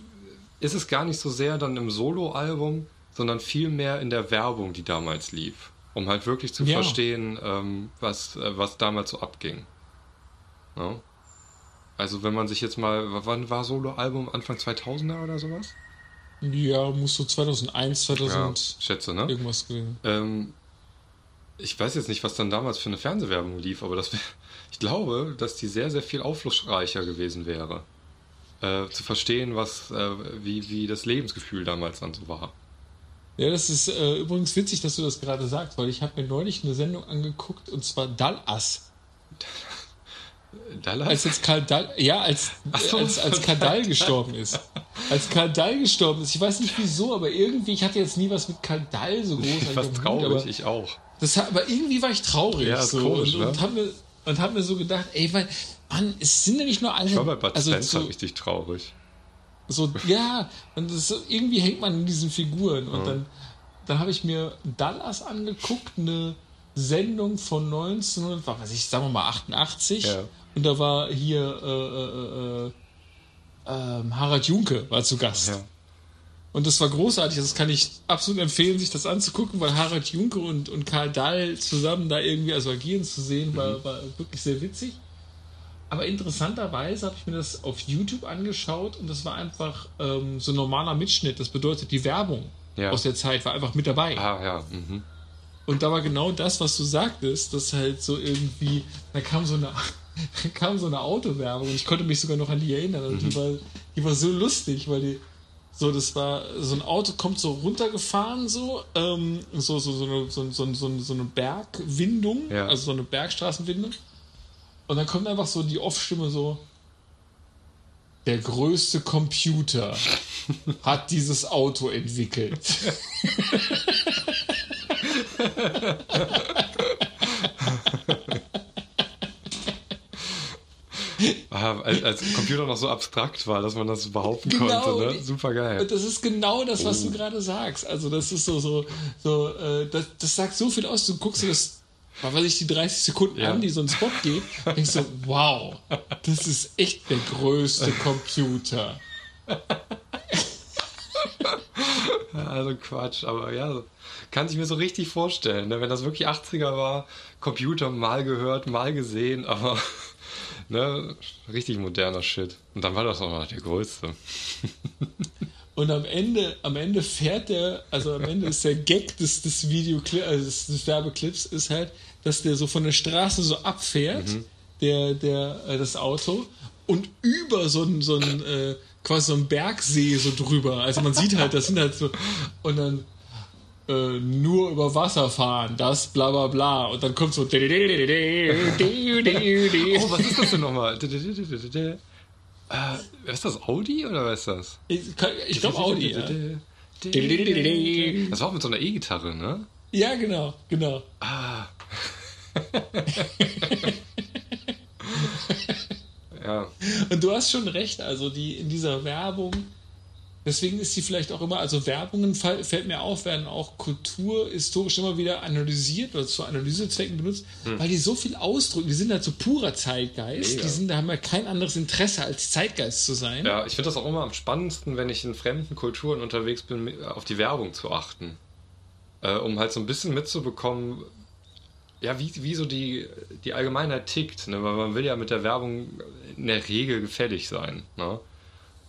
ist es gar nicht so sehr dann im Soloalbum, sondern vielmehr in der Werbung, die damals lief. Um halt wirklich zu Ja. verstehen, ähm, was, äh, was damals so abging. Ja? Also wenn man sich jetzt mal, wann war Soloalbum? Anfang 2000er oder sowas? ja, muss so 2001, 2000 Ja, schätze, ne? irgendwas gewesen. Ähm, ich weiß jetzt nicht, was dann damals für eine Fernsehwerbung lief, aber das wär, ich glaube, dass die sehr, sehr viel aufschlussreicher gewesen wäre. Äh, zu verstehen, was, äh, wie, wie das Lebensgefühl damals dann so war. Ja, das ist äh, übrigens witzig, dass du das gerade sagst, weil ich habe mir neulich eine Sendung angeguckt und zwar Dallas. Dallas? Als jetzt Karl Dall, ja, als, so, als, als Karl Dall gestorben ist. Als Karl Dall gestorben ist. Ich weiß nicht wieso, aber irgendwie, ich hatte jetzt nie was mit Karl Dall so groß. was traurig, aber, ich auch. das, aber irgendwie war ich traurig. Ja, ist so, komisch, und, ne? und habe mir, und hab mir so gedacht, ey, weil, Mann, es sind ja nicht nur alle. Ich war bei Bud also Spencer so, richtig traurig. So, ja, und das irgendwie hängt man in diesen Figuren. Und dann, dann habe ich mir Dallas angeguckt, eine Sendung von 1900, was weiß ich, sagen wir mal 88. Ja. Und da war hier äh, äh, äh, ähm, Harald Junke war zu Gast. Ja. Und das war großartig. Das kann ich absolut empfehlen, sich das anzugucken, weil Harald Junke und, und Karl Dahl zusammen da irgendwie also agieren zu sehen, war, war wirklich sehr witzig. Aber interessanterweise habe ich mir das auf YouTube angeschaut und das war einfach ähm, so ein normaler Mitschnitt. Das bedeutet, die Werbung Ja. aus der Zeit war einfach mit dabei. Ah, ja. Mhm. Und da war genau das, was du sagtest, dass halt so irgendwie, da kam so eine, da kam so eine Autowerbung und ich konnte mich sogar noch an die erinnern. Und die, war, die war so lustig, weil die, so, das war, so ein Auto kommt so runtergefahren, so, ähm, so, so, so, eine, so, so, so, so eine Bergwindung, Ja. also so eine Bergstraßenwindung. Und dann kommt einfach so die Off-Stimme so, der größte Computer hat dieses Auto entwickelt. Ah, als, als Computer noch so abstrakt war, dass man das behaupten Genau. konnte, ne? Super geil. Das ist genau das, was Oh. du gerade sagst. Also das ist so, so, so äh, das, das sagt so viel aus. Du guckst dir das, was weiß ich, die 30 Sekunden Ja. an, die so ein Spot geht, denkst so, wow, das ist echt der größte Computer. Also Quatsch, aber ja, kann sich mir so richtig vorstellen, ne? wenn das wirklich 80er war, Computer mal gehört, mal gesehen, aber ne, richtig moderner Shit. Und dann war das auch noch der größte. Und am Ende, am Ende fährt der, also am Ende ist der Gag des, des Videoclips, also des, des Werbeclips, ist halt, dass der so von der Straße so abfährt, der, der, äh, das Auto, und über so ein, so ein, äh, quasi so ein Bergsee so drüber. Also man sieht halt, das sind halt so. Und dann äh, nur über Wasser fahren, das bla bla bla. Und dann kommt so. Oh, was ist das denn nochmal? Äh, ist das Audi oder was ist das? Ich, ich glaube Audi. Ja. Das war auch mit so einer E-Gitarre, ne? Ja, genau, genau. Ah. ja. Und du hast schon recht, also die in dieser Werbung, deswegen ist sie vielleicht auch immer, also Werbungen fällt mir auf, werden auch kulturhistorisch immer wieder analysiert oder zu Analysezwecken benutzt, hm. weil die so viel ausdrücken, die sind halt so purer Zeitgeist, Mega. die sind, da haben ja kein anderes Interesse als Zeitgeist zu sein. Ja, ich finde das auch immer am spannendsten, wenn ich in fremden Kulturen unterwegs bin, auf die Werbung zu achten. Äh, um halt so ein bisschen mitzubekommen, ja, wie, wie so die, die Allgemeinheit tickt, ne? weil man will ja mit der Werbung in der Regel gefällig sein. Ne?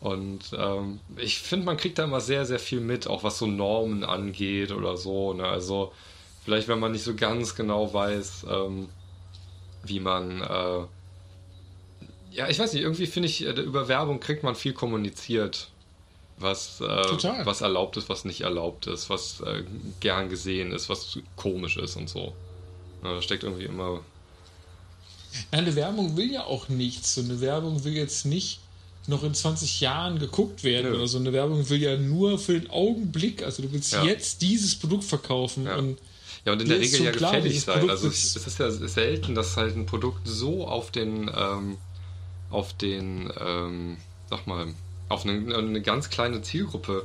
Und ähm, ich finde, man kriegt da immer sehr, sehr viel mit, auch was so Normen angeht oder so. Ne? Also vielleicht, wenn man nicht so ganz genau weiß, ähm, wie man, äh, ja, ich weiß nicht, irgendwie finde ich, äh, über Werbung kriegt man viel kommuniziert, was, äh, was erlaubt ist, was nicht erlaubt ist, was äh, gern gesehen ist, was komisch ist und so. Da steckt irgendwie immer. eine Werbung will ja auch nichts. So eine Werbung will jetzt nicht noch in 20 Jahren geguckt werden ja. oder so. Eine Werbung will ja nur für den Augenblick, also du willst ja. jetzt dieses Produkt verkaufen ja. und ja, und in der Regel ja klar, gefällig sein. Produkt also es, es, ist ja selten, dass halt ein Produkt so auf den, ähm, auf den, ähm, sag mal, auf eine, eine ganz kleine Zielgruppe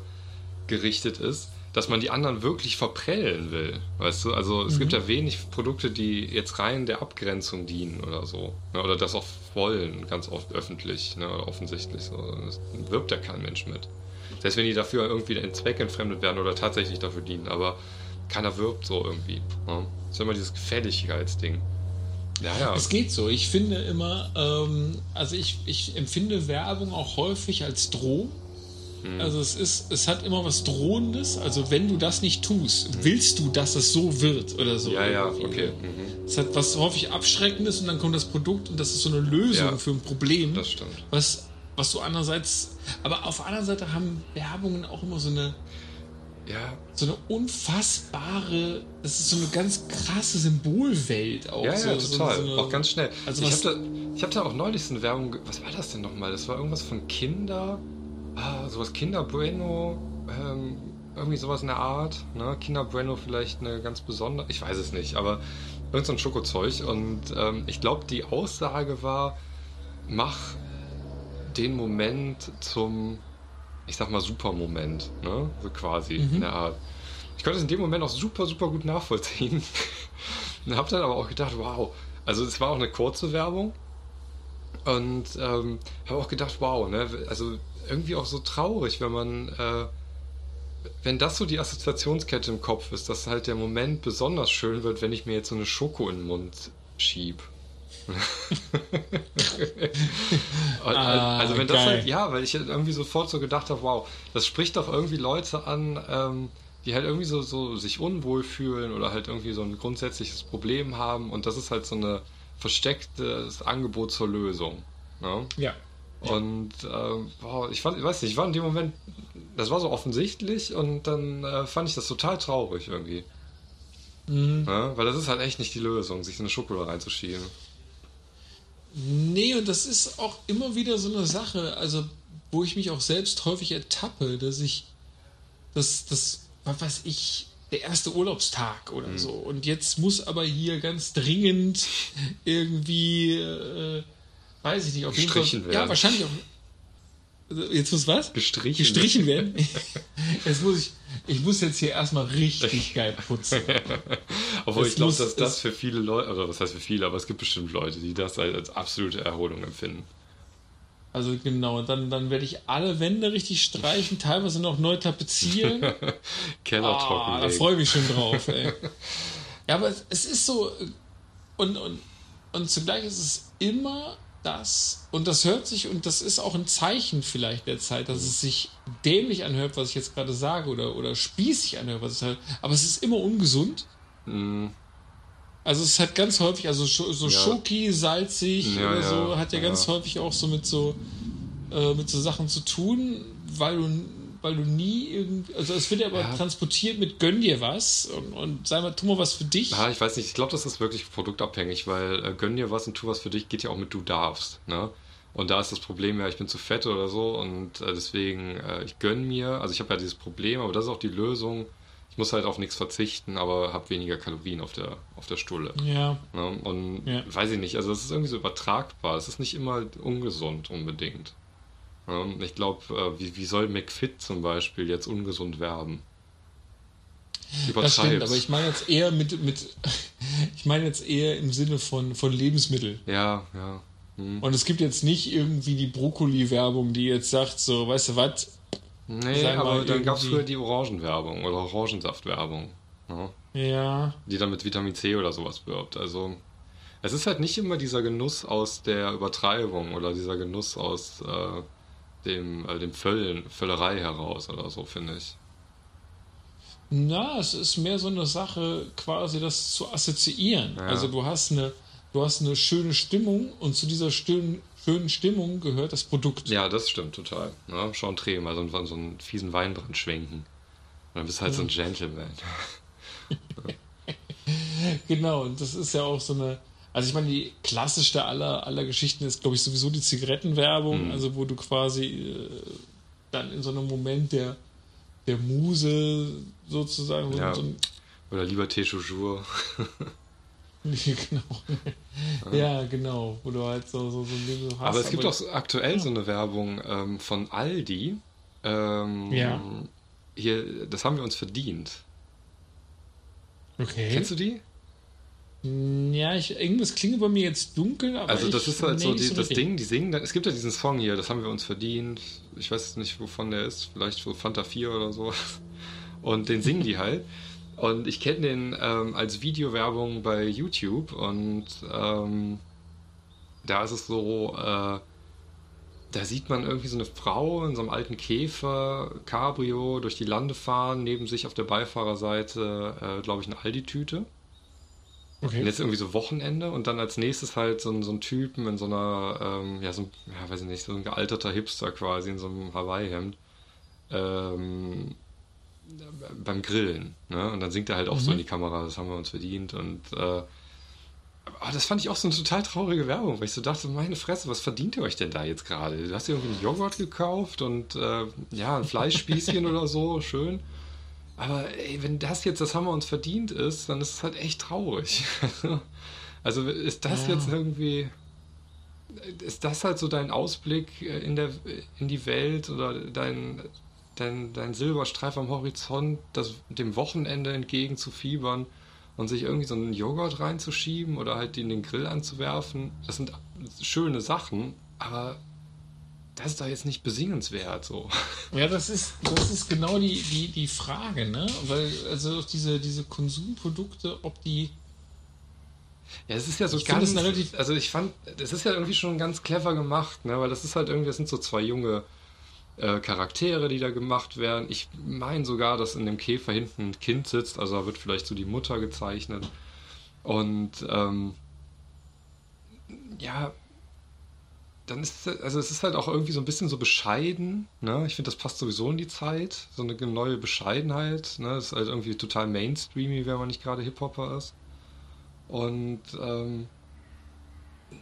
gerichtet ist, dass man die anderen wirklich verprellen will. Weißt du, also es mhm. gibt ja wenig Produkte, die jetzt rein der Abgrenzung dienen oder so. Ne? Oder das auch wollen, ganz oft öffentlich, ne? oder offensichtlich. So. Das wirbt ja kein Mensch mit. Selbst wenn die dafür irgendwie in Zweck entfremdet werden oder tatsächlich dafür dienen, aber keiner wirbt so irgendwie. Ne? Das ist immer dieses Gefälligkeitsding. Ja, ja. Es geht so. Ich finde immer, ähm, also ich, ich empfinde Werbung auch häufig als Drohung. Mhm. Also es ist, es hat immer was Drohendes. Also wenn du das nicht tust, willst du, dass es so wird oder so. Ja, ja, okay. Mhm. Es hat was häufig Abschreckendes und dann kommt das Produkt und das ist so eine Lösung ja, für ein Problem. Das stimmt. Was, was du andererseits, aber auf der anderen Seite haben Werbungen auch immer so eine, ja. so eine unfassbare, das ist so eine ganz krasse Symbolwelt auch. Ja, so, ja, total. So, so auch ganz schnell. Also ich habe da, hab da auch neulich so eine Werbung, was war das denn nochmal? Das war irgendwas von Kinder ah, sowas Kinder Bueno, ähm, irgendwie sowas in der Art. Ne? Kinder Bueno vielleicht eine ganz besondere, ich weiß es nicht, aber irgend so ein Schokozeug. Und ähm, ich glaube, die Aussage war, mach den Moment zum, ich sag mal, Supermoment, ne? So quasi mhm. in der Art. Ich konnte es in dem Moment auch super, super gut nachvollziehen. und habe dann aber auch gedacht, wow, also es war auch eine kurze Werbung. Und ähm, habe auch gedacht, wow, ne? Also irgendwie auch so traurig, wenn man, äh, wenn das so die Assoziationskette im Kopf ist, dass halt der Moment besonders schön wird, wenn ich mir jetzt so eine Schoko in den Mund schieb. ah, also wenn das geil. halt, ja, weil ich halt irgendwie sofort so gedacht habe, wow, das spricht doch irgendwie Leute an, ähm, die halt irgendwie so, so sich unwohl fühlen oder halt irgendwie so ein grundsätzliches Problem haben und das ist halt so ein verstecktes Angebot zur Lösung. Ne? Ja. Und äh, boah, ich, fand, ich weiß nicht, ich war in dem Moment, das war so offensichtlich und dann äh, fand ich das total traurig irgendwie. Mhm. Ja, weil das ist halt echt nicht die Lösung, sich eine Schokolade reinzuschieben. Nee, und das ist auch immer wieder so eine Sache, also wo ich mich auch selbst häufig ertappe, dass ich, das, das, was weiß ich, der erste Urlaubstag oder mhm. so. Und jetzt muss aber hier ganz dringend irgendwie äh, Weiß ich nicht, auf jeden Fall. Werden. Ja, wahrscheinlich auch. Also, jetzt muss was? Gestrichen. Gestrichen werden. jetzt muss ich, ich muss jetzt hier erstmal richtig geil putzen. Obwohl es ich glaube, dass das für viele Leute, oder was heißt für viele, aber es gibt bestimmt Leute, die das als absolute Erholung empfinden. Also genau, dann, dann werde ich alle Wände richtig streichen, teilweise noch neu tapezieren. Keller oh, trocken. Da freue ich mich schon drauf, ey. ja, aber es ist so, und, und, und zugleich ist es immer das, und das hört sich, und das ist auch ein Zeichen vielleicht der Zeit, dass es sich dämlich anhört, was ich jetzt gerade sage, oder, oder spießig anhört, was ich sage, aber es ist immer ungesund. Mhm. Also es hat ganz häufig, also so ja. Schoki, salzig ja, oder so, ja, hat ja, ganz häufig auch so mit so äh, mit so Sachen zu tun, weil du, weil du nie irgendwie, also es wird ja aber Ja. transportiert mit gönn dir was und, und sei mal, tu mal was für dich. Ja, ich weiß nicht, ich glaube, das ist wirklich produktabhängig, weil äh, gönn dir was und tu was für dich geht ja auch mit du darfst. Ne? Und da ist das Problem ja, ich bin zu fett oder so und äh, deswegen, äh, ich gönn mir, also ich habe ja dieses Problem, aber das ist auch die Lösung. Ich muss halt auf nichts verzichten, aber habe weniger Kalorien auf der, auf der Stulle. Ja, Ne? Und Ja. weiß ich nicht, also es ist irgendwie so übertragbar. Es ist nicht immer ungesund unbedingt. Ne? Ich glaube, äh, wie, wie soll McFit zum Beispiel jetzt ungesund werben? das stimmt, Übertreib's. aber ich meine jetzt eher mit, mit ich meine jetzt eher im Sinne von, von Lebensmitteln. Ja, ja. Hm. Und es gibt jetzt nicht irgendwie die Brokkoli-Werbung, die jetzt sagt, so, weißt du was, Nee, aber dann gab es früher die Orangenwerbung oder Orangensaftwerbung, ne? ja, die dann mit Vitamin C oder sowas wirbt. Also es ist halt nicht immer dieser Genuss aus der Übertreibung oder dieser Genuss aus äh, dem, äh, dem Völlen, Völlerei heraus oder so, finde ich. Na, es ist mehr so eine Sache, quasi das zu assoziieren. Ja. Also du hast eine, du hast eine schöne Stimmung und zu dieser schönen, schönen Stimmung gehört das Produkt. Ja, das stimmt total. Ne? Sean Treh, mal so, einen- so einen fiesen Weinbrand schwenken. Und dann bist du halt so ein Gentleman. Genau, und das ist ja auch so eine. Also ich meine, die klassischste aller, aller Geschichten ist, glaube ich, sowieso die Zigarettenwerbung, Mhm. also wo du quasi äh, dann in so einem Moment der, der Muse sozusagen so, Ja. so ein Oder Liberté Toujours. genau. ja, genau. Wo du halt so, so, so ein Ding hast. Aber es gibt auch so aktuell so eine Werbung ähm, von Aldi. Ähm, Ja. Hier, das haben wir uns verdient. Okay. Kennst du die? Ja, ich, irgendwas klingt bei mir jetzt dunkel, aber Also das ist halt so die, das richtig. Ding, die singen, dann- es gibt ja diesen Song hier, das haben wir uns verdient. Ich weiß nicht, wovon der ist, vielleicht so Fanta 4 oder so. Und den singen die halt. Und ich kenne den ähm, als Videowerbung bei YouTube und ähm, da ist es so, äh, da sieht man irgendwie so eine Frau in so einem alten Käfer, Cabrio, durch die Lande fahren, neben sich auf der Beifahrerseite, äh, glaube ich, eine Aldi-Tüte. Und Okay. jetzt irgendwie so Wochenende und dann als nächstes halt so ein, so ein Typen in so einer, ähm, ja, so ein, ja, weiß ich nicht, so ein gealterter Hipster quasi in so einem Hawaii-Hemd. Ähm, beim Grillen, ne? Und dann singt er halt auch so in die Kamera, das haben wir uns verdient und äh, aber das fand ich auch so eine total traurige Werbung, weil ich so dachte, meine Fresse, was verdient ihr euch denn da jetzt gerade? Du hast dir irgendwie einen Joghurt gekauft und äh, ja, ein Fleischspießchen oder so, schön. Aber ey, wenn das jetzt, das haben wir uns verdient ist, dann ist es halt echt traurig. Also ist das Ja. jetzt irgendwie, ist das halt so dein Ausblick äh, in, der, in die Welt oder dein, dein, dein Silberstreif am Horizont, das dem Wochenende entgegenzufiebern und sich irgendwie so einen Joghurt reinzuschieben oder halt in den Grill anzuwerfen? Das sind schöne Sachen, aber das ist doch jetzt nicht besingenswert so. Ja, das ist, das ist genau die, die, die Frage, ne? Weil, also diese, diese Konsumprodukte, ob die. Ja, es ist ja so Ich ganz, relativ- also ich fand, das ist ja irgendwie schon ganz clever gemacht, ne, weil das ist halt irgendwie, das sind so zwei junge äh, Charaktere, die da gemacht werden. Ich meine sogar, dass in dem Käfer hinten ein Kind sitzt, also da wird vielleicht so die Mutter gezeichnet. Und ähm, ja, dann ist es- also es ist halt auch irgendwie so ein bisschen so bescheiden, ne? Ich finde, das passt sowieso in die Zeit, so eine neue Bescheidenheit, ne? Ist halt irgendwie total mainstreamy, wenn man nicht gerade Hip-Hopper ist. Und ähm,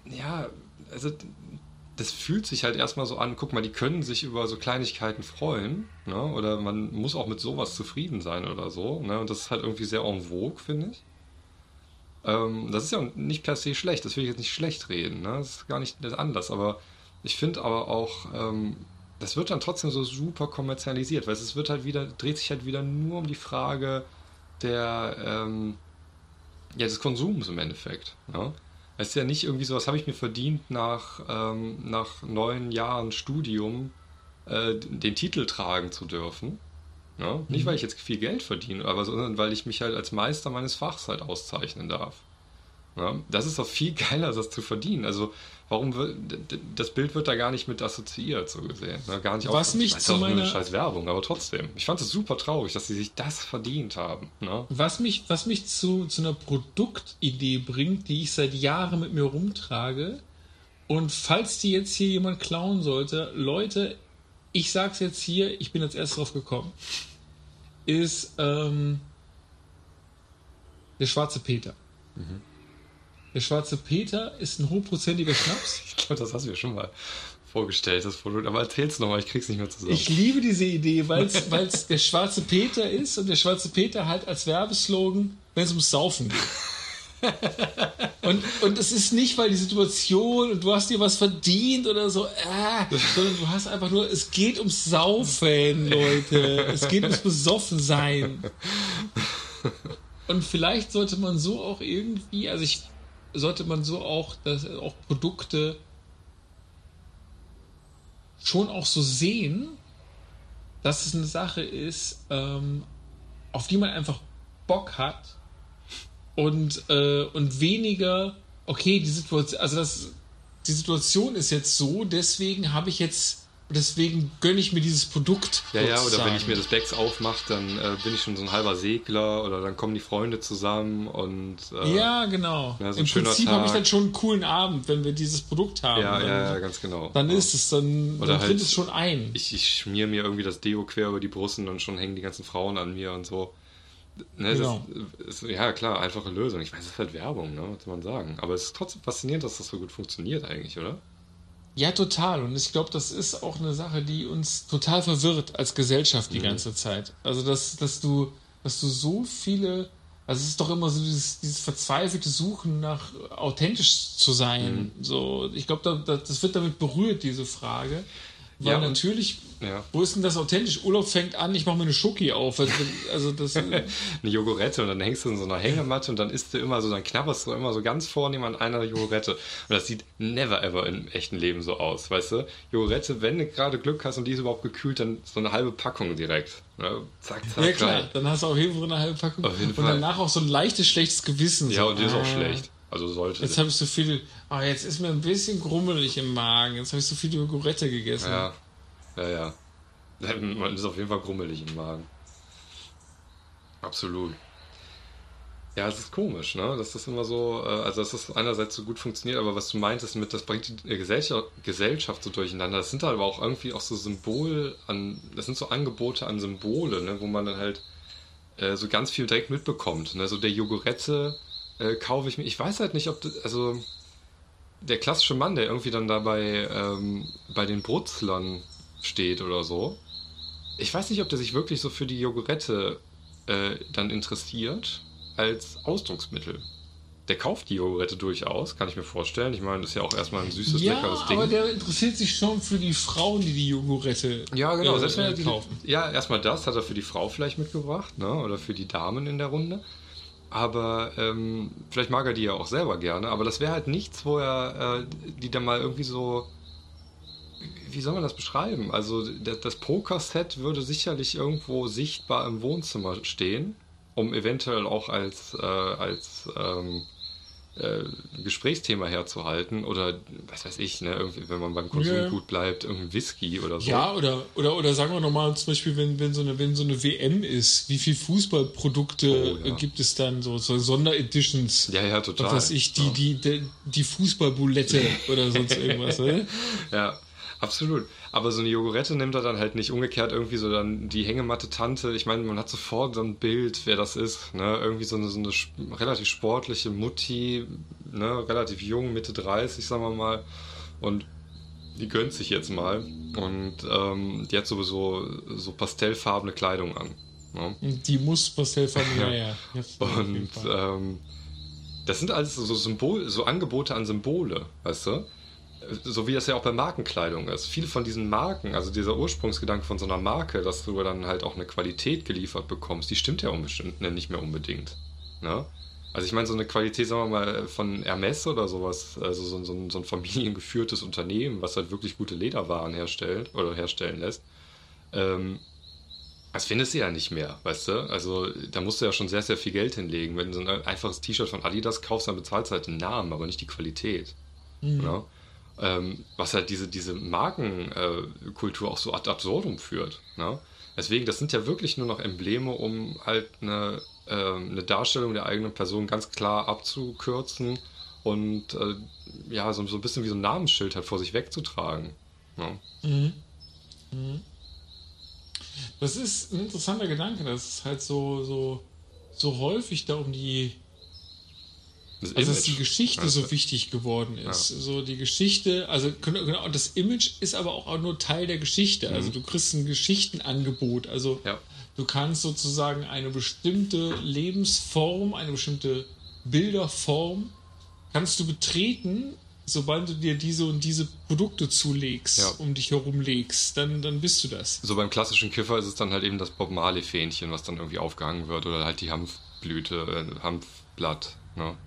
ja, also das fühlt sich halt erstmal so an, guck mal, die können sich über so Kleinigkeiten freuen, ne? Oder man muss auch mit sowas zufrieden sein oder so, ne? Und das ist halt irgendwie sehr en vogue, finde ich. Ähm, das ist ja nicht per se schlecht, das will ich jetzt nicht schlecht reden, ne? Das ist gar nicht das anders, aber ich finde aber auch, ähm, das wird dann trotzdem so super kommerzialisiert, weil es wird halt wieder, dreht sich halt wieder nur um die Frage der, ähm, ja, des Konsums im Endeffekt. Ne? Es ist ja nicht irgendwie so, was habe ich mir verdient nach, ähm, nach neun Jahren Studium, äh, den Titel tragen zu dürfen. Ne? Nicht, weil ich jetzt viel Geld verdiene, aber sondern weil ich mich halt als Meister meines Fachs halt auszeichnen darf. Ja, das ist doch viel geiler, das zu verdienen. Also, warum wird, das Bild wird da gar nicht mit assoziiert, so gesehen. Ne? Gar nicht Was auf- mich zu nur eine meiner- scheiß Werbung, aber trotzdem. Ich fand es super traurig, dass sie sich das verdient haben. Ne? Was mich, was mich zu, zu einer Produktidee bringt, die ich seit Jahren mit mir rumtrage Und falls die jetzt hier jemand klauen sollte, Leute, ich sag's jetzt hier, ich bin als erstes drauf gekommen, ist ähm, der schwarze Peter. Mhm. Der schwarze Peter ist ein hochprozentiger Schnaps. ich glaube, das hast du mir schon mal vorgestellt, das Produkt. Aber erzähl's nochmal, ich krieg's nicht mehr zusammen. Ich liebe diese Idee, weil es der schwarze Peter ist und der schwarze Peter halt als Werbeslogan, wenn es ums Saufen geht. Und, und es ist nicht, weil die Situation und du hast dir was verdient oder so, äh, sondern du hast einfach nur, es geht ums Saufen, Leute. Es geht ums Besoffensein. Und vielleicht sollte man so auch irgendwie, also ich sollte man so auch, dass auch Produkte schon auch so sehen, dass es eine Sache ist, ähm, auf die man einfach Bock hat und, äh, und weniger, okay, die Situation, also das, die Situation ist jetzt so, deswegen habe ich jetzt deswegen gönne ich mir dieses Produkt. Ja, ja, oder wenn ich mir das Becks aufmache, dann äh, bin ich schon so ein halber Segler oder dann kommen die Freunde zusammen und. Äh, ja, genau. Ja, so Im Prinzip habe ich dann schon einen coolen Abend, wenn wir dieses Produkt haben. Ja, ja, ja, ganz genau. Dann ja. ist es, dann, oder dann halt, es schon ein. Ich, ich schmier mir irgendwie das Deo quer über die Brust und schon hängen die ganzen Frauen an mir und so. Ne, genau. Ist, ja, klar, einfache Lösung. Ich weiß, es ist halt Werbung, ne, was soll man sagen. Aber es ist trotzdem faszinierend, dass das so gut funktioniert eigentlich, oder? Ja, total. Und ich glaube, das ist auch eine Sache, die uns total verwirrt als Gesellschaft die mhm. ganze Zeit. Also, dass, dass du, dass du so viele, also es ist doch immer so dieses, dieses verzweifelte Suchen nach authentisch zu sein. Mhm. So, ich glaube, da, das wird damit berührt, diese Frage. Weil ja, natürlich, ja. wo ist denn das authentisch? Urlaub fängt an, ich mache mir eine Schoki auf. Also das, eine Jogurette und dann hängst du in so einer Hängematte und dann isst du immer so, dann knabberst du immer so ganz vornehm an einer Jogurette. Und das sieht never ever im echten Leben so aus, weißt du? Jogurette, wenn du gerade Glück hast und die ist überhaupt gekühlt, dann so eine halbe Packung direkt. Ne? Zack, zack. Ja klar, rein. dann hast du auf jeden Fall eine halbe Packung. Und danach auch so ein leichtes, schlechtes Gewissen. Ja, so. und die ist auch ah. schlecht. Also sollte. Jetzt habe ich so viel. Oh, jetzt ist mir ein bisschen grummelig im Magen. Jetzt habe ich so viel Jogurette gegessen. Ja, ja, ja. Man ist auf jeden Fall grummelig im Magen. Absolut. Ja, es ist komisch, ne? Dass das immer so, äh, also dass das einerseits so gut funktioniert, aber was du meintest mit, das bringt die Gesellschaft, so durcheinander. Das sind aber auch irgendwie auch so Symbol an, das sind so Angebote an Symbole, ne? Wo man dann halt äh, so ganz viel direkt mitbekommt. Ne? So der Jogurette äh, kaufe ich mir. Ich weiß halt nicht, ob das, also der klassische Mann, der irgendwie dann dabei ähm, bei den Brutzlern steht oder so. Ich weiß nicht, ob der sich wirklich so für die Jogurette äh, dann interessiert als Ausdrucksmittel. Der kauft die Jogurette durchaus, kann ich mir vorstellen. Ich meine, das ist ja auch erstmal ein süßes, ja, leckeres Ding. aber der interessiert sich schon für die Frauen, die die Jogurette Ja, genau. Äh, Selbst wenn er die, kaufen. Ja, erstmal das hat er für die Frau vielleicht mitgebracht, ne? oder für die Damen in der Runde. Aber ähm, vielleicht mag er die ja auch selber gerne. Aber das wäre halt nichts, wo er äh, die dann mal irgendwie so wie soll man das beschreiben? Also das Poker-Set würde sicherlich irgendwo sichtbar im Wohnzimmer stehen, um eventuell auch als, äh, als ähm, äh, Gesprächsthema herzuhalten oder was weiß ich, ne, irgendwie, wenn man beim Konsum yeah. gut bleibt, irgendein Whisky oder so. Ja, oder, oder, oder sagen wir nochmal zum Beispiel, wenn, wenn, so eine, wenn so eine WM ist, wie viele Fußballprodukte oh, ja. gibt es dann, so, so Sondereditions? Ja, ja, total. Was weiß ich, die, ja. die, die, die Fußballbulette oder sonst irgendwas, ne? Ja. Absolut. Aber so eine Jogurette nimmt er dann halt nicht umgekehrt irgendwie so dann die Hängematte Tante. Ich meine, man hat sofort so ein Bild, wer das ist. Ne? Irgendwie so eine, so eine relativ sportliche Mutti, ne? relativ jung, Mitte 30, sagen wir mal. Und die gönnt sich jetzt mal. Und ähm, die hat sowieso so pastellfarbene Kleidung an. Ne? Die muss pastellfarben, ja, ja. ja. Und ähm, das sind alles so Symbol, so Angebote an Symbole, weißt du? So wie das ja auch bei Markenkleidung ist. Viele von diesen Marken, also dieser Ursprungsgedanke von so einer Marke, dass du dann halt auch eine Qualität geliefert bekommst, die stimmt ja unbestimmt, ne, nicht mehr unbedingt. Ne? Also ich meine, so eine Qualität, sagen wir mal, von Hermes oder sowas, also so, so, so ein familiengeführtes Unternehmen, was halt wirklich gute Lederwaren herstellt oder herstellen lässt, ähm, das findest du ja nicht mehr, weißt du? Also da musst du ja schon sehr, sehr viel Geld hinlegen. Wenn du so ein einfaches T-Shirt von Adidas kaufst, dann bezahlst du halt den Namen, aber nicht die Qualität. Mhm. Ne? Ähm, was halt diese, diese Markenkultur auch so ad absurdum führt. Ne? Deswegen, das sind ja wirklich nur noch Embleme, um halt eine, äh, eine Darstellung der eigenen Person ganz klar abzukürzen und äh, ja, so, so ein bisschen wie so ein Namensschild halt vor sich wegzutragen. Ja. Das ist ein interessanter Gedanke, dass es halt so, so, so häufig da um die. Das Also, dass die Geschichte Also, so wichtig geworden ist. So die Geschichte, also genau, das Image ist aber auch nur Teil der Geschichte. Also du kriegst ein Geschichtenangebot. Also Ja. du kannst sozusagen eine bestimmte Lebensform, eine bestimmte Bilderform, kannst du betreten, sobald du dir diese und diese Produkte zulegst, Ja. um dich herum legst, dann, dann bist du das. So beim klassischen Kiffer ist es dann halt eben das Bob Marley-Fähnchen, was dann irgendwie aufgehangen wird oder halt die Hanfblüte, äh, Hanfblatt. Ne?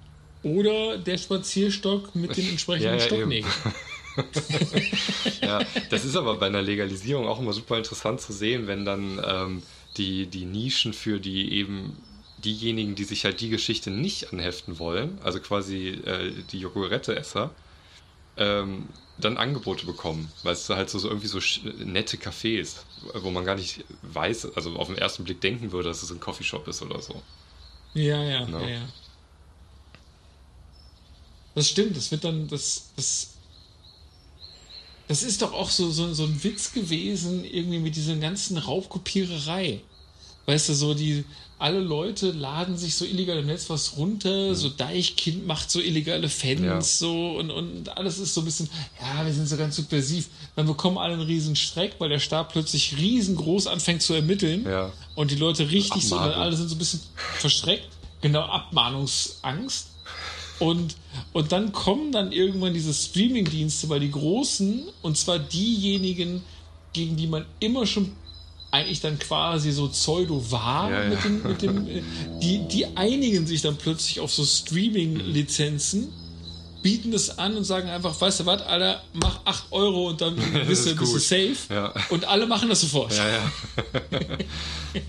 Oder der Spazierstock mit den entsprechenden Ja, ja. Stocknägeln. Ja, das ist aber bei einer Legalisierung auch immer super interessant zu sehen, wenn dann ähm, die, die Nischen für die eben diejenigen, die sich halt die Geschichte nicht anheften wollen, also quasi äh, die Jogurette-Esser, ähm, dann Angebote bekommen. Weißt du, halt so, so irgendwie so nette Cafés, wo man gar nicht weiß, also auf den ersten Blick denken würde, dass es ein Coffeeshop ist oder so. Ja, ja, No. ja, ja. Das stimmt, das wird dann, das, das, das ist doch auch so, so, so ein Witz gewesen, irgendwie mit dieser ganzen Raubkopiererei. Weißt du, so die, alle Leute laden sich so illegal im Netz was runter, so Deichkind macht so illegale Fans, Ja. so und, und alles ist so ein bisschen, ja, wir sind so ganz subversiv. Dann bekommen alle einen riesen Streck, weil der Staat plötzlich riesengroß anfängt zu ermitteln Ja. und die Leute richtig so, Abmahnung. alle sind so ein bisschen verschreckt, genau, Abmahnungsangst. Und, und dann kommen dann irgendwann diese Streaming-Dienste bei die Großen, und zwar diejenigen, gegen die man immer schon eigentlich dann quasi so pseudo war Ja, ja. mit dem, mit dem äh, die, die einigen sich dann plötzlich auf so Streaming-Lizenzen, bieten das an und sagen einfach, weißt du was, Alter, mach 8 Euro und dann bist, du, ist bist du safe. Ja. Und alle machen das sofort. Ja, ja.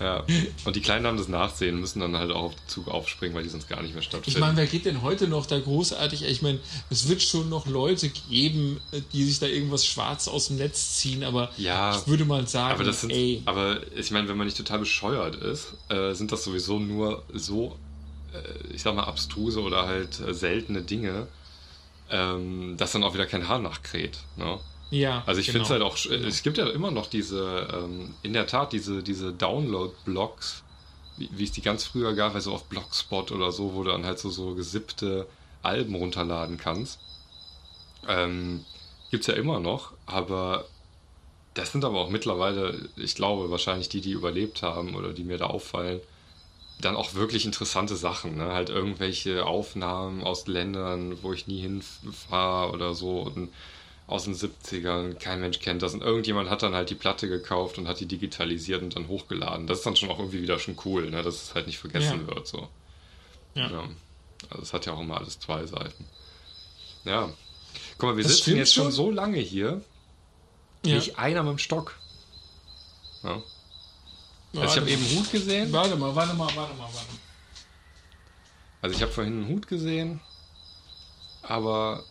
ja. Und die Kleinen haben das Nachsehen, müssen dann halt auch auf den Zug aufspringen, weil die sonst gar nicht mehr Ich stattfinden. meine, wer geht denn heute noch da großartig? Ich meine, es wird schon noch Leute geben, die sich da irgendwas schwarz aus dem Netz ziehen, aber Ja, ich würde mal sagen, aber das sind, ey, aber ich meine, wenn man nicht total bescheuert ist, äh, sind das sowieso nur so, äh, ich sag mal, abstruse oder halt äh, seltene Dinge, ähm, dass dann auch wieder kein Haar nachkräht. Ne? ja. Also ich genau. finde es halt auch, es gibt ja immer noch diese, ähm, in der Tat, diese, diese Download-Blogs, wie, wie es die ganz früher gab, also auf Blogspot oder so, wo du dann halt so, so gesippte Alben runterladen kannst. Ähm, gibt es ja immer noch, aber das sind aber auch mittlerweile, ich glaube, wahrscheinlich die, die überlebt haben oder die mir da auffallen, dann auch wirklich interessante Sachen. Ne? Halt irgendwelche Aufnahmen aus Ländern, wo ich nie hinfahre oder so. Und aus den 70ern, kein Mensch kennt das. Und irgendjemand hat dann halt die Platte gekauft und hat die digitalisiert und dann hochgeladen. Das ist dann schon auch irgendwie wieder schon cool, ne? dass es halt nicht vergessen Ja. wird. So. Ja. Ja. Also es hat ja auch immer alles zwei Seiten. Ja. Guck mal, wir Das sitzen jetzt schon schon. so lange hier. ja. Nicht einer mit dem Stock. Ja. Also ich Warte habe eben einen Hut gesehen. Warte mal, warte mal, warte mal, warte mal. Also ich habe vorhin einen Hut gesehen. Aber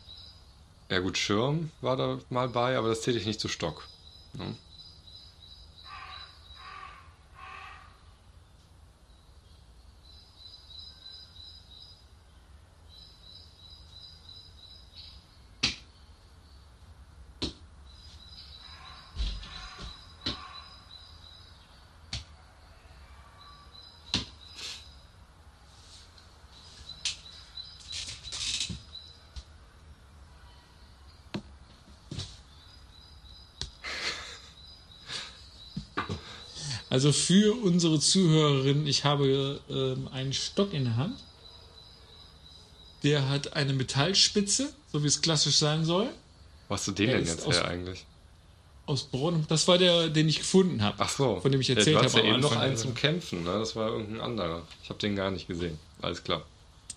ja gut, Schirm war da mal bei, aber das zähle ich nicht zu Stock. Ne? Also für unsere Zuhörerinnen, ich habe ähm, einen Stock in der Hand. Der hat eine Metallspitze, so wie es klassisch sein soll, Wo hast du den Der denn jetzt aus- her eigentlich? aus Braun. Das war der, den ich gefunden habe. Ach so. Von dem ich Ja, erzählt hast habe ja eben noch einen zum. Kämpfen, ne? Das war irgendein anderer. Ich habe den gar nicht gesehen. Alles klar.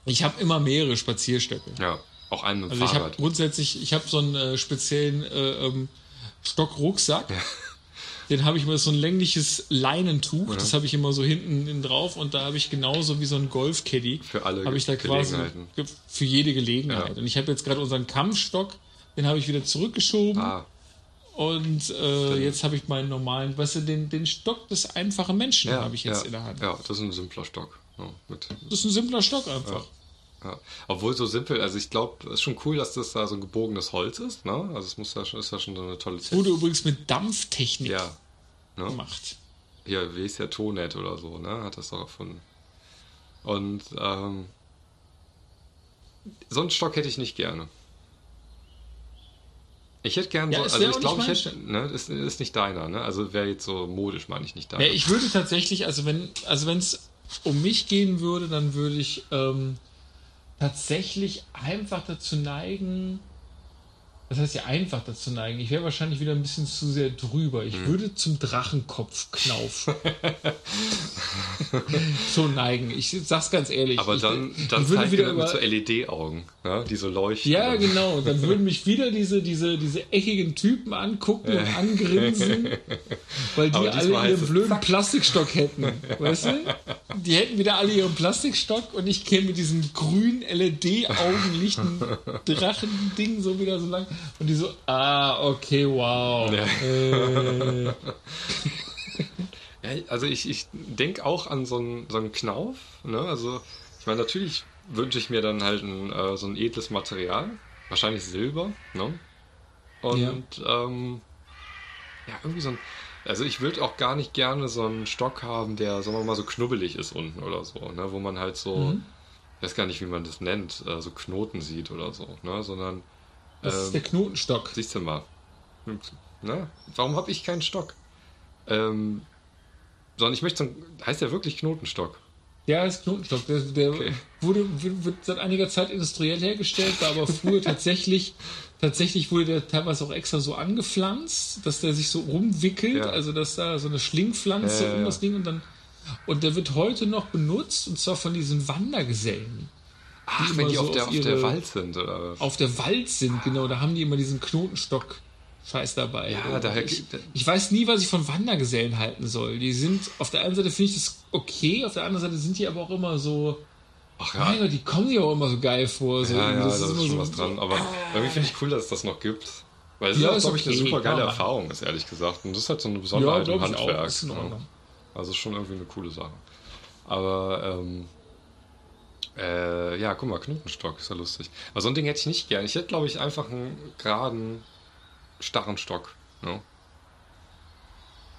Ich habe immer mehrere Spazierstöcke. Ja, auch einen mit Also ich habe Fahrrad. grundsätzlich, ich habe so einen äh, speziellen äh, ähm, Stockrucksack. Den habe ich immer so ein längliches Leinentuch, das habe ich immer so hinten, hinten drauf und da habe ich genauso wie so ein Golfcaddy. Für alle habe ich da quasi für jede Gelegenheit. Ja. Und ich habe jetzt gerade unseren Kampfstock, den habe ich wieder zurückgeschoben Ah, und äh, jetzt habe ich meinen normalen, weißt du, den, den Stock des einfachen Menschen ja, habe ich jetzt ja, in der Hand. Ja, das ist ein simpler Stock. Ja, mit, Das ist ein simpler Stock einfach. Ja. Obwohl so simpel, also ich glaube, es ist schon cool, dass das da so ein gebogenes Holz ist, ne? Also es muss ja schon, ist ja schon so eine tolle Das wurde übrigens mit Dampftechnik Ja. Ne? gemacht. Hier, wie ist der Tonet oder so, ne? Hat das doch erfunden. Und ähm, so einen Stock hätte ich nicht gerne. Ich hätte gern Ja, so, also ich glaube, ich hätte, ne, ist, ist nicht deiner, ne? Also wäre jetzt so modisch, meine ich nicht deiner. Ja, ich würde tatsächlich, also wenn also wenn es um mich gehen würde, dann würde ich ähm, tatsächlich einfach dazu neigen. Das heißt ja einfach dazu neigen. Ich wäre wahrscheinlich wieder ein bisschen zu sehr drüber. Hm. Ich würde zum Drachenkopfknauf so neigen. Ich sag's ganz ehrlich. Aber dann, ich dann würde zeigt wieder er mit über, so LED-Augen, ne? die so leuchten. Ja, genau. Dann würden mich wieder diese, diese, diese eckigen Typen angucken und angrinsen, weil die alle ihren blöden zack. Plastikstock hätten. Weißt du? Die hätten wieder alle ihren Plastikstock und ich käme mit diesem grünen LED-Augenlichten Drachending so wieder so lang. Und die so, ah, okay, wow. Ja. Äh, Ja, also ich, ich denke auch an so einen, so einen Knauf. Ne? Also ich meine, natürlich wünsche ich mir dann halt ein, äh, so ein edles Material. Wahrscheinlich Silber. Ne? Und ähm, ja, irgendwie so ein... Also ich würde auch gar nicht gerne so einen Stock haben, der, sagen wir mal, so knubbelig ist unten oder so. Ne? Wo man halt so... Mhm. Ich weiß gar nicht, wie man das nennt, äh, so Knoten sieht oder so, ne? sondern das ist Ähm, der Knotenstock. Siehst du mal. Na, warum habe ich keinen Stock? Ähm, sondern ich möchte so heißt der wirklich Knotenstock? Ja, ist Knotenstock. Der, der Okay. wurde, wird, seit einiger Zeit industriell hergestellt, war aber früher tatsächlich, tatsächlich wurde der teilweise auch extra so angepflanzt, dass der sich so rumwickelt, Ja. also dass da so eine Schlingpflanze ja, um das Ding und dann und der wird heute noch benutzt und zwar von diesen Wandergesellen Ach, wenn die so auf, der, auf auf der ihre- Wald sind, oder was? auf der Wald sind, genau, da haben die immer diesen Knotenstock Scheiß dabei. Ja, daher- ich, ich weiß nie, was ich von Wandergesellen halten soll. Die sind, auf der einen Seite finde ich das okay, auf der anderen Seite sind die aber auch immer so, Ach mein Gott, die kommen dir auch immer so geil vor. So, ja, ja, da das ist, immer schon so, was dran. Aber irgendwie finde ich cool, dass es das noch gibt. Weil es Ja, ist, auch, ist glaube ich, eine okay, super geile Erfahrung ist, ehrlich gesagt. Und das ist halt so eine ja, Besonderheit im ich auch. Handwerk. Ist in ne? Also schon irgendwie eine coole Sache. Aber, ähm, äh, ja, guck mal, Knotenstock ist ja lustig. Aber so ein Ding hätte ich nicht gern. Ich hätte, glaube ich, einfach einen geraden, starren Stock. Ne?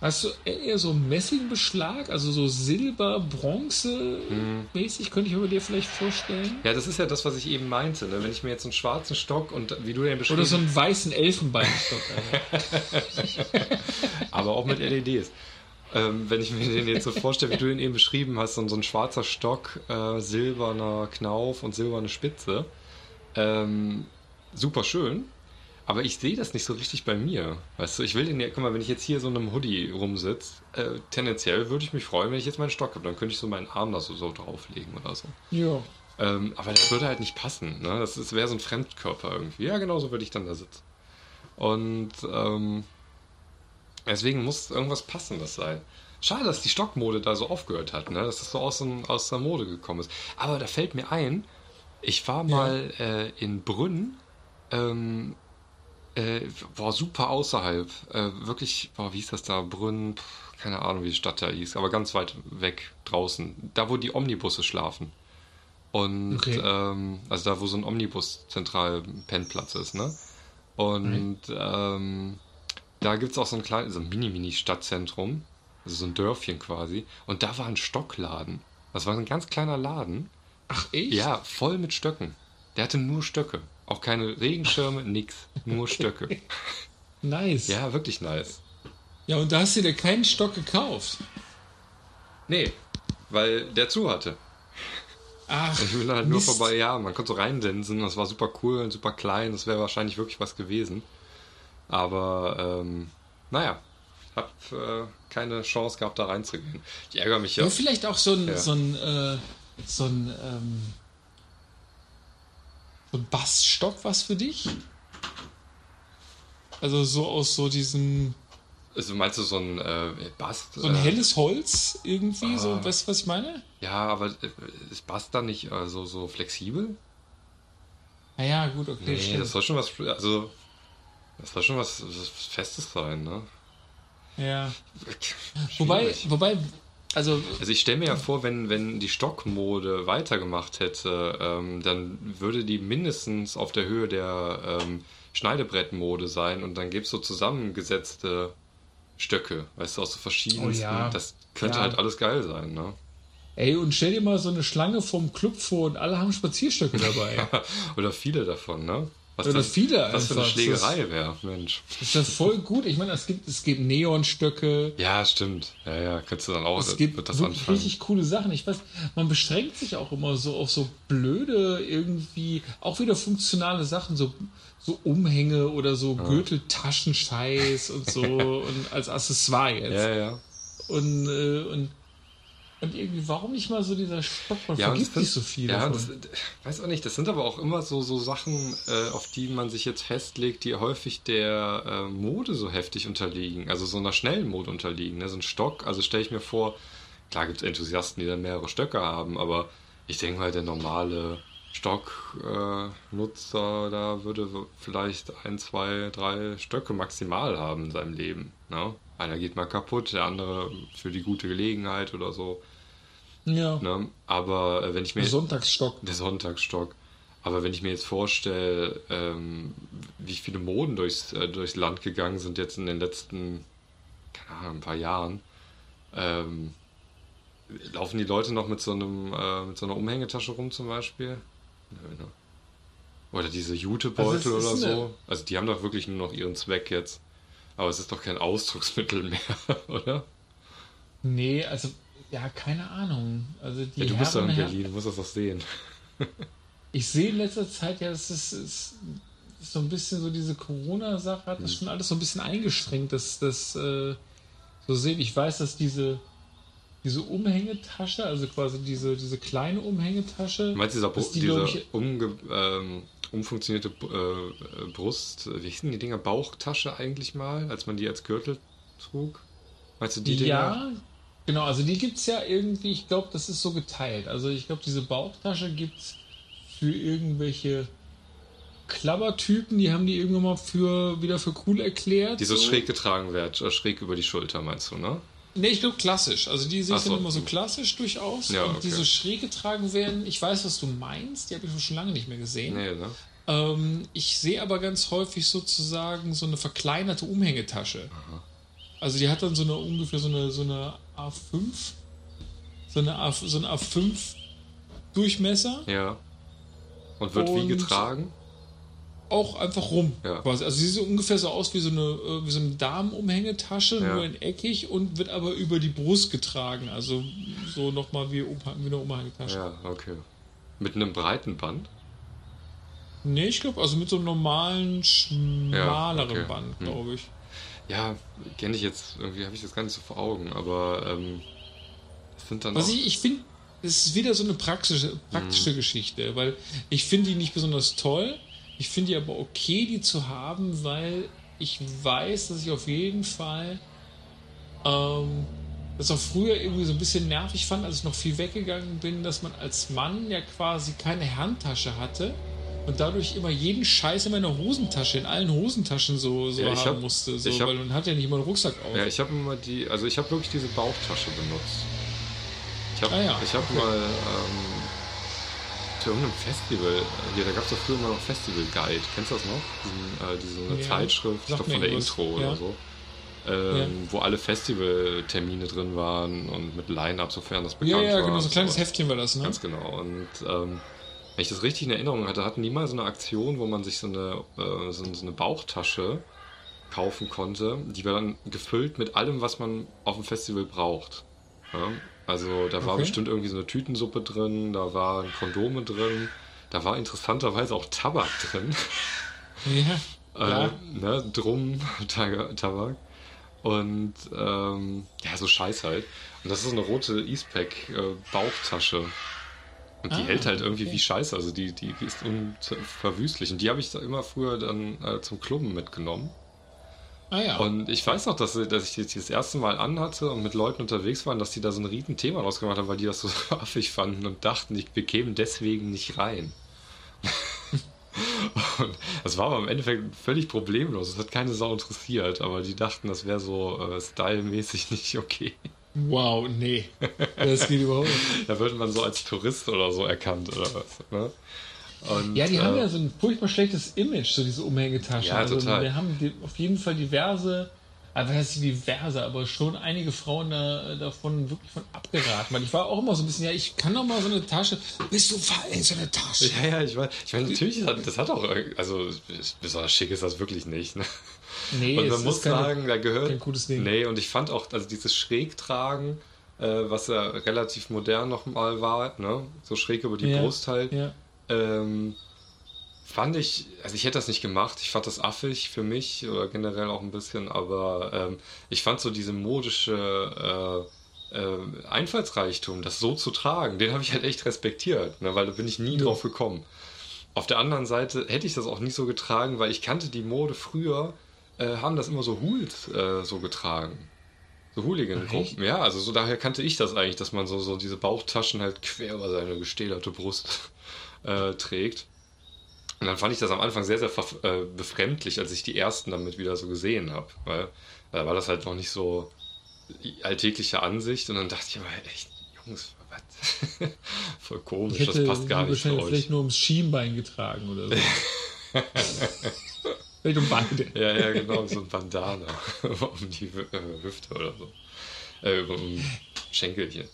Hast du eher so Messingbeschlag, also so Silber, Bronze mäßig, könnte ich mir bei dir vielleicht vorstellen? Ja, das ist ja das, was ich eben meinte. Ne? Wenn ich mir jetzt einen schwarzen Stock und wie du den beschrieben Oder so einen weißen Elfenbeinstock. Aber auch mit LEDs. Ähm, wenn ich mir den jetzt so vorstelle, wie du den eben beschrieben hast, so, so ein schwarzer Stock, äh, silberner Knauf und silberne Spitze. Ähm, super schön. Aber ich sehe das nicht so richtig bei mir. Weißt du, ich will den ja, guck mal, wenn ich jetzt hier so in einem Hoodie rumsitze, äh, tendenziell würde ich mich freuen, wenn ich jetzt meinen Stock habe. Dann könnte ich so meinen Arm da so, so drauflegen oder so. ja. Ähm, aber das würde halt nicht passen. Ne? Das, das wäre so ein Fremdkörper irgendwie. Ja, genau so würde ich dann da sitzen. Und ähm, deswegen muss irgendwas Passendes sein. Schade, dass die Stockmode da so aufgehört hat, ne? dass das so aus, aus der Mode gekommen ist. Aber da fällt mir ein, ich war mal äh, in Brünn, ähm, äh, war super außerhalb, äh, wirklich, boah, wie hieß das da, Brünn, pf, keine Ahnung, wie die Stadt da hieß, aber ganz weit weg draußen, da wo die Omnibusse schlafen. Und Okay. ähm, also da, wo so ein Omnibus-Zentral-Pennplatz ist, ne? Und ähm, da gibt es auch so ein kleines, so ein Mini-Mini-Stadtzentrum, also so ein Dörfchen quasi. Und da war ein Stockladen. Das war ein ganz kleiner Laden. Ach, echt? Ja, voll mit Stöcken. Der hatte nur Stöcke. Auch keine Regenschirme, nix. Nur Stöcke. Nice. Ja, wirklich nice. ja, und da hast du dir keinen Stock gekauft. Nee, weil der zu hatte. Ach, Ich bin halt nur Mist. vorbei, ja, man konnte so reindensen, das war super cool und super klein, das wäre wahrscheinlich wirklich was gewesen. Aber, ähm, naja, hab äh, keine Chance gehabt, da reinzugehen. Ich ärgere mich ja. Ja, vielleicht auch so ein, Ja. so ein, äh, so ein, ähm, so ein Bassstock was für dich? Also so aus so diesem, Also meinst du so ein äh, Bast? so ein äh, helles Holz irgendwie, so, Ah. weißt du, was ich meine? Ja, aber äh, ist Bast dann nicht äh, so, so flexibel? Naja, gut, okay, Nee, stimmt. das soll schon was, also, das soll schon was, was Festes sein, ne? ja. Wobei, wobei, Also, Also ich stelle mir ja vor, wenn, wenn die Stockmode weitergemacht hätte, ähm, dann würde die mindestens auf der Höhe der ähm, Schneidebrettmode sein und dann gäbe es so zusammengesetzte Stöcke, weißt du, aus so verschiedenen. Oh ja. Das könnte Ja. halt alles geil sein, ne? ey, und stell dir mal so eine Schlange vom Club vor und alle haben Spazierstöcke dabei. Oder viele davon, ne? Was Oder viele Was für eine. Schlägerei wäre, Mensch. ist das voll gut? Ich meine, es gibt, es gibt Neonstöcke, Ja, stimmt. Ja, ja, könntest du dann auch, es gibt das wirklich anfangen. richtig coole Sachen. Ich weiß, man beschränkt sich auch immer so auf so blöde, irgendwie, auch wieder funktionale Sachen, so, so Umhänge oder so Gürteltaschenscheiß und so und als Accessoire jetzt. Ja, ja. Und, äh, und, und irgendwie, warum nicht mal so dieser Stock? Man Ja, das nicht so viel Ja, davon. das, weiß auch nicht. Das sind aber auch immer so, so Sachen, äh, auf die man sich jetzt festlegt, die häufig der äh, Mode so heftig unterliegen. Also so einer schnellen Mode unterliegen. Ne? So ein Stock, also stelle ich mir vor, klar gibt es Enthusiasten, die dann mehrere Stöcke haben, aber ich denke mal, der normale Stocknutzer äh, da würde vielleicht ein, zwei, drei Stöcke maximal haben in seinem Leben. Ne? Einer geht mal kaputt, der andere für die gute Gelegenheit oder so. Ja, Ne? Aber äh, wenn ich mir Sonntagsstock. der Sonntagsstock. Aber wenn ich mir jetzt vorstelle, ähm, wie viele Moden durchs, äh, durchs Land gegangen sind jetzt in den letzten, keine Ahnung, ein paar Jahren, ähm, laufen die Leute noch mit so einem, äh, mit so einer Umhängetasche rum zum Beispiel? Ne? Oder diese Jutebeutel Also oder ist eine- so. Also die haben doch wirklich nur noch ihren Zweck jetzt. Aber es ist doch kein Ausdrucksmittel mehr, oder? Nee, also, ja, keine Ahnung. Also die Ja, du bist doch in Berlin, du musst das doch sehen. Ich sehe in letzter Zeit ja, dass es ist, ist so ein bisschen so diese Corona-Sache hat Hm. das schon alles so ein bisschen eingeschränkt, dass das äh, so sehen. Ich weiß, dass diese diese Umhängetasche, also quasi diese diese kleine Umhängetasche, Du meinst dieser, Bru dass die, diese ich, umge ähm, umfunktionierte äh, Brust, wie hießen die Dinger, Bauchtasche eigentlich mal, als man die als Gürtel trug? Meinst du die Dinger? ja, genau, also die gibt's ja irgendwie, ich glaube, das ist so geteilt. Also ich glaube, diese Bauchtasche gibt's für irgendwelche Klabbertypen, die haben die irgendwann mal für wieder für cool erklärt. Die so so. schräg getragen wird, äh, schräg über die Schulter, meinst du, ne? Nee, ich glaube klassisch. Also die sehe dann so. immer so klassisch durchaus. Ja, und okay. die so schräg getragen werden. Ich weiß, was du meinst. Die habe ich schon lange nicht mehr gesehen. Nee, ne? Ähm, ich sehe aber ganz häufig sozusagen so eine verkleinerte Umhängetasche. Also die hat dann so eine ungefähr so eine, so eine A5. So eine, A, so eine A5 Durchmesser. Ja. Und wird wie Und- getragen? Auch einfach rum. Ja. Quasi. Also sie sieht so ungefähr so aus wie so eine, äh, wie so eine Damenumhängetasche, Ja. nur in eckig und wird aber über die Brust getragen. Also so nochmal wie, wie eine Umhängetasche. Ja, okay. Mit einem breiten Band? Nee, ich glaube, also mit so einem normalen, schmaleren okay. Band, Hm. glaube ich. Ja, kenne ich jetzt, irgendwie habe ich das gar nicht so vor Augen, aber ähm, sind dann Was auch, ich, ich finde, es ist wieder so eine praktische, praktische Hm. Geschichte, weil ich finde die nicht besonders toll. Ich finde die aber okay, die zu haben, weil ich weiß, dass ich auf jeden Fall ähm, das auch früher irgendwie so ein bisschen nervig fand, als ich noch viel weggegangen bin, dass man als Mann ja quasi keine Handtasche hatte und dadurch immer jeden Scheiß in meiner Hosentasche, in allen Hosentaschen so, so Ja, ich haben hab- musste, so, ich hab- weil man hat ja nicht immer einen Rucksack auf. Ja, ich habe immer die, also ich habe wirklich diese Bauchtasche benutzt. Ich habe Ah ja, ich hab okay. mal ähm, zu irgendeinem Festival, äh, hier, da gab es doch früher mal noch Festival Guide. Kennst du das noch? Diesen, äh, diese Ja, Zeitschrift, ich sagt glaube von der. Intro oder Ja. so. Ähm, Wo alle Festivaltermine drin waren und mit Line-Up, sofern das ja, bekannt ja, war. genau, so ein kleines. Heftchen war das, ne? Ganz genau. Und ähm, wenn ich das richtig in Erinnerung hatte, hatten die mal so eine Aktion, wo man sich so eine, äh, so, so eine Bauchtasche kaufen konnte. Die war dann gefüllt mit allem, was man auf dem Festival braucht. Ja? Also da war Okay. bestimmt irgendwie so eine Tütensuppe drin, da waren Kondome drin, da war interessanterweise auch Tabak drin. Ja, ja. Äh, ne, Drum, Tabak. Und ähm, ja, so Scheiß halt. Und das ist so eine rote Eastpack-Bauchtasche. Und die Ah, hält halt irgendwie okay. wie Scheiße. Also die, die, die ist unverwüstlich. Und die habe ich da immer früher dann äh, zum Klubben mitgenommen. Ah ja. Und ich weiß noch, dass, dass ich die das erste Mal anhatte und mit Leuten unterwegs waren, dass die da so ein riesen Thema rausgemacht haben, weil die das so affig fanden und dachten, ich bekäme deswegen nicht rein. und das war aber im Endeffekt völlig problemlos. Es hat keine Sau interessiert, aber die dachten, das wäre so äh, stylmäßig nicht okay. Wow, nee. Das geht überhaupt nicht. Da wird man so als Tourist oder so erkannt oder was. Ne? Und, ja, die äh, haben ja so ein furchtbar schlechtes Image, so diese Umhängetaschen. Ja, also total. Wir haben die, auf jeden Fall diverse, also das ist diverse, aber schon einige Frauen da, davon wirklich von abgeraten. Weil ich war auch immer so ein bisschen, ja, ich kann doch mal so eine Tasche. Bist du in so eine Tasche? Ja, ja, ich meine, ich mein, natürlich, hat, das hat auch, also besonders schick ist das wirklich nicht. Ne? Nee, und man muss keine, sagen, da gehört. Kein gutes Ding. Nee, und ich fand auch, also dieses Schrägtragen, äh, was ja relativ modern nochmal war, ne? so schräg über die ja, Brust halt. Ja ähm, fand ich, also ich hätte das nicht gemacht, ich fand das affig für mich oder generell auch ein bisschen, aber ähm, ich fand so diese modische äh, äh, Einfallsreichtum, das so zu tragen, den habe ich halt echt respektiert, ne, weil da bin ich nie ja. drauf gekommen. Auf der anderen Seite hätte ich das auch nicht so getragen, weil ich kannte die Mode früher, äh, haben das immer so Hools äh, so getragen. So Hooligan-Gruppen, ja, also so daher kannte ich das eigentlich, dass man so, so diese Bauchtaschen halt quer über seine gestählerte Brust äh, trägt. Und dann fand ich das am Anfang sehr, sehr äh, befremdlich, als ich die ersten damit wieder so gesehen habe. Weil da war das halt noch nicht so alltägliche Ansicht. Und dann dachte ich aber echt, Jungs, was? Voll komisch, das passt gar nicht für euch. vielleicht nur ums Schienbein getragen oder so. um beide. Ja, ja, genau, so ein Bandana um die äh, Hüfte oder so. Äh, um Schenkelchen.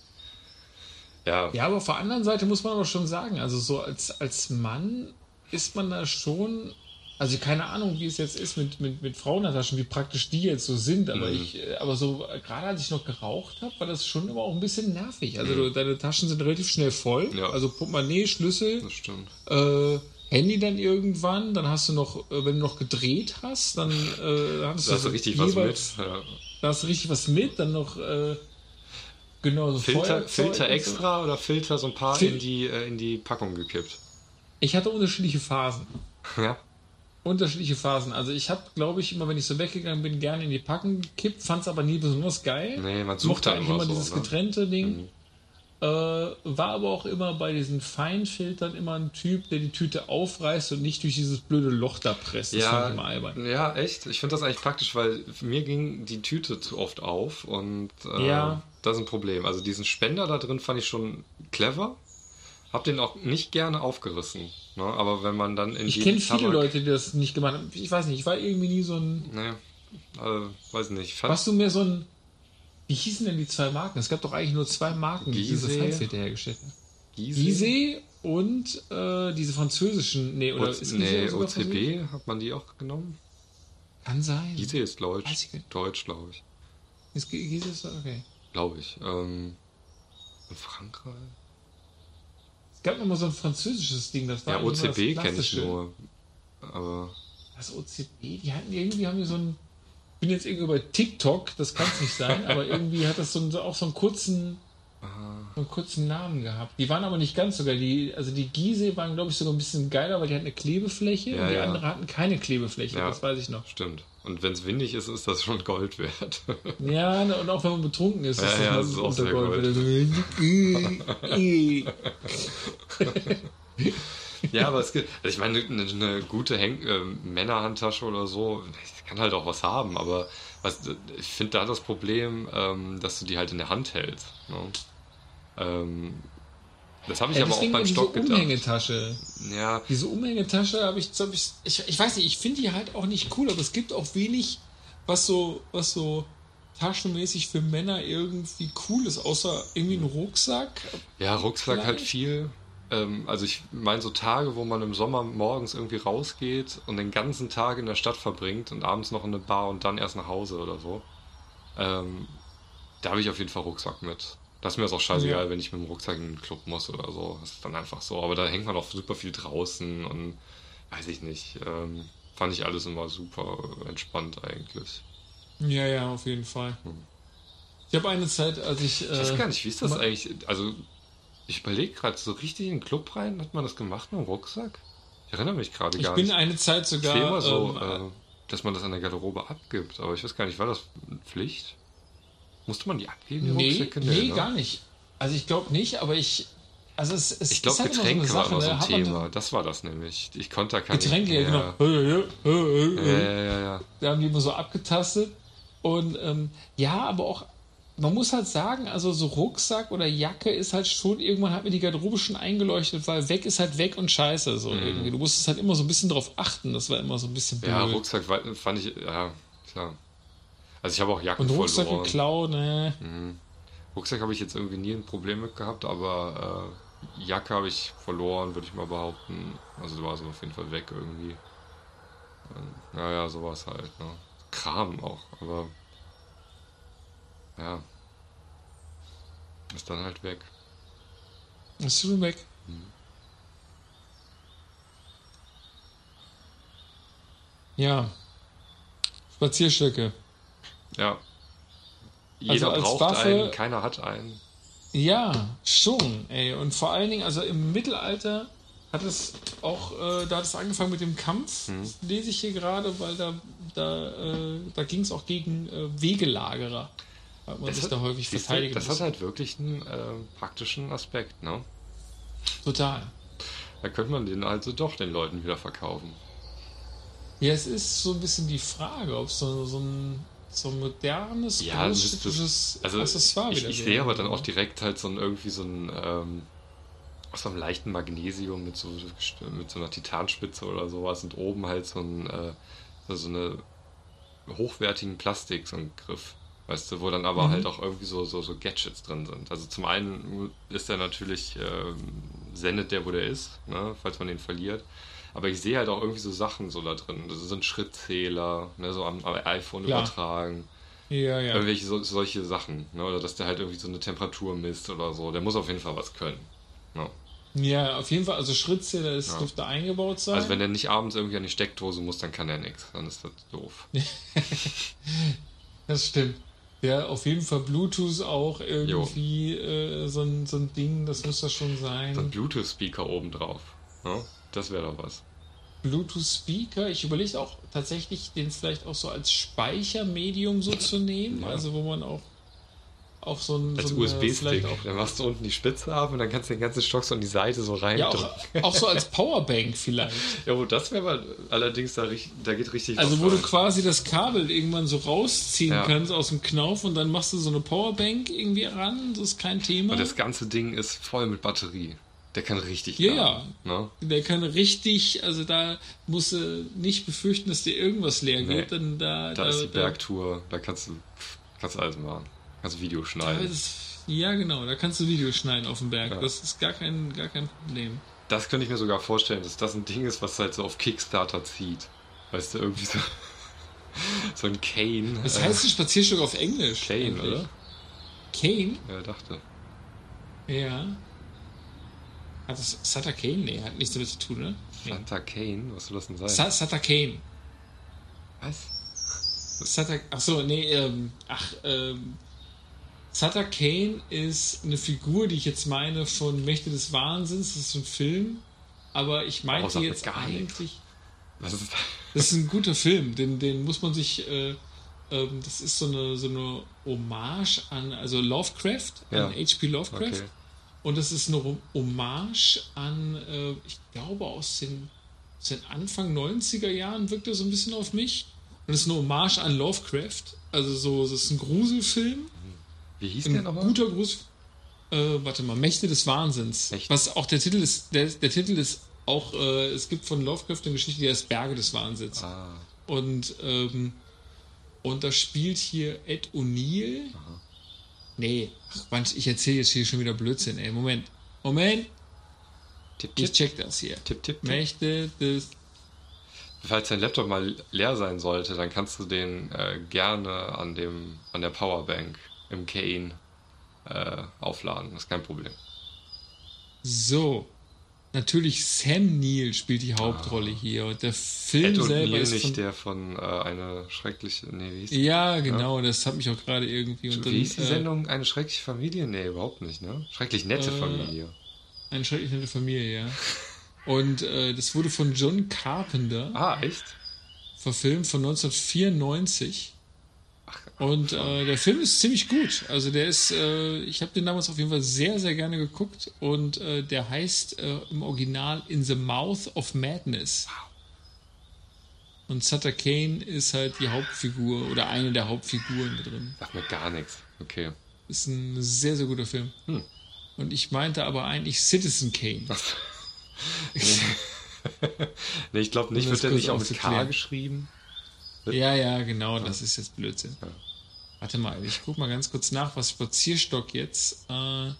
Ja. ja, aber auf der anderen Seite muss man aber schon sagen, also so als, als Mann ist man da schon, also keine Ahnung, wie es jetzt ist mit, mit, mit Frauentaschen, wie praktisch die jetzt so sind, aber mhm. ich, aber so, gerade als ich noch geraucht habe, war das schon immer auch ein bisschen nervig. Also mhm. deine Taschen sind relativ schnell voll, ja. also Portemonnaie, Schlüssel, das stimmt. Äh, Handy dann irgendwann, dann hast du noch, äh, wenn du noch gedreht hast, dann äh, hast da du hast richtig jeweils, was mit. Ja. Da hast du richtig was mit, dann noch äh, Genau, so Filter, Filter extra so. oder Filter so ein paar Fil in, die, äh, in die Packung gekippt? Ich hatte unterschiedliche Phasen. Ja. Unterschiedliche Phasen. Also ich habe, glaube ich, immer wenn ich so weggegangen bin, gerne in die Packung gekippt, fand es aber nie besonders geil. Nee, man sucht da immer, immer so, dieses ne? getrennte Ding. Mhm. Äh, war aber auch immer bei diesen Feinfiltern immer ein Typ, der die Tüte aufreißt und nicht durch dieses blöde Loch da presst. Das ja, immer albern. Ja, echt. Ich finde das eigentlich praktisch, weil mir ging die Tüte zu oft auf und äh, ja. das ist ein Problem. Also diesen Spender da drin fand ich schon clever. Hab den auch nicht gerne aufgerissen. Ne? Aber wenn man dann in Ich kenne viele Leute, die das nicht gemacht haben. Ich weiß nicht, ich war irgendwie nie so ein. Naja, also, weiß nicht. Warst du mehr so ein wie hießen denn die zwei Marken? Es gab doch eigentlich nur zwei Marken, die diese Feinfilter hergestellt haben. Gise und äh, diese französischen. Nee, oder o ist nee, OCB hat man die auch genommen? Kann sein. Gise ist Deutsch. Deutsch, glaube ich. Ist Gise ist okay. Glaube ich. Ähm, in Frankreich. Es gab noch mal so ein französisches Ding, das war Ja, OCB kenne ich nur. Aber. Das OCB, die hatten irgendwie haben die so ein bin jetzt irgendwie bei TikTok, das kann es nicht sein, aber irgendwie hat das so, so auch so einen kurzen, so einen kurzen Namen gehabt. Die waren aber nicht ganz so geil. Die, also die Gise waren, glaube ich, sogar ein bisschen geiler, weil die hatten eine Klebefläche ja, und die ja. anderen hatten keine Klebefläche, ja, das weiß ich noch. Stimmt. Und wenn es windig ist, ist das schon Gold wert. ja, und auch wenn man betrunken ist, ist ja, das, ja, das ist auch sehr Gold. Gold. ja, aber es gibt, also ich meine, eine, eine gute Hen äh, Männerhandtasche oder so, kann halt auch was haben, aber was, ich finde da das Problem, ähm, dass du die halt in der Hand hältst. Ne? Ähm, das habe ich ja, aber auch beim Stock diese gedacht. Umhängetasche. Ja. Diese Umhängetasche habe ich, so, ich, ich, ich weiß nicht, ich finde die halt auch nicht cool, aber es gibt auch wenig, was so, was so taschenmäßig für Männer irgendwie cool ist, außer irgendwie ein Rucksack. Ja, Rucksack halt viel ähm, also ich meine so Tage, wo man im Sommer morgens irgendwie rausgeht und den ganzen Tag in der Stadt verbringt und abends noch in eine Bar und dann erst nach Hause oder so. Ähm, da habe ich auf jeden Fall Rucksack mit. Das ist mir auch scheißegal, ja. wenn ich mit dem Rucksack in den Club muss oder so. Das ist dann einfach so. Aber da hängt man auch super viel draußen und weiß ich nicht. Ähm, fand ich alles immer super entspannt eigentlich. Ja, ja, auf jeden Fall. Hm. Ich habe eine Zeit, als ich. ich weiß äh, gar nicht, wie ist das eigentlich? Also ich überlege gerade, so richtig in den Club rein, hat man das gemacht mit dem Rucksack? Ich erinnere mich gerade gar nicht. Ich bin eine Zeit sogar. Ich immer so, ähm, äh, dass man das an der Garderobe abgibt, aber ich weiß gar nicht, war das Pflicht? Musste man die abgeben, die nee, Rucksäcke? Nee, nee, ne? gar nicht. Also ich glaube nicht, aber ich. Also es, es ich glaube, Getränke so war immer so ein ne? Thema. Das war das nämlich. Ich konnte da keine. Getränke, ja, genau. Ja, ja, ja, ja. Da haben die immer so abgetastet. Und ähm, ja, aber auch man muss halt sagen, also so Rucksack oder Jacke ist halt schon, irgendwann hat mir die Garderobe schon eingeleuchtet, weil weg ist halt weg und scheiße. So irgendwie. Du musstest halt immer so ein bisschen drauf achten. Das war immer so ein bisschen blöd. Ja, Rucksack fand ich, ja, klar. Also ich habe auch Jacken und Rucksack verloren. geklaut, ne? Rucksack habe ich jetzt irgendwie nie ein Problem mit gehabt, aber äh, Jacke habe ich verloren, würde ich mal behaupten. Also war so auf jeden Fall weg irgendwie. Ähm, Naja, sowas halt, ne? Kram auch, aber ja. Ist dann halt weg. Ist schon weg. Ja. Spazierstöcke. Ja. Jeder als braucht Waffe- einen, keiner hat einen. Ja, schon, ey. Und vor allen Dingen, also im Mittelalter hat es auch, äh, da hat es angefangen mit dem Kampf, Mhm. lese ich hier gerade, weil da, da, äh, da ging es auch gegen äh, Wegelagerer. Weil man sich hat- da häufig siehst du, verteidigen das muss. hat halt wirklich einen äh, praktischen Aspekt, ne? Total. Da könnte man den also doch den Leuten wieder verkaufen. Ja, es ist so ein bisschen die Frage, ob so, so ein so ein modernes, Ja, das ist großstädtisches das, also Accessoire ich, wieder ich sehe aber dann auch direkt halt so ein, irgendwie so ein ähm, aus so einem leichten Magnesium mit so mit so einer Titanspitze oder sowas und oben halt so ein äh, so eine hochwertigen Plastik so ein Griff, weißt du, wo dann aber Mhm. halt auch irgendwie so, so so Gadgets drin sind. Also zum einen ist er natürlich ähm, sendet der, wo der ist, ne, falls man den verliert. Aber ich sehe halt auch irgendwie so Sachen so da drin. Das ist ein Schrittzähler, ne, so am, am iPhone Klar. übertragen Ja, ja. irgendwelche so, solche Sachen, ne? oder dass der halt irgendwie so eine Temperatur misst oder so. Der muss auf jeden Fall was können. Ne? Ja, auf jeden Fall, also Schrittzähler, das Ja. dürfte eingebaut sein. Also wenn der nicht abends irgendwie an die Steckdose muss, dann kann er nichts. Dann ist das doof. Das stimmt. Ja, auf jeden Fall Bluetooth auch irgendwie äh, so, ein, so ein Ding, das muss das schon sein. So ein Bluetooth-Speaker oben drauf. Ne? Das wäre doch was. Bluetooth-Speaker. Ich überlege auch tatsächlich, den vielleicht auch so als Speichermedium so zu nehmen. Ja. Also wo man auch, auch so ein Als so USB-Stick. Dann machst du unten die Spitze ab und dann kannst du den ganzen Stock so an die Seite so rein. ja, auch, auch so als Powerbank vielleicht. ja, wo das wäre mal allerdings da, da geht richtig Also wo du rein. quasi das Kabel irgendwann so rausziehen Ja. kannst aus dem Knauf und dann machst du so eine Powerbank irgendwie ran. Das ist kein Thema. Und das ganze Ding ist voll mit Batterie. Der kann richtig Ja, laden, Ne? Der kann richtig, also da musst du nicht befürchten, dass dir irgendwas leer Nee. geht, denn da, Da ist die Bergtour, da kannst du, kannst du alles machen. Kannst du Video schneiden. ist, ja, genau, da kannst du Videos schneiden auf dem Berg. Ja. Das ist gar kein, gar kein Problem. Das könnte ich mir sogar vorstellen, dass das ein Ding ist, was halt so auf Kickstarter zieht. Weißt du, irgendwie so, so ein Kane. Was heißt ein Spazierstock auf Englisch? Kane, eigentlich? oder? Kane? Ja, dachte. Ja. Hat das Sutter Kane? Nee, hat nichts damit zu tun, ne? Nee. Santa Kane, was soll das denn sein? Sa Sutter Kane. was? Sutter, ach so, nee, ähm, ach, ähm, Sutter Kane ist eine Figur, die ich jetzt meine von Mächte des Wahnsinns. Das ist ein Film. Aber ich meinte jetzt gar eigentlich. Was ist das? Das ist ein guter Film, den, den muss man sich. Äh, ähm, das ist so eine, so eine Hommage an, also Lovecraft, Ja. an H.P. Lovecraft. Okay. Und das ist eine Hom- Hommage an, äh, ich glaube, aus den, aus den Anfang 90er Jahren wirkt er so ein bisschen auf mich. Und das ist eine Hommage an Lovecraft. Also so, das ist ein Gruselfilm. Wie hieß der Ein nochmal? guter Grusel. Äh, warte mal, Mächte des Wahnsinns. Echt? Was auch der Titel ist, der, der Titel ist auch, äh, es gibt von Lovecraft eine Geschichte, die heißt Berge des Wahnsinns. Ah, Und, ähm, und da spielt hier Ed O'Neill. Nee, ach Mensch, ich erzähle jetzt hier schon wieder Blödsinn, ey. Moment. Moment, tipp, ich tipp, check das hier. tipp, tipp, tipp. Mächte des. Falls dein Laptop mal leer sein sollte, dann kannst du den äh, gerne an, dem, an der Powerbank im Kane äh, aufladen. Das ist kein Problem. So. Natürlich Sam Neill spielt die Hauptrolle hier. Und der Film Ed selber Neil ist nicht von, der von äh, eine schreckliche. Nee, wie die? Ja, genau, das hat mich auch gerade irgendwie. Und Wie hieß die äh, Sendung? Eine schreckliche Familie? Nee, überhaupt nicht, ne? Schrecklich nette Äh, Familie. Eine schrecklich nette Familie, ja. Und äh, das wurde von John Carpenter Ah, echt? verfilmt von 1994. Und äh, der Film ist ziemlich gut. Also der ist, äh, ich habe den damals auf jeden Fall sehr, sehr gerne geguckt. Und äh, der heißt äh, im Original In the Mouth of Madness. Und Sutter Kane ist halt die Hauptfigur oder eine der Hauptfiguren da drin. Sagt mir gar nichts. Okay. Ist ein sehr, sehr guter Film. Hm. Und ich meinte aber eigentlich Citizen Kane. nee, ich glaube nicht. Wird der nicht auch mit K geschrieben? Ja, ja, genau, das ist jetzt Blödsinn. Ja. Warte mal, ich guck mal ganz kurz nach, was Spazierstock jetzt äh,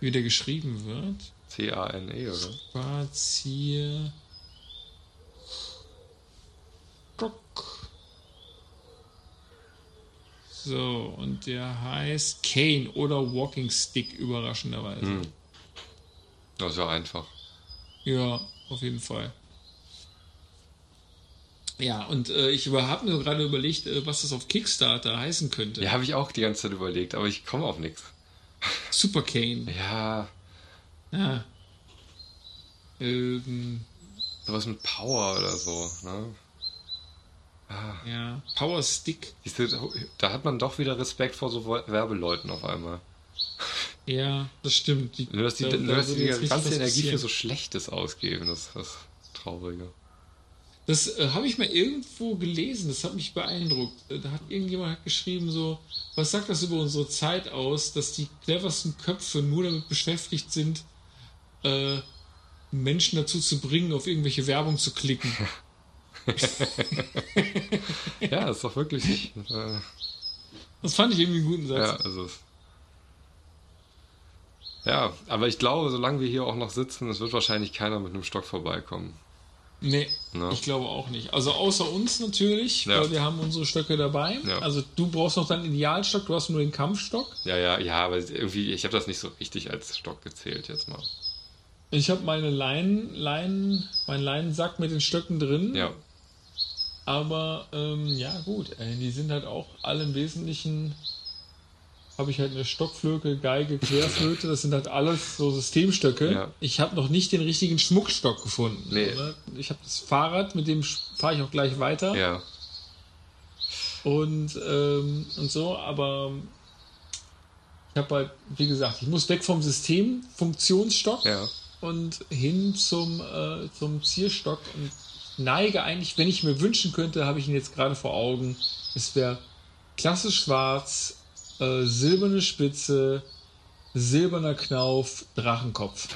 wieder geschrieben wird. C-A-N-E, oder? Spazier. Stock. So, und der heißt Kane oder Walking Stick, überraschenderweise. Hm. Das ist ja einfach. Ja, auf jeden Fall. Ja, und äh, ich habe mir gerade überlegt, äh, was das auf Kickstarter heißen könnte. Ja, habe ich auch die ganze Zeit überlegt, aber ich komme auf nichts. Super Kane. Ja, Ja. Ähm, sowas mit Power oder so. Ne? ja. Power Stick. Du, da hat man doch wieder Respekt vor so Werbeleuten auf einmal. Ja, das stimmt. Die, Nur dass die, da- nur, da dass die würde die ganze Energie für so Schlechtes ausgeben, das ist das Traurige. Das äh, habe ich mal irgendwo gelesen, das hat mich beeindruckt. Äh, Da hat irgendjemand hat geschrieben, so, was sagt das über unsere Zeit aus, dass die cleversten Köpfe nur damit beschäftigt sind, äh, Menschen dazu zu bringen, auf irgendwelche Werbung zu klicken. Ja, ist doch wirklich. äh, Das fand ich irgendwie einen guten ja, Satz. also. es- Ja, aber ich glaube, solange wir hier auch noch sitzen, es wird wahrscheinlich keiner mit einem Stock vorbeikommen. Nee, Ja. ich glaube auch nicht. Also außer uns natürlich, Ja. weil wir haben unsere Stöcke dabei. Ja. Also du brauchst noch deinen Idealstock, du hast nur den Kampfstock. Ja, ja, ja, aber irgendwie, ich habe das nicht so richtig als Stock gezählt jetzt mal. Ich habe meine Leinen, Leinen, meinen Leinensack mit den Stöcken drin. Ja, Aber ähm, ja, gut, die sind halt auch alle im Wesentlichen. Habe ich halt eine Stockflöte, Geige, Querflöte, das sind halt alles so Systemstöcke. Ja. Ich habe noch nicht den richtigen Schmuckstock gefunden. Nee. Oder? Ich habe das Fahrrad, mit dem fahre ich auch gleich weiter. ja. Und, ähm, und so, aber ich habe halt, wie gesagt, ich muss weg vom System, Funktionsstock Ja. und hin zum, äh, zum Zierstock und neige eigentlich, wenn ich mir wünschen könnte, habe ich ihn jetzt gerade vor Augen, es wäre klassisch schwarz, äh, silberne Spitze, silberner Knauf, Drachenkopf.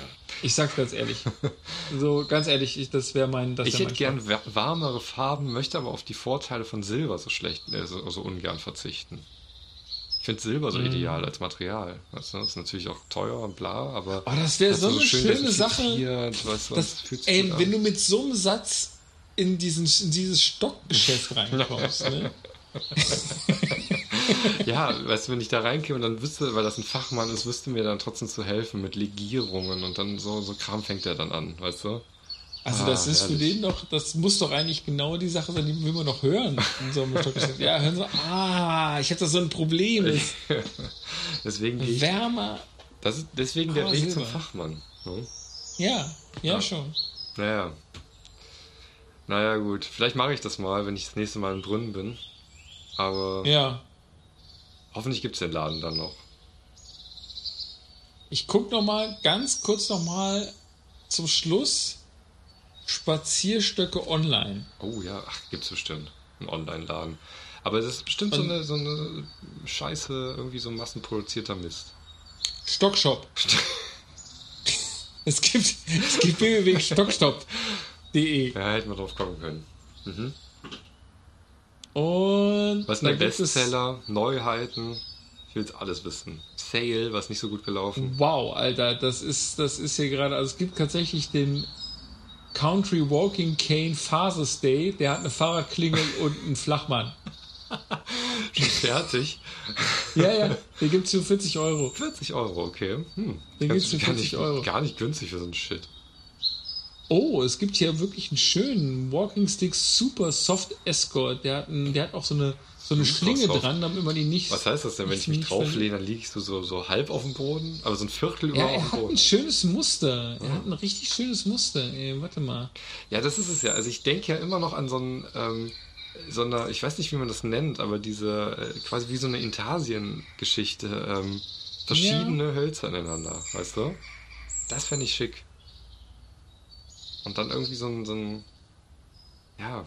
Ich sag's ganz ehrlich. So, ganz ehrlich, ich, das wäre mein, das Ich wär hätte mein gern wa- warmere Farben, möchte aber auf die Vorteile von Silber so schlecht, äh, so, so ungern verzichten. Ich finde Silber so ideal als Material. Weißt du, das ist natürlich auch teuer und bla, aber. Oh, das wäre so du eine schön schöne Sache. Weißt du, Das, das ey, wenn an. du mit so einem Satz in, diesen, in dieses Stockgeschäft reinkommst, ne? Ja, weißt du, wenn ich da reinkäme und dann wüsste, weil das ein Fachmann ist, wüsste mir dann trotzdem zu helfen mit Legierungen und dann so, so Kram fängt er dann an, weißt du? Also Ah, das ist für herrlich. den doch, das muss doch eigentlich genau die Sache sein, die will man noch hören. So ja, hören Sie, ah, ich habe da so ein Problem. Deswegen gehe ich. wärmer. Das ist deswegen der Weg Silber. zum Fachmann. Ne? Ja, ja, Ja. schon. Naja. Naja, gut. Vielleicht mache ich das mal, wenn ich das nächste Mal in Brünn bin. Aber Ja. Hoffentlich gibt es den Laden dann noch. Ich guck noch mal ganz kurz noch mal zum Schluss Spazierstöcke online. Oh ja, ach, gibt's bestimmt. Einen Online-Laden. Aber das ist bestimmt so eine, so eine Scheiße, irgendwie so massenproduzierter Mist. Stockshop. es gibt es gibt www.stockshop.de Ja, hätten wir drauf kommen können. Und Was sind gibt es- Bestseller? Neuheiten? Ich will jetzt alles wissen. Sale, was nicht so gut gelaufen. Wow, Alter, das ist, das ist hier gerade, also es gibt tatsächlich den Country Walking Cane Fathers Day, der hat eine Fahrradklingel und einen Flachmann. Schon fertig. Ja, ja, der gibt's für 40 Euro. 40 Euro, okay. Hm. Den gibt's für gar 40 nicht, Euro. Gar nicht günstig für so einen Shit. Oh, es gibt hier wirklich einen schönen Walking Stick Super Soft Escort. Der hat, einen, der hat auch so eine, so eine Schlinge dran, damit man die nicht. Was heißt das denn, wenn ich mich drauflehne, dann liegst du so, so halb auf dem Boden? Aber so ein Viertel über Ja, auf er dem hat ein Boden? schönes Muster. Er hat ein richtig schönes Muster. Ey, warte mal. Ja, das ist es ja. Also ich denke ja immer noch an so ein, ähm, so eine, ich weiß nicht, wie man das nennt, aber diese, äh, quasi wie so eine Intarsien-Geschichte, ähm, verschiedene Hölzer ineinander, weißt du? Das fände ich schick. Und dann irgendwie so ein, so ein, ja,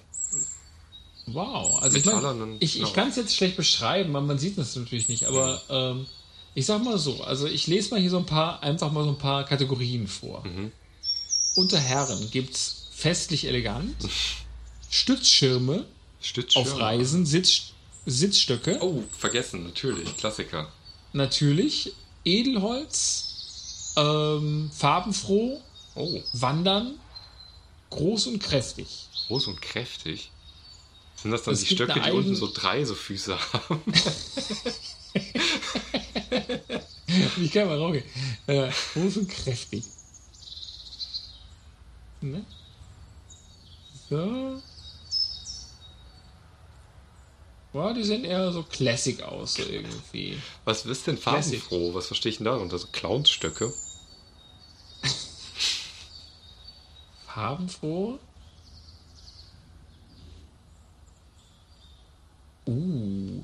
Wow. Also ich, mein, ich, ich kann es jetzt schlecht beschreiben, weil man sieht das natürlich nicht, aber ähm, ich sag mal so, also ich lese mal hier so ein paar, einfach mal so ein paar Kategorien vor. Mhm. Unter Herren gibt's festlich elegant, Stützschirme Stützschirm. auf Reisen, Sitz, Sitzstöcke, Oh, vergessen, natürlich. Klassiker. natürlich, Edelholz, ähm, farbenfroh, Oh, Wandern, groß und kräftig. groß und kräftig. Sind das dann Es die Stöcke, die unten so drei so Füße haben? Ich kann mal rausgehen. Äh, groß und kräftig. Ne? So. Boah, die sehen eher so Classic aus, so irgendwie. Was ist denn farbenfroh? Was verstehe ich denn darunter? So Clownstöcke? Farbenfroh. Uh.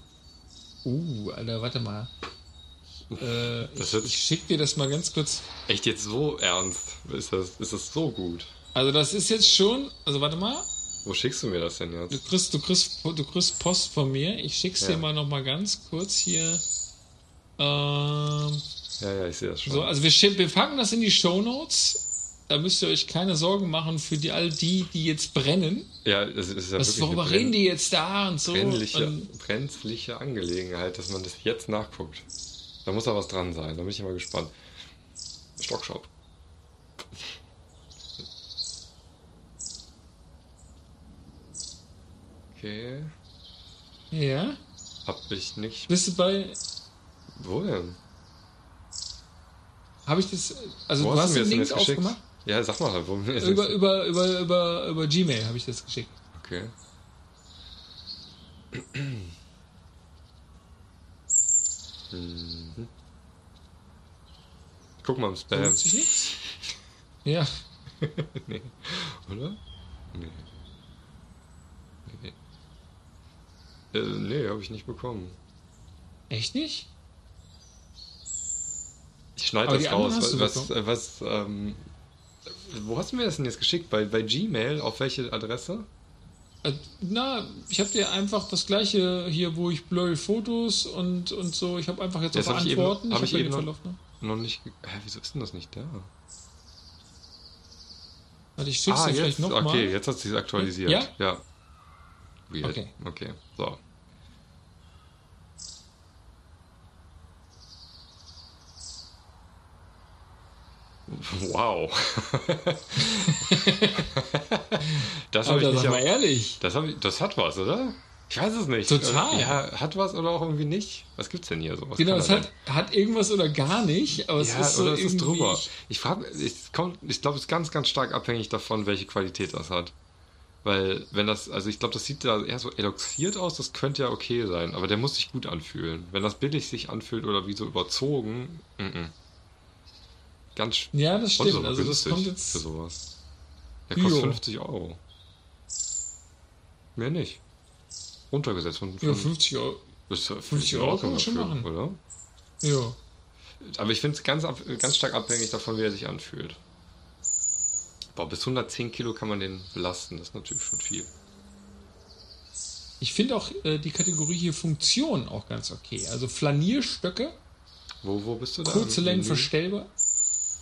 Uh, Alter, warte mal. Äh, ich, ich schick dir das mal ganz kurz. Echt jetzt so ernst? Ist das, ist das so gut? Also das ist jetzt schon, also warte mal, Wo schickst du mir das denn du jetzt? kriegst, du kriegst, du kriegst Post von mir. Ich schick's Ja. dir mal noch mal ganz kurz hier. Ähm, Ja, ja, ich sehe das schon. so, also wir, wir packen das in die Show Notes. Da müsst ihr euch keine Sorgen machen für die all die, die jetzt brennen. ja, es ist ja Was, worüber reden die jetzt da und so? brenzliche, Und, brenzliche Angelegenheit, dass man das jetzt nachguckt. Da muss da was dran sein. Da bin ich immer gespannt. Stockshop. Okay. ja, Hab ich nicht. bist du bei, Wo denn? habe ich das, also Wo du hast mir den das Link aufgemacht? Ja, sag mal, mir das Über, jetzt- über, über, über, über Gmail habe ich das geschickt. Okay. Mhm. Guck mal im Spam. Tut sich nichts? Ja, nee. Oder? Nee. Nee. Äh, nee, habe ich nicht bekommen. echt nicht? Ich schneide das raus. Was, was, was ähm, wo hast du mir das denn jetzt geschickt? Bei, bei Gmail? Auf welche Adresse? Äh, Na, ich habe dir einfach das gleiche hier, wo ich blurry Fotos und, und so. Ich habe einfach jetzt auf hab ich eben- Antworten. hab hab ich ja eben noch- ne? Noch nicht. Hä, wieso ist denn das nicht da? Warte, ich schick's ah, dir jetzt. vielleicht nochmal. Okay, jetzt hat sich aktualisiert. Ja? Ja. Weird. Okay. Okay. So. Wow. das habe ich nicht. sag mal ehrlich. Das, ich, das hat was, oder? Ich weiß es nicht. Total. Ja, hat was oder auch irgendwie nicht. Was gibt's denn hier so? Was Genau, es hat, hat irgendwas oder gar nicht, aber es ja, ist so oder ist es irgendwie... drüber? Ich frage, ich, komm- ich glaube, es ist ganz, ganz stark abhängig davon, welche Qualität das hat. Weil, wenn das, also ich glaube, das sieht da eher so eloxiert aus, das könnte ja okay sein, aber der muss sich gut anfühlen. Wenn das billig sich anfühlt oder wie so überzogen, mm -mm. Ganz Ja, das stimmt. Also das kommt für jetzt... sowas. Der kostet Jo. 50 Euro. Mehr nicht. Runtergesetzt von, Ja, 50 Euro. das ist ja 50 Euro kann man schon dafür, machen. oder? Ja. Aber ich finde es ganz, ganz stark abhängig davon, wie er sich anfühlt. Boah, bis 110 Kilo kann man den belasten, das ist natürlich schon viel. Ich finde auch äh, die Kategorie hier Funktion auch ganz okay. Also Flanierstöcke, Wo, wo bist du da? kurze Längen verstellbar.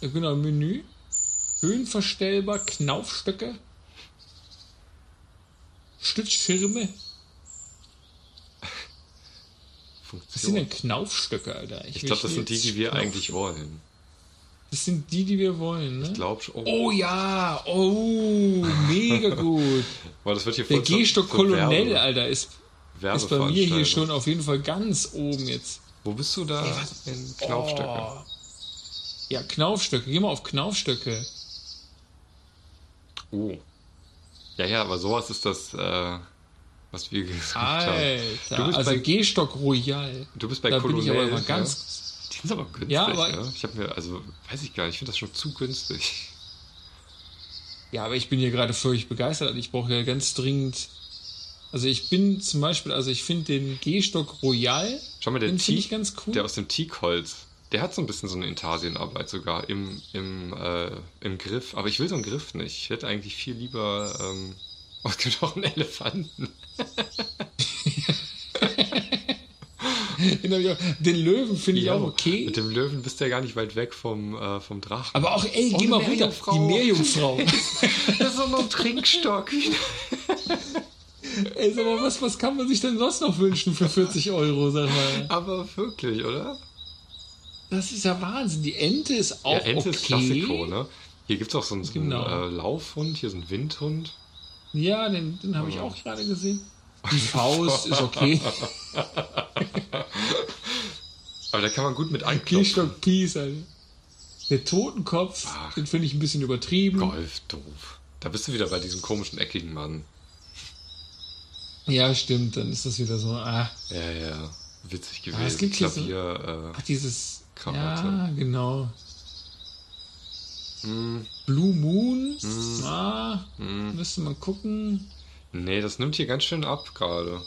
Genau, Menü. Höhenverstellbar, Knaufstöcke. Stützschirme. Was sind Funktion. denn Knaufstöcke, Alter? Ich glaube, das sind die, die wir eigentlich wollen. Das sind die, die wir wollen, ne? Ich glaube schon. Oh, Oh ja, oh, mega gut. weil das wird hier Der Gehstock zur Kolonell, Werbe- Alter, ist, ist bei mir hier schon auf jeden Fall ganz oben jetzt. Wo bist du da in Knaufstöcke? Oh. Ja, Knaufstöcke. Geh mal auf Knaufstöcke. Oh. Ja, ja, aber sowas ist das, äh, was wir gesagt haben. Alter, Du bist also bei- Gehstock Royal. Du bist bei Da bin ich aber Colonel, mal ganz... Die sind aber günstig, Ja, aber- ne? Ich habe mir, also, weiß ich gar nicht, ich finde das schon zu günstig. Ja, aber ich bin hier gerade völlig begeistert. Ich brauche ja ganz dringend... Also ich bin zum Beispiel, also ich finde den Gehstock Royal, Schau mal, der den Teak, ich ganz cool. der aus dem Teakholz, der hat so ein bisschen so eine Intarsienarbeit sogar im, im, äh, im Griff. Aber ich will so einen Griff nicht. Ich hätte eigentlich viel lieber ähm, Oh, es gibt auch einen Elefanten. Den, Löwen finde ich Ja, auch okay. Mit dem Löwen bist du ja gar nicht weit weg vom, äh, vom Drachen. Aber auch, ey, Oh, geh mal runter. Die Meerjungfrau. das ist doch noch ein Trinkstock. ey, sag mal, was, was kann man sich denn sonst noch wünschen für 40 Euro, sag mal? Aber wirklich, oder? Das ist ja Wahnsinn. Die Ente ist auch Ja, Ente okay. ist Klassiko, ne? Hier gibt es auch so einen, so einen Genau. äh, Laufhund, hier so einen Windhund. Ja, den, den habe ich auch gerade gesehen. Die Faust ist okay. Aber da kann man gut mit anklopfen. Gehstock Peace, Alter. Der Totenkopf, Ach. den finde ich ein bisschen übertrieben. Golf, doof. Da bist du wieder bei diesem komischen, eckigen Mann. Ja, stimmt, dann ist das wieder so. Ah, Ja, ja. Witzig gewesen. Ah, es gibt hier so- Klavier, ach, dieses. Krawatte. Ja, genau. hm, Blue Moon. Hm. Ah, hm. müsste man gucken. Nee, das nimmt hier ganz schön ab gerade.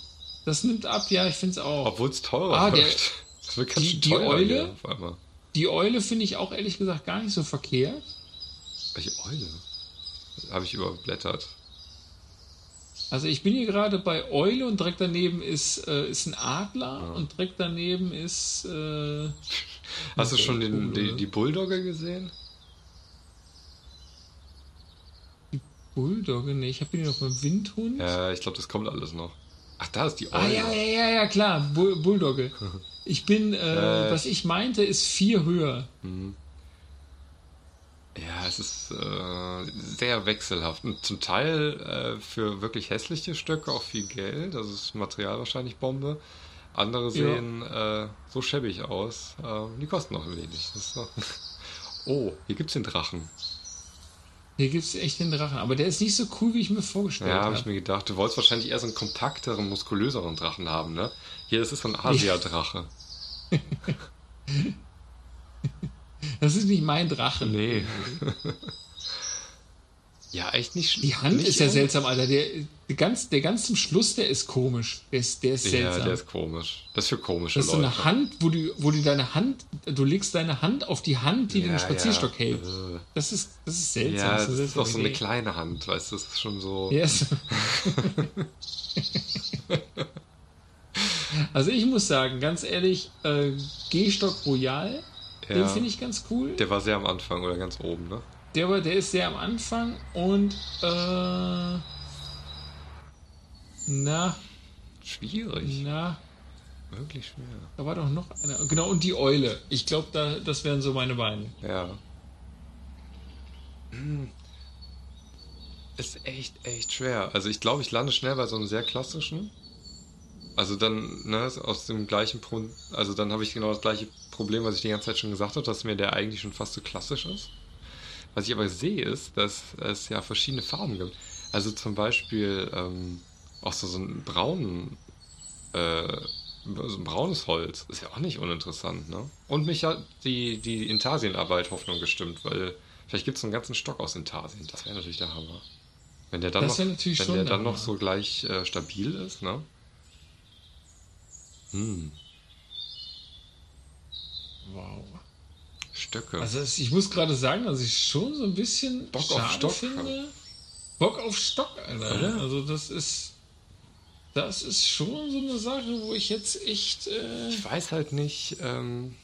Das nimmt ab, ja, ich finde es auch. Obwohl es teurer Ah, der- wird. Das wird ganz die- schön die Eule? auf einmal. Die Eule finde ich auch ehrlich gesagt gar nicht so verkehrt. Welche Eule? Habe ich überblättert. Also ich bin hier gerade bei Eule und direkt daneben ist, äh, ist ein Adler und direkt daneben ist. Äh, Hast du schon den, cool, die, die Bulldogge gesehen? Bulldogge, ne, ich habe hier noch beim Windhund. Ja, ich glaube, das kommt alles noch. Ach, da ist die Eule. Ah, ja, ja, ja, ja, klar, Bull Bulldogge. Ich bin, äh, Äh. was ich meinte, ist vier höher. Ja, es ist äh, sehr wechselhaft. Und zum Teil äh, für wirklich hässliche Stücke auch viel Geld. Also das Material wahrscheinlich Bombe. Andere sehen äh, so schäbig aus. Äh, die kosten auch wenig. Ist noch oh, hier gibt's den Drachen. Hier gibt es echt den Drachen, aber der ist nicht so cool, wie ich mir vorgestellt Ja, habe habe. ich mir gedacht. Du wolltest wahrscheinlich eher so einen kompakteren, muskulöseren Drachen haben, ne? Hier, das ist so ein Asia-Drache. Das ist nicht mein Drache. Nee. ja, echt nicht Die Hand nicht ist ja seltsam, Alter. Der, der, ganz, der ganz zum Schluss, der ist komisch. Der ist, der ist seltsam. Ja, der ist komisch. Das ist für komische das ist so Leute. eine Hand, wo du, wo du deine Hand, du legst deine Hand auf die Hand, die Ja, den Spazierstock ja. hält. Das ist, das ist seltsam. Ja, das das ist doch so eine kleine Hand, weißt du, das ist schon so. Yes. also ich muss sagen, ganz ehrlich, äh, Gehstock Royal, den Ja. finde ich ganz cool. Der war sehr am Anfang oder ganz oben, ne? Der, war, der ist sehr am Anfang und äh, na, Schwierig, na, wirklich schwer. da war doch noch einer. Genau, und die Eule. Ich glaube, da, das wären so meine Beine. Ja. Hm. Ist echt, echt schwer. Also ich glaube, ich lande schnell bei so einem sehr klassischen. Also dann, ne, aus dem gleichen Pro also dann habe ich genau das gleiche Problem, was ich die ganze Zeit schon gesagt habe, dass mir der eigentlich schon fast so klassisch ist. Was ich aber sehe, ist, dass es ja verschiedene Farben gibt. Also zum Beispiel ähm, auch so, so einen braunen, äh, so ein braunes Holz ist ja auch nicht uninteressant, ne? Und mich hat die, die Intarsienarbeit Hoffnung gestimmt, weil vielleicht gibt es einen ganzen Stock aus Intarsien. Das wäre natürlich der Hammer. Wenn der dann Das noch, wenn der dann noch so gleich äh, stabil ist, ne? Hm, Wow. Stöcke. Also ich muss gerade sagen, dass ich schon so ein bisschen Bock auf Stock finde. Bock auf Stock, Alter. Oder? Also das ist das ist schon so eine Sache, wo ich jetzt echt äh, Ich weiß halt nicht. Ähm,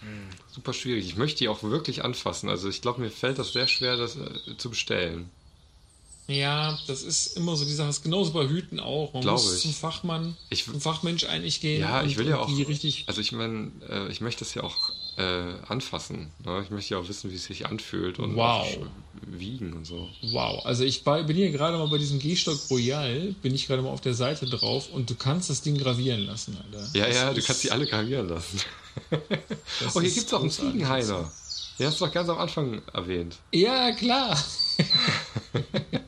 hm, super schwierig. Ich möchte die auch wirklich anfassen. Also ich glaube, mir fällt das sehr schwer, das äh, zu bestellen. Ja, das ist immer so die Sache. Das ist genauso bei Hüten auch. Man Glaube muss ich. zum Fachmann, Ich- zum Fachmensch eigentlich gehen. Ja, ich will ja auch. die richtig. Also ich meine, äh, ich möchte es ja auch äh, anfassen. Ne? Ich möchte ja auch wissen, wie es sich anfühlt und Wow. wiegen und so. Wow, also ich bei, bin hier gerade mal bei diesem Gehstock Royal, bin ich gerade mal auf der Seite drauf und du kannst das Ding gravieren lassen, Alter. Ja, Das ja, du ist- kannst die alle gravieren lassen. das Oh, hier gibt es auch einen großartig. Ziegenhainer. Den hast du doch ganz am Anfang erwähnt. Ja, klar.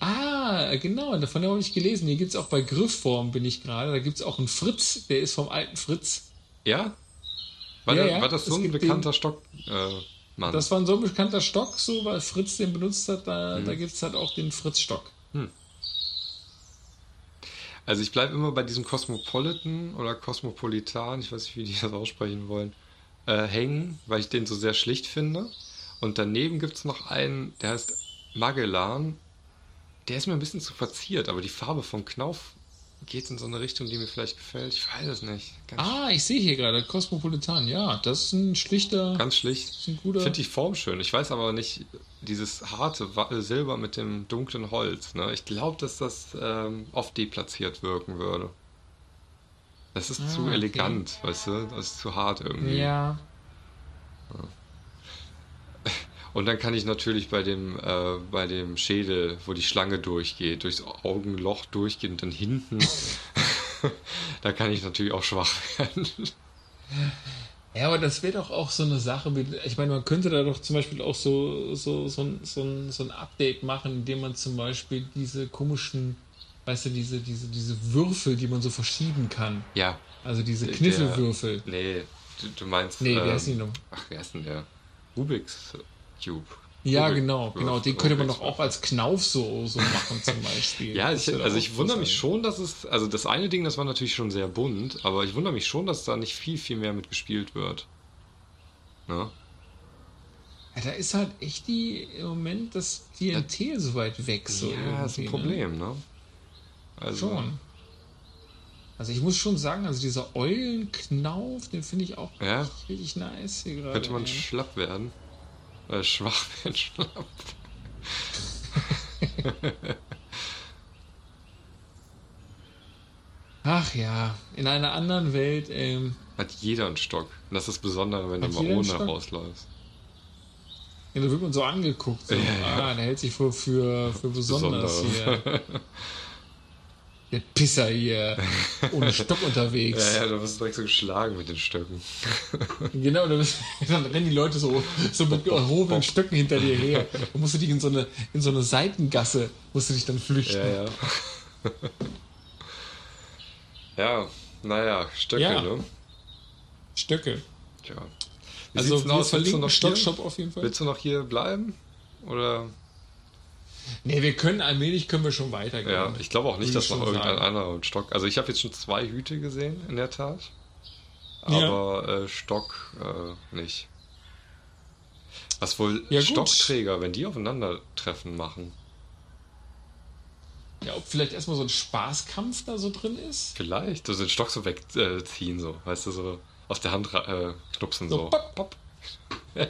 ah, genau, davon habe ich gelesen. Hier gibt es auch bei Griffform, bin ich gerade. Da gibt es auch einen Fritz, der ist vom alten Fritz. Ja? War, Ja, der, ja, war das so es ein bekannter Stock? Äh, Mann. Das war ein so bekannter Stock, so, weil Fritz den benutzt hat. Da, Mhm. da gibt es halt auch den Fritz-Stock. Also ich bleibe immer bei diesem Cosmopolitan oder Cosmopolitan, ich weiß nicht, wie die das aussprechen wollen. äh, hängen, weil ich den so sehr schlicht finde. Und daneben gibt es noch einen, der heißt Magellan. Der ist mir ein bisschen zu verziert, aber die Farbe vom Knauf geht in so eine Richtung, die mir vielleicht gefällt. Ich weiß es nicht. Ganz ah, ich sehe hier gerade Cosmopolitan. Ja, das ist ein schlichter. Ganz schlicht. Ein guter. Ich finde die Form schön. Ich weiß aber nicht, dieses harte Silber mit dem dunklen Holz. Ne? Ich glaube, dass das ähm, oft deplatziert wirken würde. Das ist ah, zu elegant, okay. weißt du? Das ist zu hart irgendwie. Ja. ja. Und dann kann ich natürlich bei dem, äh, bei dem Schädel, wo die Schlange durchgeht, durchs Augenloch durchgeht und dann hinten, da kann ich natürlich auch schwach werden. Ja, aber das wäre doch auch so eine Sache, ich meine, man könnte da doch zum Beispiel auch so, so, so, ein, so, ein, so ein Update machen, indem man zum Beispiel diese komischen, weißt du, diese, diese, diese Würfel, die man so verschieben kann. Ja. Also diese Kniffelwürfel. Der, nee, du, du meinst. Nee, wer ähm, ist die noch? Ach, wer ist denn der? Rubik's Cube. Ja, genau, genau. Den könnte man doch auch als Knauf so, so machen zum Beispiel. ja, ich, also ich wundere mich schon, dass es, also das eine Ding, das war natürlich schon sehr bunt, aber ich wundere mich schon, dass da nicht viel, viel mehr mit gespielt wird. Ne? Ja, da ist halt echt die im Moment das Klientel ja, so weit weg. So ja, ist ein ne? Problem, ne? Also, schon. Also ich muss schon sagen, also dieser Eulenknauf, den finde ich auch ja? richtig nice hier gerade. Könnte man ey. schlapp werden. Äh, schwach werden, schlapp. Ach ja, in einer anderen Welt. Ähm, Hat jeder einen Stock. Und das ist das Besondere, wenn du mal ohne rausläufst. Ja, da wird man so angeguckt. So. Ja. Ah, der hält sich für, für, für besonders Besondere. hier. Der Pisser hier ohne Stock unterwegs. Ja, ja, da wirst du direkt so geschlagen mit den Stöcken. Genau, dann, dann rennen die Leute so, so mit erhobenen Stöcken hinter dir her. Dann musst du dich in so eine, in so eine Seitengasse, musst du dich dann flüchten. Ja, ja. ja, naja, Stöcke, ja. ne? Stöcke. Tja. Wie also wir verlinken Stockshop auf jeden Fall. Willst du noch hier bleiben? Oder Nee, wir können allmählich können wir schon weitergehen. Ja, ich glaube auch nicht, dass noch irgendein anderer Stock. Also ich habe jetzt schon zwei Hüte gesehen, in der Tat. Aber ja. äh, Stock äh, nicht. Was wohl ja, Stockträger, wenn die aufeinandertreffen, machen? Ja, ob vielleicht erstmal so ein Spaßkampf da so drin ist? Vielleicht, also den Stock so wegziehen, so, weißt du, so aus der Hand äh, knupsen, so. so. Pop, pop.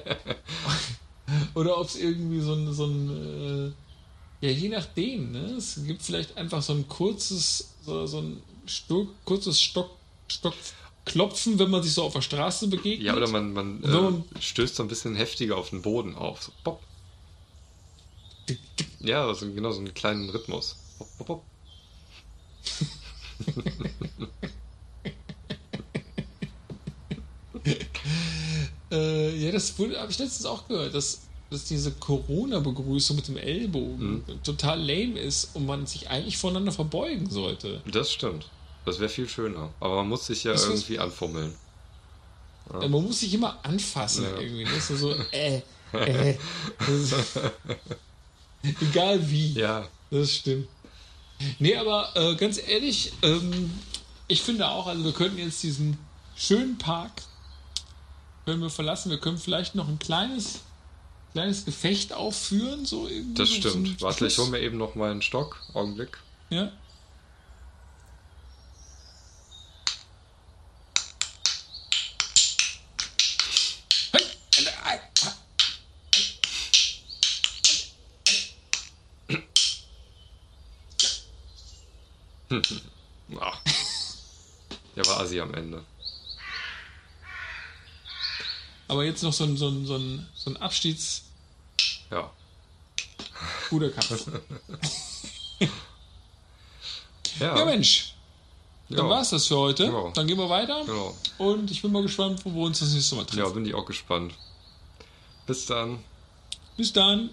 Oder ob es irgendwie so ein, so ein äh, ja, je nachdem. Ne? Es gibt vielleicht einfach so ein kurzes, so, so ein Stock, kurzes Stock, Stockklopfen, wenn man sich so auf der Straße begegnet. Ja, oder man, man, äh, man stößt so ein bisschen heftiger auf den Boden auf. So, pop. Ja, also genau so einen kleinen Rhythmus. Pop, pop, pop. äh, ja, das habe ich letztens auch gehört, dass dass diese Corona-Begrüßung mit dem Ellbogen mhm. total lame ist und man sich eigentlich voneinander verbeugen sollte. Das stimmt. Das wäre viel schöner. Aber man muss sich ja das irgendwie anfummeln. Ja. man muss sich immer anfassen ja. irgendwie. Das ist so, äh, äh. Ist, egal wie. Ja. Das stimmt. Nee, aber äh, ganz ehrlich, ähm, ich finde auch, also wir könnten jetzt diesen schönen Park können wir verlassen. Wir können vielleicht noch ein kleines kleines Gefecht aufführen, so irgendwie. Das stimmt. So Warte, ich hole mir eben noch mal einen Stock. Augenblick. Ja. Ach. Der war Asi am Ende. Aber jetzt noch so ein, so ein, so ein, so ein Abschieds- ja. Guter Kampf. ja. ja, Mensch. Dann war es das für heute. Ja. Dann gehen wir weiter. Ja. Und ich bin mal gespannt, wo wir uns das nächste Mal treffen. Ja, bin ich auch gespannt. Bis dann. Bis dann.